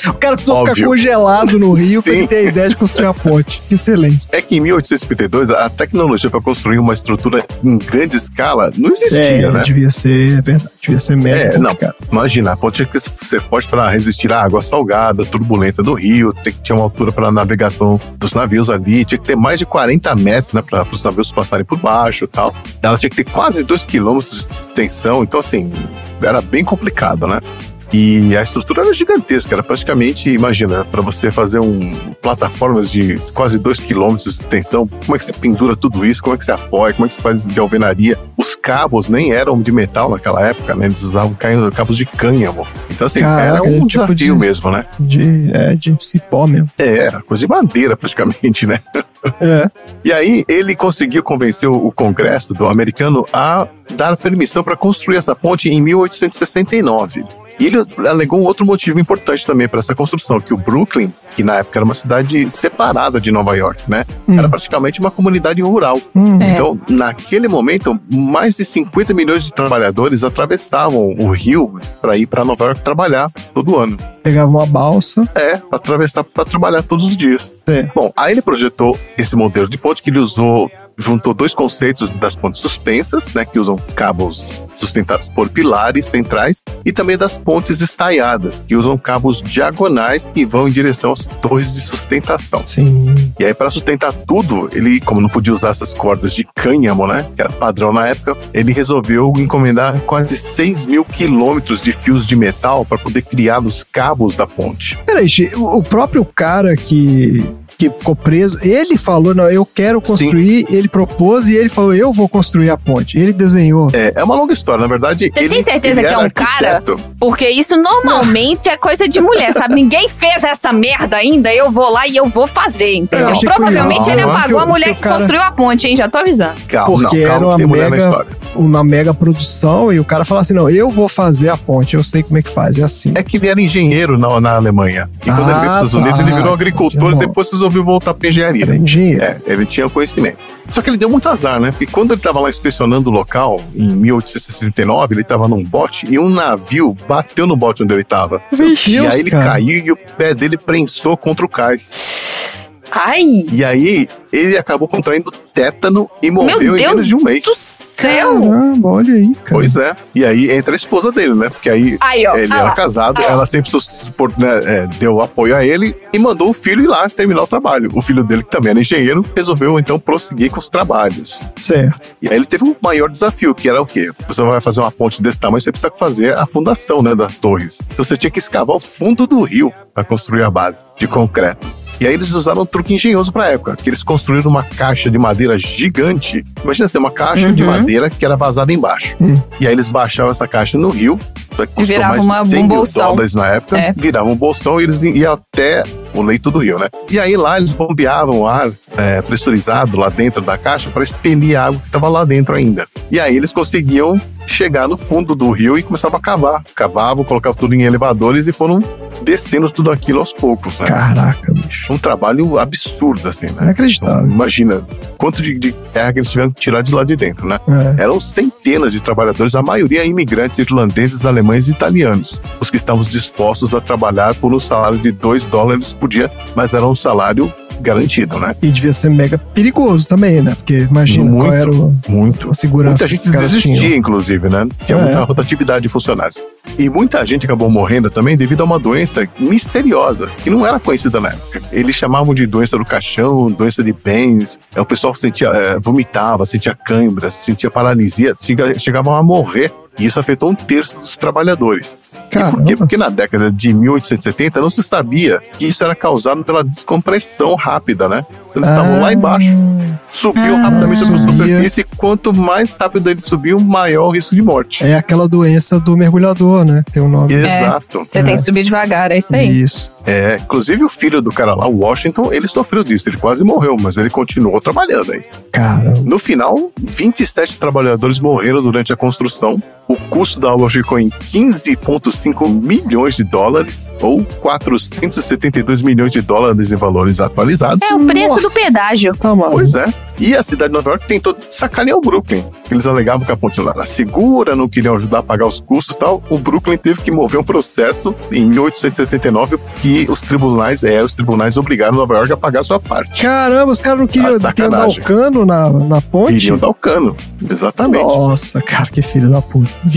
O cara precisou ficar Óbvio. congelado no rio ele ter a ideia de construir a ponte. Excelente. É que em 1852, a tecnologia para construir uma estrutura em grande escala não existia, é, né? devia ser, é verdade, devia ser mega É, não, complicado. imagina, a ponte tinha que ser forte para resistir à água salgada, turbulenta do rio, tem que ter uma altura para navegação dos navios ali, tinha que ter mais de 40 metros, né, para os navios passarem por baixo e tal. Ela tinha que ter quase 2 quilômetros de extensão, então assim, era bem complicado, né? E a estrutura era gigantesca, era praticamente, imagina, para você fazer um plataformas de quase 2 quilômetros de extensão, como é que você pendura tudo isso, como é que você apoia, como é que você faz de alvenaria. Os cabos nem eram de metal naquela época, né? Eles usavam ca- cabos de cânhamo. Então, assim, Caraca, era um é tipo desafio de- mesmo, né? De, é, de cipó mesmo. É, era coisa de madeira praticamente, né? É. E aí ele conseguiu convencer o o Congresso do americano a dar permissão para construir essa ponte em 1869. E ele alegou um outro motivo importante também para essa construção, que o Brooklyn, que na época era uma cidade separada de Nova York, né? Hum. Era praticamente uma comunidade rural. Hum. É. Então, naquele momento, mais de 50 milhões de trabalhadores atravessavam o rio para ir para Nova York trabalhar todo ano. Pegava uma balsa. É, para atravessar para trabalhar todos os dias. É. Bom, aí ele projetou esse modelo de ponte que ele usou, juntou dois conceitos das pontes suspensas, né, que usam cabos sustentados por pilares centrais, e também das pontes estaiadas, que usam cabos diagonais e vão em direção às torres de sustentação. Sim. E aí, para sustentar tudo, ele, como não podia usar essas cordas de cânhamo, né, que era padrão na época, ele resolveu encomendar quase 6 mil quilômetros de fios de metal para poder criar os cabos da ponte. Peraí, o próprio cara que que ficou preso. Ele falou, não, eu quero construir, ele propôs e ele falou, eu vou construir a ponte. Ele desenhou. É, é uma longa história, na verdade. Você tem certeza que é um cara? Porque isso normalmente é coisa de mulher, sabe? Ninguém fez essa merda ainda, eu vou lá e eu vou fazer, entendeu? Provavelmente curioso, ele apagou a mulher que cara- construiu a ponte, hein? Já tô avisando. Calma, Porque não, era calma, uma tem mulher na mega, história. uma mega produção e o cara falou assim: não, eu vou fazer a ponte, eu sei como é que faz, é assim. É que ele era engenheiro na, na Alemanha. E quando ele veio para Ah, os Estados Unidos, tá. ele virou agricultor e depois resolveu voltar para engenharia. Era engenheiro. É, ele tinha conhecimento. Só que ele deu muito azar, né? Porque quando ele estava lá inspecionando o local, em 1869, ele estava num bote e um navio bateu no bote onde ele estava. E aí ele cara. caiu e o pé dele prensou contra o cais. Ai! E aí ele acabou contraindo tétano e morreu Meu em Deus menos de um mês. do céu! Caramba, olha aí, cara. Pois é. E aí entra a esposa dele, né? Porque aí, Aí, ele Ah era lá. casado, Ah ela sempre né, é, deu apoio a ele e mandou o filho ir lá terminar o trabalho. O filho dele, que também era engenheiro, resolveu então prosseguir com os trabalhos. Certo. E aí ele teve um maior desafio, que era o quê? Você vai fazer uma ponte desse tamanho, você precisa fazer a fundação né, das torres. Então você tinha que escavar o fundo do rio para construir a base de concreto. E aí eles usaram um truque engenhoso pra época, que eles construíram uma caixa de madeira gigante. Imagina assim, uma caixa de Uhum. madeira que era vazada embaixo. Hum. E aí eles baixavam essa caixa no rio, Virava mais uma- de 100 um bolsão. na época, É. virava um bolsão e eles iam até o leito do rio, né? E aí lá eles bombeavam o ar é, pressurizado lá dentro da caixa para expelir a água que estava lá dentro ainda. E aí eles conseguiam chegar no fundo do rio e começavam a cavar. Cavavam, colocavam tudo em elevadores e foram descendo tudo aquilo aos poucos, né? Caraca, bicho. Um trabalho absurdo, assim, né? Inacreditável. Então, imagina quanto de, de terra que eles tiveram que tirar de lá de dentro, né? É. Eram centenas de trabalhadores, a maioria imigrantes irlandeses, alemães e italianos, os que estavam dispostos a trabalhar por um salário de 2 dólares por dia, mas era um salário garantido, né? E devia ser mega perigoso também, né? Porque imagina qual era o- muito. a segurança Muita gente desistia, tinham. inclusive, né? Tinha É. muita rotatividade de funcionários. E muita gente acabou morrendo também devido a uma doença misteriosa, que não era conhecida na época. Eles chamavam de doença do caixão, doença de Benz. É, O pessoal sentia, é, vomitava, sentia câimbra, sentia paralisia, chega- chegavam a morrer. E isso afetou um terço dos trabalhadores. E por quê? Porque na década de 1870 não se sabia que isso era causado pela descompressão rápida, né? Então, Eles estavam lá embaixo, subiu Ah, rapidamente sobre a superfície, e quanto mais rápido ele subiu, maior o risco de morte. É aquela doença do mergulhador, né? Tem um nome. Exato. Você tem que subir devagar, é isso aí. Isso. É, inclusive o filho do cara lá, o Washington, ele sofreu disso, ele quase morreu, mas ele continuou trabalhando aí. Caramba. No final, 27 trabalhadores morreram durante a construção. O custo da obra ficou em 15,5 milhões de dólares, ou 472 milhões de dólares em valores atualizados. É o preço do pedágio. Tá maluco. Pois é. E a cidade de Nova York tentou sacanear o Brooklyn. Eles alegavam que a ponte lá era segura, não queriam ajudar a pagar os custos e tal. O Brooklyn teve que mover um processo em 1869 que os tribunais, é, os tribunais obrigaram Nova York a pagar a sua parte. Caramba, os caras não queriam queriam dar o cano na, na ponte? Queriam dar o cano. Exatamente. Nossa, cara, que filho da puta.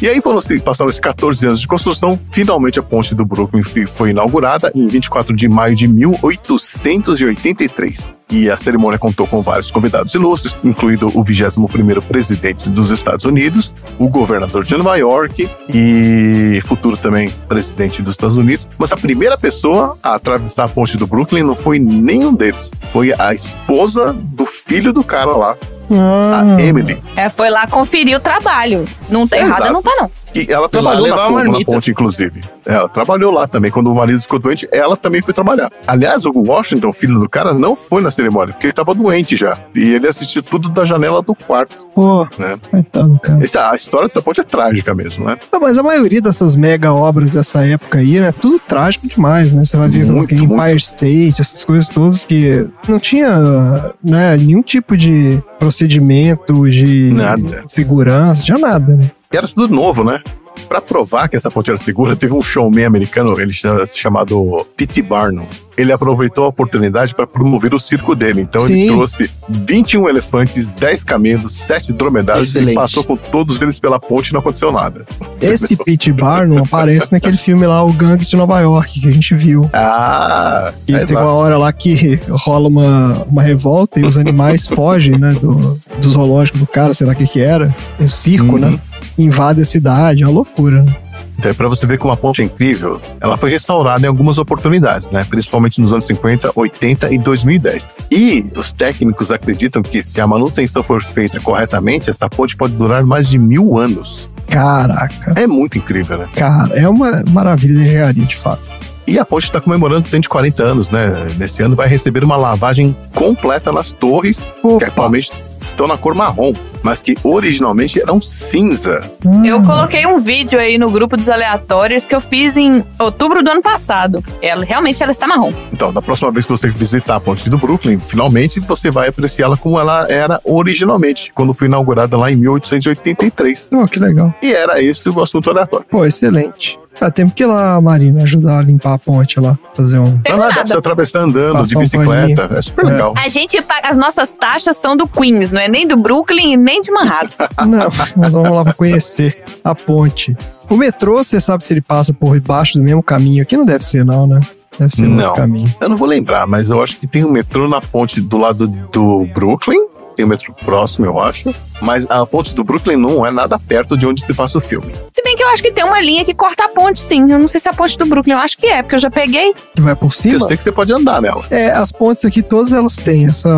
E aí foram se passaram esses 14 anos de construção, finalmente a ponte do Brooklyn foi inaugurada em 24 de maio de 1883. E a cerimônia contou com vários convidados ilustres, incluído o 21º presidente dos Estados Unidos, o governador de Nova York e futuro também presidente dos Estados Unidos. Mas a primeira pessoa a atravessar a ponte do Brooklyn não foi nenhum deles, foi a esposa do filho do cara lá, Ah, a Emily. É, foi lá conferir o trabalho. Não tá Exato. errado, não tá não. E ela Foi trabalhou na, ponte, na ponte, inclusive. Ela trabalhou lá também. Quando o marido ficou doente, ela também foi trabalhar. Aliás, o Washington, filho do cara, não foi na cerimônia, porque ele estava doente já. E ele assistiu tudo da janela do quarto, Pô, né? coitado, cara. Essa, a história dessa ponte é trágica mesmo, né? Não, mas a maioria dessas mega obras dessa época aí, né? Tudo trágico demais, né? Você vai ver Muito, que Empire State, essas coisas todas que não tinha né, nenhum tipo de procedimento de Nada. segurança, tinha nada, né? Era tudo novo, né? Pra provar que essa ponte era segura, teve um showman americano, ele chama- chamado P.T. Barnum. Ele aproveitou a oportunidade para promover o circo dele. Então ele Sim. trouxe 21 elefantes, 10 camelos, 7 dromedários Excelente. e passou com todos eles pela ponte e não aconteceu nada. Esse Pete Barnum aparece naquele filme lá, O Gangues de Nova York, que a gente viu. Ah, E é tem exato. uma hora lá que rola uma, uma revolta e os animais fogem, né? Do, do zoológico do cara, sei lá o que que era. É o circo, Uhum. né? Invade a cidade, é uma loucura. né? É pra você ver como a ponte é incrível. Ela foi restaurada em algumas oportunidades, né? Principalmente nos anos 50, 80 e 2010. E os técnicos acreditam que se a manutenção for feita corretamente, essa ponte pode durar mais de mil anos. Caraca. É muito incrível, né? Cara, é uma maravilha de engenharia, de fato. E a ponte está comemorando 140 anos, né? Nesse ano vai receber uma lavagem completa nas torres, que atualmente estão na cor marrom, mas que originalmente eram cinza. Eu coloquei um vídeo aí no grupo dos aleatórios que eu fiz em outubro do ano passado. Ela realmente ela está marrom. Então, da próxima vez que você visitar a ponte do Brooklyn, finalmente você vai apreciá-la como ela era originalmente, quando foi inaugurada lá em 1883. Oh, que legal. E era esse o assunto aleatório. Pô, excelente. Ah, temos que ir lá, Marina, ajudar a limpar a ponte lá. Fazer um. Não, nada, pra você atravessar andando, Passar de um bicicleta. paninho. É super É. legal. A gente paga, as nossas taxas são do Queens, não é nem do Brooklyn e nem de Manhattan. Não, nós vamos lá pra conhecer a ponte. O metrô, você sabe se ele passa por debaixo do mesmo caminho aqui? Não deve ser, não, né? Deve ser Não, outro caminho. eu não vou lembrar, mas eu acho que tem um metrô na ponte do lado do Brooklyn. Tem um metrô próximo, eu acho. Mas a ponte do Brooklyn não é nada perto de onde se passa o filme. Se bem que eu acho que tem uma linha que corta a ponte, sim. Eu não sei se é a ponte do Brooklyn, eu acho que é, porque eu já peguei. Que vai por cima? Eu sei que você pode andar nela. É, as pontes aqui, todas elas têm essa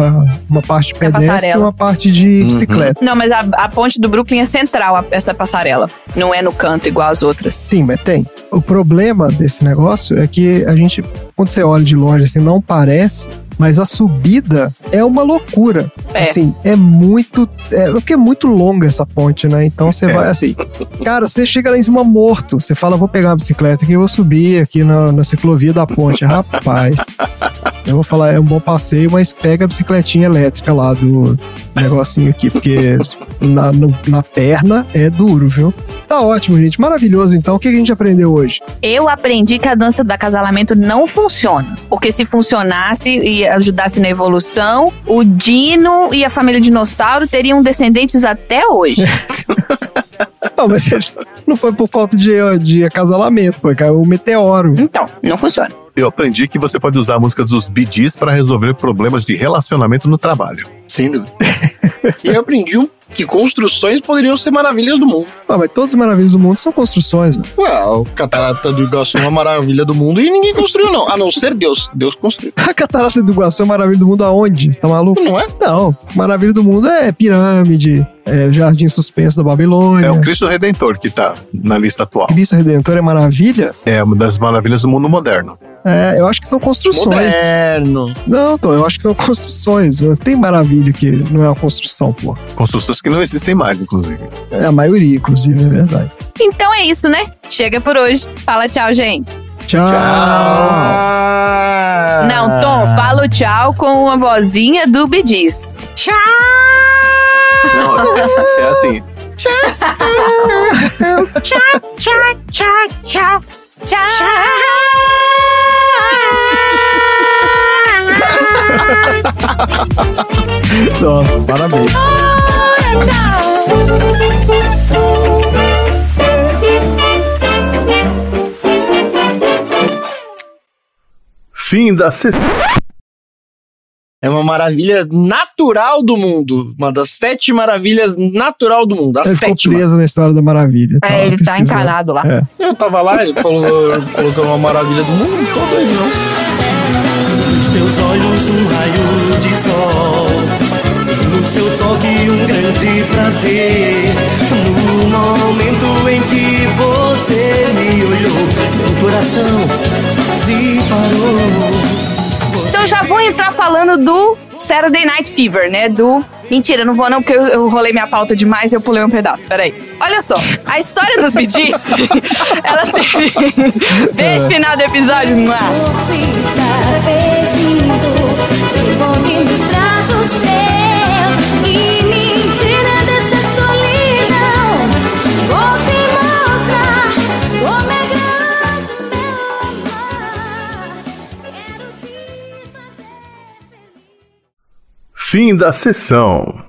uma parte de pedestre e uma parte de Uhum. bicicleta. Não, mas a, a ponte do Brooklyn é central, a- essa passarela. Não é no canto igual as outras. Sim, mas tem. O problema desse negócio é que a gente, quando você olha de longe, assim, não parece, mas a subida é uma loucura. É. Assim, é muito. É, porque é muito longa essa ponte, né? Então você vai assim. Cara, você chega lá em cima morto. Você fala, vou pegar a bicicleta aqui, eu vou subir aqui na, na ciclovia da ponte. Rapaz. Eu vou falar, é um bom passeio, mas pega a bicicletinha elétrica lá do negocinho aqui, porque na, no- na perna é duro, viu? Tá ótimo, gente. Maravilhoso, então. O que que a gente aprendeu hoje? Eu aprendi que a dança do acasalamento não funciona. Porque se funcionasse ajudasse na evolução, o Dino e a família dinossauro teriam descendentes até hoje. Não, mas não foi por falta de, de acasalamento, foi caiu o meteoro. Então, não funciona. Eu aprendi que você pode usar a música dos Bee Gees para resolver problemas de relacionamento no trabalho. Sem dúvida. e eu aprendi um- que construções poderiam ser maravilhas do mundo. Ah, mas todas as maravilhas do mundo são construções, né? Ué, o Catarata do Iguaçu é uma maravilha do mundo e ninguém construiu, não. A não ser Deus. Deus construiu. A catarata do Iguaçu é maravilha do mundo aonde? Você tá maluco? Não é? Não. Maravilha do mundo é pirâmide, é jardim suspenso da Babilônia. É o Cristo Redentor que tá na lista atual. Cristo Redentor é maravilha? É uma das maravilhas do mundo moderno. É, eu acho que são construções. Moderno. Não, Tom, eu acho que são construções. Tem maravilha que não é uma construção, pô. Construções que não existem mais, inclusive. É a maioria, inclusive, é verdade. Então é isso, né? Chega por hoje. Fala tchau, gente. Tchau. Não, Tom, fala o tchau com a vozinha do Bidiz. Tchau! Não, é assim. Tchau, tchau, tchau, tchau. Nossa, parabéns. Fim da sessão. É uma maravilha natural do mundo. Uma das sete maravilhas natural do mundo. A Ele ficou sétima. preso na história da maravilha. É, Tava ele tá pesquisando. encanado lá. É. Eu tava lá, ele falou, falou que é uma maravilha do mundo. Não doido, não. Teus olhos um raio de sol. E no seu toque um grande prazer. No momento em que você me olhou Meu coração disparou Então já vou entrar falando do Saturday Night Fever, né? Do. Mentira, não vou não, porque eu, rolei minha pauta demais e eu pulei um pedaço. Peraí. Olha só, a história dos Bee ela teve. Beijo final do episódio, não é? Fim da sessão.